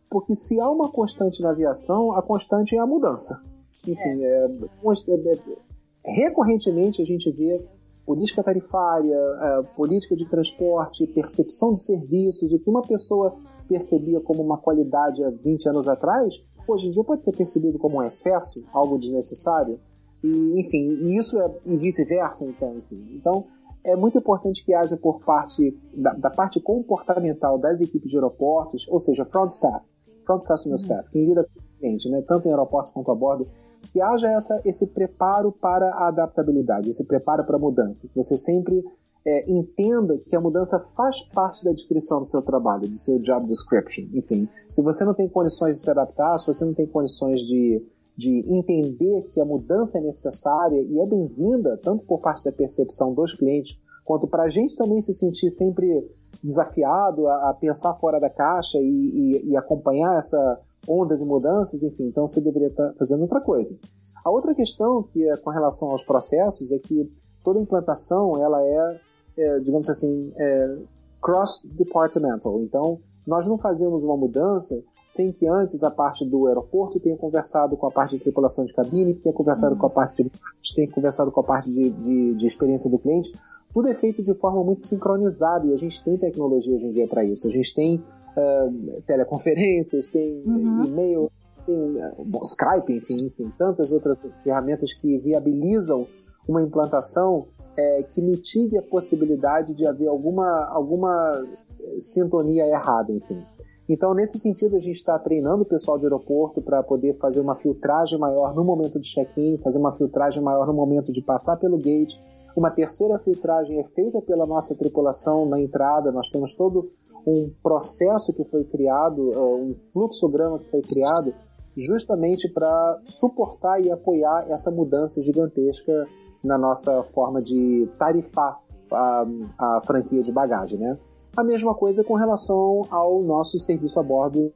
S2: Porque se há uma constante na aviação, a constante é a mudança. Enfim, é. É, é, recorrentemente a gente vê política tarifária, é, política de transporte, percepção de serviços, o que uma pessoa percebia como uma qualidade há 20 anos atrás, hoje em dia pode ser percebido como um excesso, algo desnecessário. E, enfim, e isso é e vice-versa, então, enfim. Então, é muito importante que haja por parte da, da, parte comportamental das equipes de aeroportos, ou seja, front staff, front customer uhum. staff, quem lida com o cliente, né, tanto em aeroportos quanto a bordo, que haja essa, esse preparo para a adaptabilidade, esse preparo para a mudança. Que você sempre é, entenda que a mudança faz parte da descrição do seu trabalho, do seu job description. Enfim, se você não tem condições de se adaptar, se você não tem condições de, de entender que a mudança é necessária e é bem-vinda, tanto por parte da percepção dos clientes, quanto para a gente também se sentir sempre desafiado a, a pensar fora da caixa e, e, e, acompanhar essa onda de mudanças, enfim, então você deveria estar fazendo outra coisa. A outra questão que é com relação aos processos é que toda implantação ela é é, digamos assim, é, cross-departmental. Então, nós não fazemos uma mudança sem que antes a parte do aeroporto tenha conversado com a parte de tripulação de cabine, tenha conversado uhum. com a parte de tenha conversado com a parte de, de, de, experiência do cliente. Tudo é feito de forma muito sincronizada e a gente tem tecnologia hoje em dia para isso. A gente tem uh, teleconferências, tem uhum. e-mail, tem uh, Skype, enfim, enfim, tantas outras ferramentas que viabilizam uma implantação é, que mitigue a possibilidade de haver alguma, alguma é, sintonia errada, enfim. Então, nesse sentido, a gente está treinando o pessoal do aeroporto para poder fazer uma filtragem maior no momento de check-in, fazer uma filtragem maior no momento de passar pelo gate. Uma terceira filtragem é feita pela nossa tripulação na entrada. Nós temos todo um processo que foi criado, é, um fluxograma que foi criado, justamente para suportar e apoiar essa mudança gigantesca na nossa forma de tarifar a, a franquia de bagagem, né? A mesma coisa com relação ao nosso serviço a bordo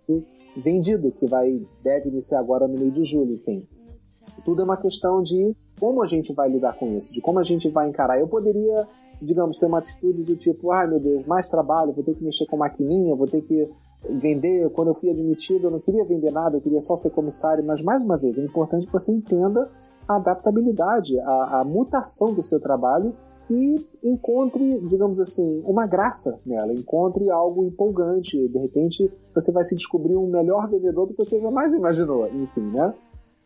S2: vendido, que vai deve iniciar agora no mês de julho, enfim. Tudo é uma questão de como a gente vai lidar com isso, de como a gente vai encarar. Eu poderia, digamos, ter uma atitude do tipo, ai ah, meu Deus, mais trabalho, vou ter que mexer com maquininha, vou ter que vender. Quando eu fui admitido, eu não queria vender nada, eu queria só ser comissário. Mas, mais uma vez, é importante que você entenda a adaptabilidade, a, a mutação do seu trabalho e encontre, digamos assim, uma graça nela, encontre algo empolgante. De repente, você vai se descobrir um melhor vendedor do que você jamais imaginou, enfim, né?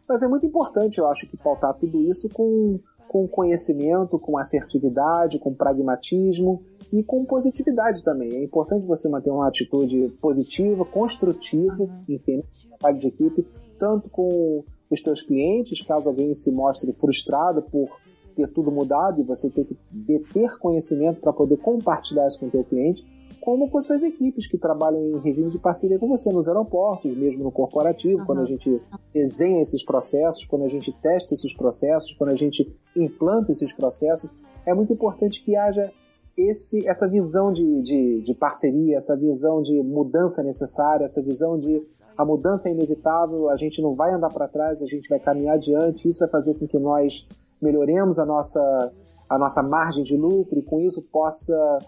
S2: Mas é muito importante, eu acho, que pautar tudo isso com, com conhecimento, com assertividade, com pragmatismo e com positividade também. É importante você manter uma atitude positiva, construtiva, enfim, trabalho de equipe, tanto com os teus clientes, caso alguém se mostre frustrado por ter tudo mudado e você ter que deter conhecimento para poder compartilhar isso com o teu cliente, como com suas equipes que trabalham em regime de parceria com você nos aeroportos, mesmo no corporativo, uhum. quando a gente desenha esses processos, quando a gente testa esses processos, quando a gente implanta esses processos, é muito importante que haja esse, essa visão de, de, de, parceria, essa visão de mudança necessária, essa visão de a mudança é inevitável, a gente não vai andar para trás, a gente vai caminhar adiante, isso vai fazer com que nós melhoremos a nossa, a nossa margem de lucro e com isso possa,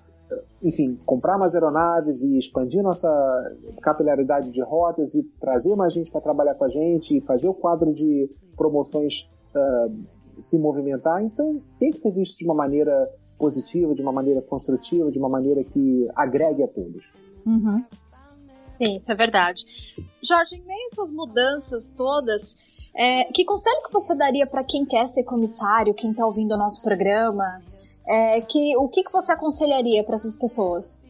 S2: enfim, comprar mais aeronaves e expandir nossa capilaridade de rotas e trazer mais gente para trabalhar com a gente e fazer o quadro de promoções uh, se movimentar. Então tem que ser visto de uma maneira positiva, de uma maneira construtiva, de uma maneira que agregue a todos.
S3: Uhum.
S1: Sim, isso é verdade. Jorge, em meio a essas mudanças todas,
S3: é, que conselho que você daria para quem quer ser comissário, quem está ouvindo o nosso programa? É, que, o que, que você aconselharia para essas pessoas?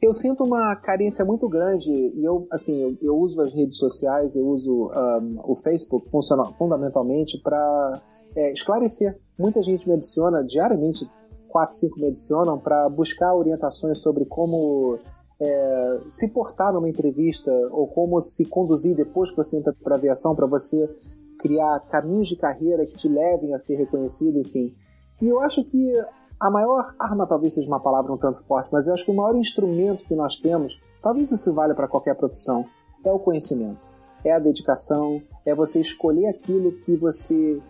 S2: Eu sinto uma carência muito grande e eu, assim, eu, eu uso as redes sociais, eu uso um, o Facebook fundamentalmente para é, esclarecer. Muita gente me adiciona diariamente, quatro, cinco me adicionam para buscar orientações sobre como é, se portar numa entrevista ou como se conduzir depois que você entra para a aviação para você criar caminhos de carreira que te levem a ser reconhecido, enfim. E eu acho que a maior arma talvez seja uma palavra um tanto forte, mas eu acho que o maior instrumento que nós temos, talvez isso valha para qualquer profissão, é o conhecimento, é a dedicação, é você escolher aquilo que você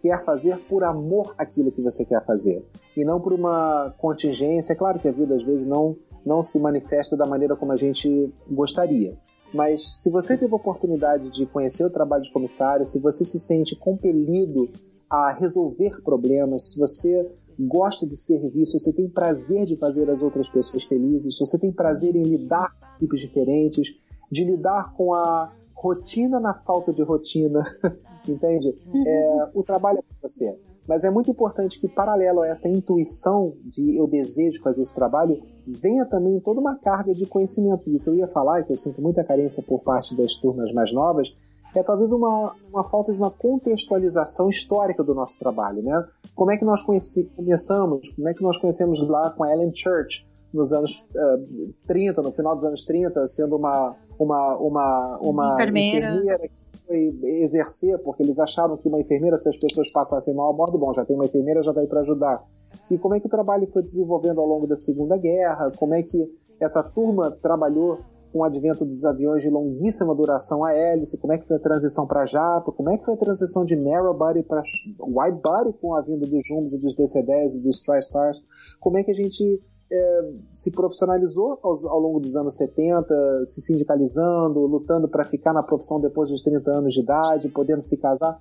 S2: quer fazer por amor àquilo que você quer fazer e não por uma contingência. É claro que a vida às vezes não não se manifesta da maneira como a gente gostaria. Mas se você teve a oportunidade de conhecer o trabalho de comissário, se você se sente compelido a resolver problemas, se você gosta de serviço, se você tem prazer de fazer as outras pessoas felizes, se você tem prazer em lidar com equipes diferentes, de lidar com a rotina na falta de rotina, entende? É, o trabalho é para você. Mas é muito importante que, paralelo a essa intuição de eu desejo fazer esse trabalho, venha também toda uma carga de conhecimento. E o que eu ia falar, e que eu sinto muita carência por parte das turmas mais novas, é talvez uma, uma falta de uma contextualização histórica do nosso trabalho, né? Como é que nós conheci, começamos, como é que nós conhecemos lá com a Ellen Church, nos anos uh, 30, no final dos anos 30, sendo uma, uma, uma, uma
S1: enfermeira.
S2: enfermeira foi exercer, porque eles acharam que uma enfermeira, se as pessoas passassem mal a bordo, bom, já tem uma enfermeira, já aí para ajudar. E como é que o trabalho foi desenvolvendo ao longo da Segunda Guerra, como é que essa turma trabalhou com o advento dos aviões de longuíssima duração a hélice, como é que foi a transição para jato, como é que foi a transição de narrow body para wide body com a vinda dos Jumbos e dos DC-10 e dos TriStars, como é que a gente é, se profissionalizou ao longo dos anos 70, se sindicalizando, lutando para ficar na profissão depois dos 30 anos de idade, podendo se casar.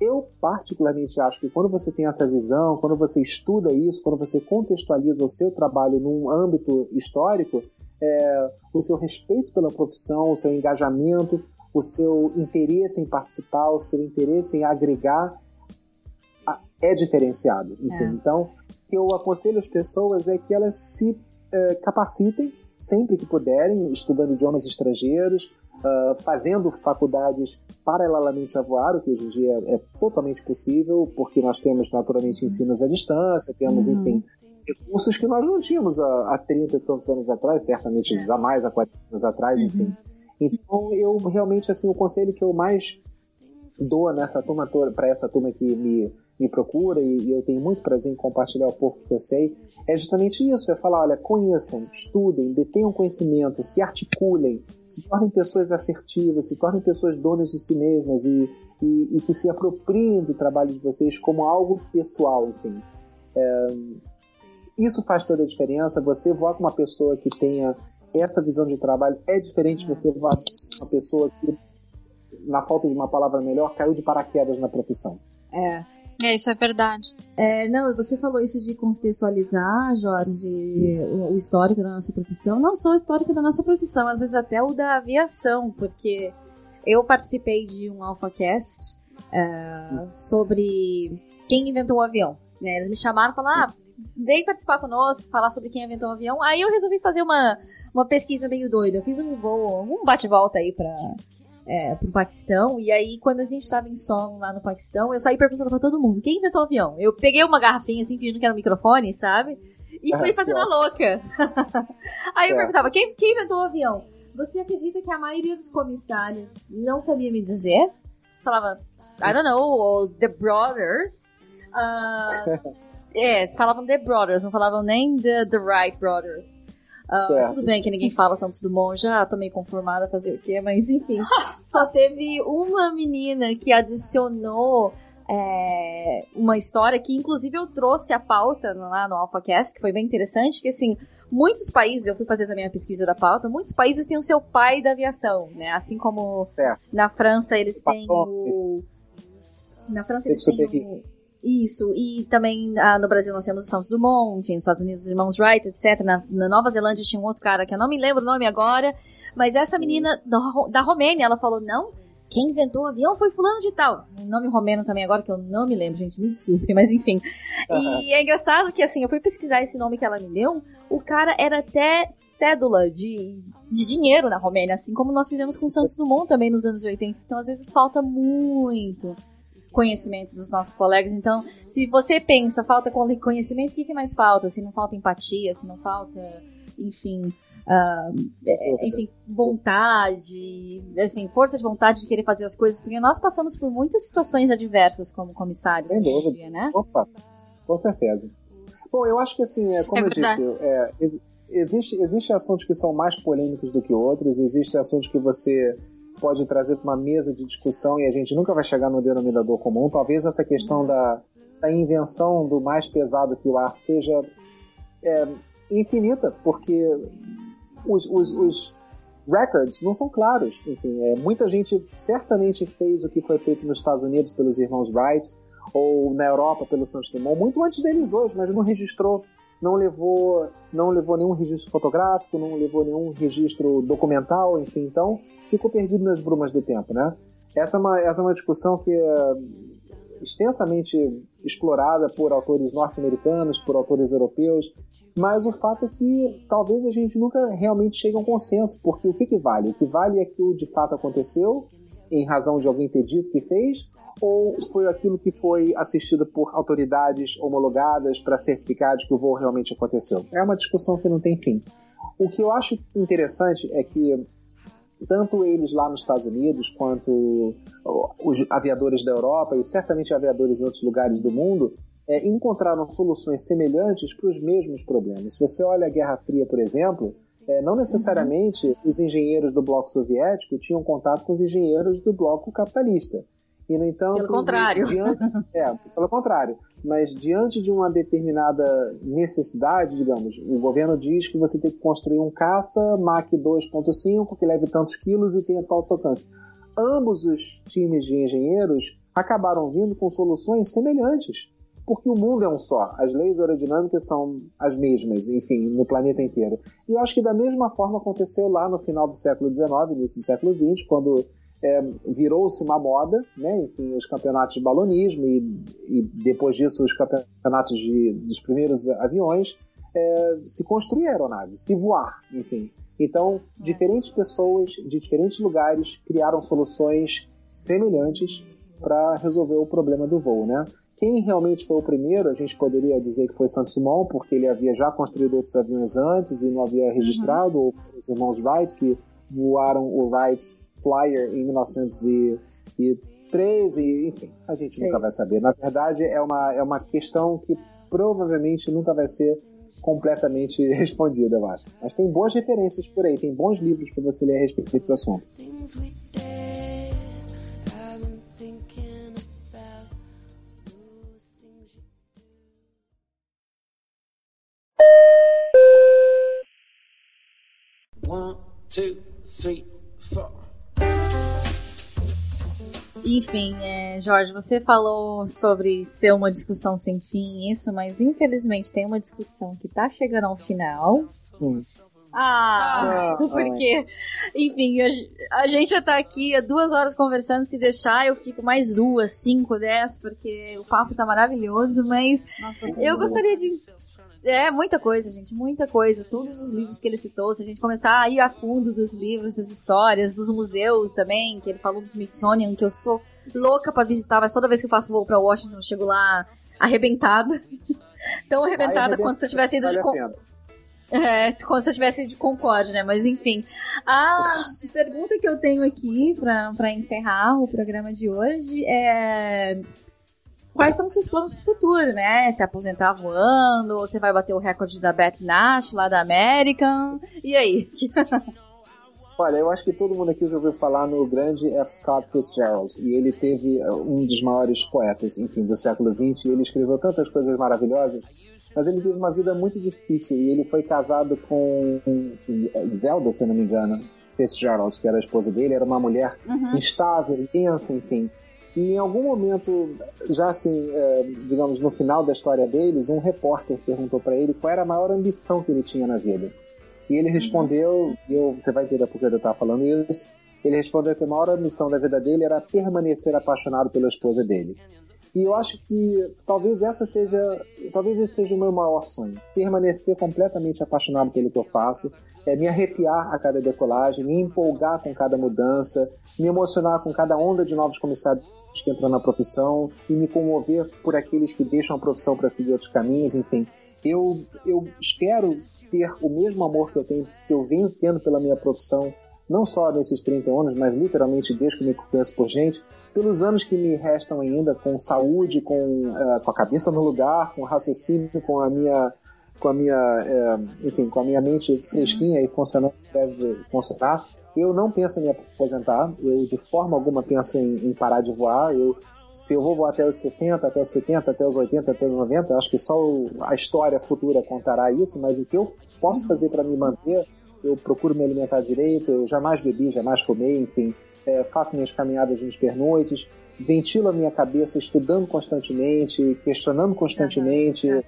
S2: Eu, particularmente, acho que quando você tem essa visão, quando você estuda isso, quando você contextualiza o seu trabalho num âmbito histórico, é, o seu respeito pela profissão, o seu engajamento, o seu interesse em participar, o seu interesse em agregar é diferenciado. É. Então, que eu aconselho as pessoas é que elas se é, capacitem sempre que puderem, estudando idiomas estrangeiros, uh, fazendo faculdades paralelamente a voar, o que hoje em dia é, é, totalmente possível, porque nós temos naturalmente ensinos à distância, temos, uhum. enfim, recursos que nós não tínhamos há, há 30 e tantos anos atrás, certamente é. jamais há 40 anos atrás, uhum. enfim. Então, eu realmente, assim, o conselho que eu mais dou nessa turma para essa turma que me me procura e, e, eu tenho muito prazer em compartilhar o pouco que eu sei, é justamente isso, é falar, olha, conheçam, estudem, detenham conhecimento, se articulem, se tornem pessoas assertivas, se tornem pessoas donas de si mesmas e, e, e que se apropriem do trabalho de vocês como algo pessoal, enfim. É, isso faz toda a diferença, você com uma pessoa que tenha essa visão de trabalho é diferente de você com uma pessoa que, na falta de uma palavra melhor, caiu de paraquedas na profissão.
S1: É,
S6: é, isso é verdade.
S1: É, não, você falou isso de contextualizar, Jorge, o, histórico da nossa profissão. Não só o histórico da nossa profissão, às vezes até o da aviação, porque eu participei de um AlphaCast é, sobre quem inventou o avião. Né? Eles me chamaram e falaram, ah, vem participar conosco, falar sobre quem inventou o avião. Aí eu resolvi fazer uma, uma pesquisa meio doida. Eu fiz um voo, um bate-volta aí pra, é, pro Paquistão. E aí, quando a gente tava em solo lá no Paquistão, eu saí perguntando pra todo mundo: quem inventou o avião? Eu peguei uma garrafinha assim, fingindo que era um microfone, sabe? E fui fazendo a louca. aí eu perguntava: quem, quem inventou o avião? Você acredita que a maioria dos comissários não sabia me dizer? Falava, I don't know, ou The Brothers. Uh, é, falavam The Brothers, não falavam nem The, the Wright Brothers. Uh, tudo bem que ninguém fala Santos Dumont, já tô meio conformada a fazer o quê, mas enfim. só teve uma menina que adicionou é, uma história que inclusive eu trouxe a pauta lá no AlphaCast, que foi bem interessante, que assim, muitos países, eu fui fazer também a pesquisa da pauta, muitos países têm o seu pai da aviação, né? Assim como na França eles têm o... Na França eles têm o... Isso, e também ah, no Brasil nós temos o Santos Dumont, enfim, nos Estados Unidos os irmãos Wright, etc. Na, na, Nova Zelândia tinha um outro cara que eu não me lembro o nome agora, mas essa menina da, da Romênia, ela falou, não, quem inventou o avião foi fulano de tal. Nome romeno também agora que eu não me lembro, gente, me desculpe, mas enfim. Uhum. E é engraçado que assim, eu fui pesquisar esse nome que ela me deu, o cara era até cédula de, de dinheiro na Romênia, assim como nós fizemos com o Santos Dumont também nos anos 80. Então às vezes falta muito conhecimento dos nossos colegas. Então, se você pensa, falta conhecimento, o que, que mais falta? Se não falta empatia, se não falta, enfim, uh, enfim, vontade, assim, força de vontade de querer fazer as coisas, porque nós passamos por muitas situações adversas como comissários
S2: Sem hoje dia, né? Opa, com certeza. Bom, eu acho que assim, é, como é eu disse, é, existe, existe assuntos que são mais polêmicos do que outros, existe assuntos que você pode trazer para uma mesa de discussão e a gente nunca vai chegar no denominador comum. Talvez essa questão da, da invenção do mais pesado que o ar seja é, infinita, porque os, os, os, records não são claros. Enfim, é, muita gente certamente fez o que foi feito nos Estados Unidos pelos irmãos Wright ou na Europa pelo Santos Dumont, muito antes deles dois, mas não registrou não levou, não levou nenhum registro fotográfico, não levou nenhum registro documental, enfim, então ficou perdido nas brumas do tempo, né? Essa é uma, essa é uma discussão que é extensamente explorada por autores norte-americanos, por autores europeus, mas o fato é que talvez a gente nunca realmente chegue a um consenso, porque o que, que vale? O que vale é que o de fato aconteceu, em razão de alguém ter dito que fez, ou foi aquilo que foi assistido por autoridades homologadas para certificar de que o voo realmente aconteceu? É uma discussão que não tem fim. O que eu acho interessante é que tanto eles lá nos Estados Unidos quanto os aviadores da Europa e certamente aviadores em outros lugares do mundo é, encontraram soluções semelhantes para os mesmos problemas. Se você olha a Guerra Fria, por exemplo, é, não necessariamente os engenheiros do bloco soviético tinham contato com os engenheiros do bloco capitalista. E, no entanto,
S1: pelo contrário.
S2: Diante, é, pelo contrário. Mas diante de uma determinada necessidade, digamos, o governo diz que você tem que construir um caça Mach 2.5 que leve tantos quilos e tenha tal alcance. Ambos os times de engenheiros acabaram vindo com soluções semelhantes, porque o mundo é um só. As leis aerodinâmicas são as mesmas, enfim, no planeta inteiro. E acho que da mesma forma aconteceu lá no final do século XIX, início do século XX, quando é, virou-se uma moda, né? Enfim, os campeonatos de balonismo e, e depois disso os campeonatos de, dos primeiros aviões, é, se construir aeronaves, se voar, enfim. Então, diferentes pessoas de diferentes lugares criaram soluções semelhantes para resolver o problema do voo, né? Quem realmente foi o primeiro, a gente poderia dizer que foi Santos Dumont, porque ele havia já construído outros aviões antes e não havia registrado, uhum. ou os irmãos Wright, que voaram o Wright Flyer em 1903 e enfim, a gente nunca é vai saber. Na verdade, é uma, é uma questão que provavelmente nunca vai ser completamente respondida, eu acho. Mas tem boas referências por aí, tem bons livros para você ler a respeito do assunto.
S1: One, two, three, four. Enfim, é, Jorge, você falou sobre ser uma discussão sem fim, isso, mas infelizmente tem uma discussão que tá chegando ao final. Hum. Ah, ah, porque, enfim, a, a, gente já tá aqui há duas horas conversando. Se deixar, eu fico mais duas, cinco, dez, porque o papo tá maravilhoso. Mas Nossa, eu gostaria de é, muita coisa, gente, muita coisa. Todos os livros que ele citou, se a gente começar a ir a fundo dos livros, das histórias, dos museus também, que ele falou do Smithsonian, que eu sou louca para visitar, mas toda vez que eu faço voo pra Washington, eu chego lá arrebentada. Tão arrebentada quanto se eu tivesse ido de. É, como se eu tivesse ido de Concorde, né? Mas enfim. A pergunta que eu tenho aqui para encerrar o programa de hoje é quais são os seus planos pro futuro, né? Se aposentar voando, você vai bater o recorde da Beth Nash lá da American, e aí?
S2: Olha, eu acho que todo mundo aqui já ouviu falar no grande F. Scott Fitzgerald, e ele teve uh, um dos maiores poetas, enfim, do século XX, e ele escreveu tantas coisas maravilhosas, mas ele teve uma vida muito difícil, e ele foi casado com Zelda, se não me engano, Fitzgerald, que era a esposa dele, era uma mulher uhum. instável, intensa, enfim. E em algum momento, já assim, é, digamos, no final da história deles, um repórter perguntou para ele qual era a maior ambição que ele tinha na vida. E ele respondeu, e eu, você vai entender por que eu estava falando isso, ele respondeu que a maior ambição da vida dele era permanecer apaixonado pela esposa dele. E eu acho que talvez essa seja, talvez esse seja o meu maior sonho, permanecer completamente apaixonado pelo que eu faço, é me arrepiar a cada decolagem, me empolgar com cada mudança, me emocionar com cada onda de novos comissários que entram na profissão e me comover por aqueles que deixam a profissão para seguir outros caminhos, enfim. Eu, eu espero ter o mesmo amor que eu tenho, que eu venho tendo pela minha profissão, não só nesses 30 anos, mas literalmente desde que me conheço por gente, pelos anos que me restam ainda, com saúde, com, uh, com a cabeça no lugar, com raciocínio, com a minha com a minha, é, enfim, com a minha mente fresquinha e funcionando deve funcionar. Eu não penso em me aposentar, eu de forma alguma penso em, em parar de voar. Eu, se eu vou voar até os 60, até os 70, até os 80, até os 90, acho que só a história futura contará isso, mas o que eu posso fazer para me manter, eu procuro me alimentar direito, eu jamais bebi, jamais fumei, enfim, é, faço minhas caminhadas nos pernoites, ventilo a minha cabeça estudando constantemente, questionando constantemente, uhum.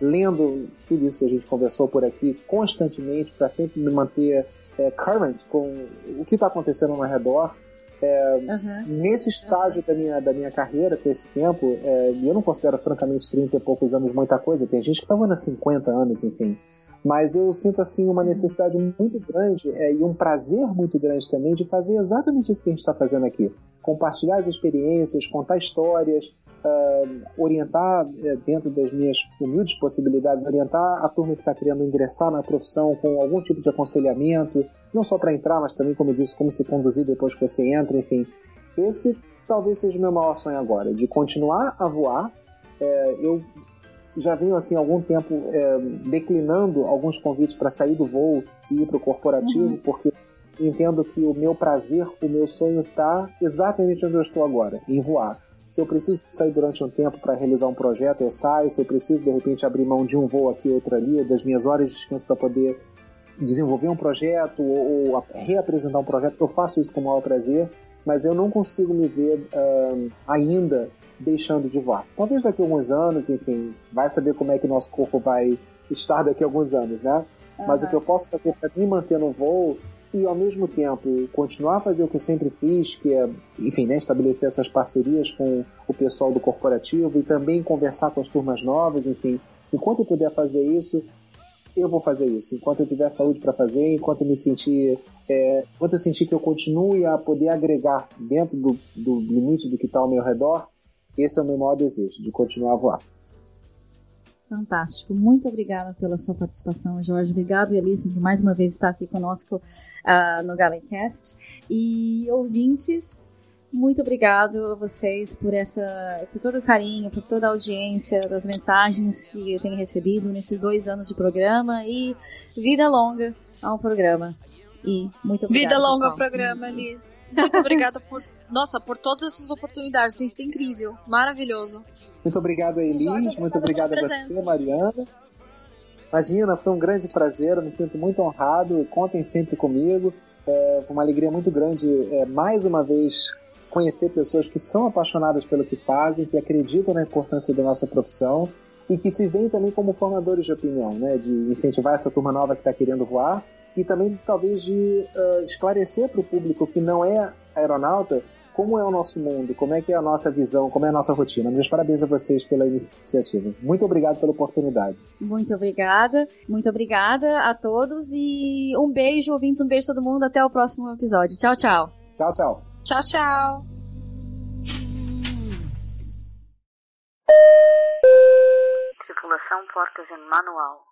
S2: Lendo tudo isso que a gente conversou por aqui constantemente para sempre me manter é, current com o que está acontecendo ao redor. É, uhum. Nesse estágio uhum. da, minha, da minha carreira, com esse tempo, é, eu não considero francamente 30 e poucos anos muita coisa. Tem gente que está voando há 50 anos, enfim. Mas eu sinto assim uma necessidade muito grande é, e um prazer muito grande também de fazer exatamente isso que a gente está fazendo aqui. Compartilhar as experiências, contar histórias, uh, orientar, uh, dentro das minhas humildes possibilidades, orientar a turma que está querendo ingressar na profissão com algum tipo de aconselhamento, não só para entrar, mas também, como eu disse, como se conduzir depois que você entra, enfim. Esse talvez seja o meu maior sonho agora, de continuar a voar. É, eu já venho assim algum tempo é, declinando alguns convites para sair do voo e ir para o corporativo, uhum. porque entendo que o meu prazer, o meu sonho está exatamente onde eu estou agora, em voar. Se eu preciso sair durante um tempo para realizar um projeto, eu saio. Se eu preciso, de repente, abrir mão de um voo aqui, outro ali, das minhas horas de descanso para poder desenvolver um projeto ou, ou, reapresentar um projeto, eu faço isso com o maior prazer, mas eu não consigo me ver uh, ainda deixando de voar. Talvez daqui a alguns anos, enfim, vai saber como é que nosso corpo vai estar daqui a alguns anos, né? Uhum. Mas o que eu posso fazer para me manter no voo e ao mesmo tempo continuar a fazer o que eu sempre fiz, que é, enfim, né, estabelecer essas parcerias com o pessoal do corporativo e também conversar com as turmas novas, enfim, enquanto eu puder fazer isso, eu vou fazer isso. Enquanto eu tiver saúde para fazer, enquanto eu me sentir, é, enquanto eu sentir que eu continue a poder agregar dentro do, do limite do que está ao meu redor, esse é o meu maior desejo, de continuar a voar.
S1: Fantástico. Muito obrigada pela sua participação, Jorge. Obrigado, Elise, por mais uma vez estar aqui conosco uh, no Galencast. E ouvintes, muito obrigado a vocês por essa, por todo o carinho, por toda a audiência, das mensagens que eu tenho recebido nesses dois anos de programa e vida longa ao programa. E muito obrigada.
S3: Vida longa ao programa, Elise. Muito obrigada por nossa, por todas essas oportunidades. Tem sido incrível, maravilhoso.
S2: Muito obrigado a Elis, muito obrigado a você, Mariana. Imagina, foi um grande prazer, eu me sinto muito honrado. Contem sempre comigo. É uma alegria muito grande, é, mais uma vez, conhecer pessoas que são apaixonadas pelo que fazem, que acreditam na importância da nossa profissão e que se veem também como formadores de opinião, né? De incentivar essa turma nova que está querendo voar e também talvez de uh, esclarecer para o público que não é aeronauta como é o nosso mundo, como é que é a nossa visão, como é a nossa rotina. Meus parabéns a vocês pela iniciativa. Muito obrigado pela oportunidade.
S1: Muito obrigada, muito obrigada a todos e um beijo, ouvintes, um beijo a todo mundo. Até o próximo episódio. Tchau, tchau.
S2: Tchau, tchau.
S3: Tchau, tchau.
S4: Tripulação Portas em Manual.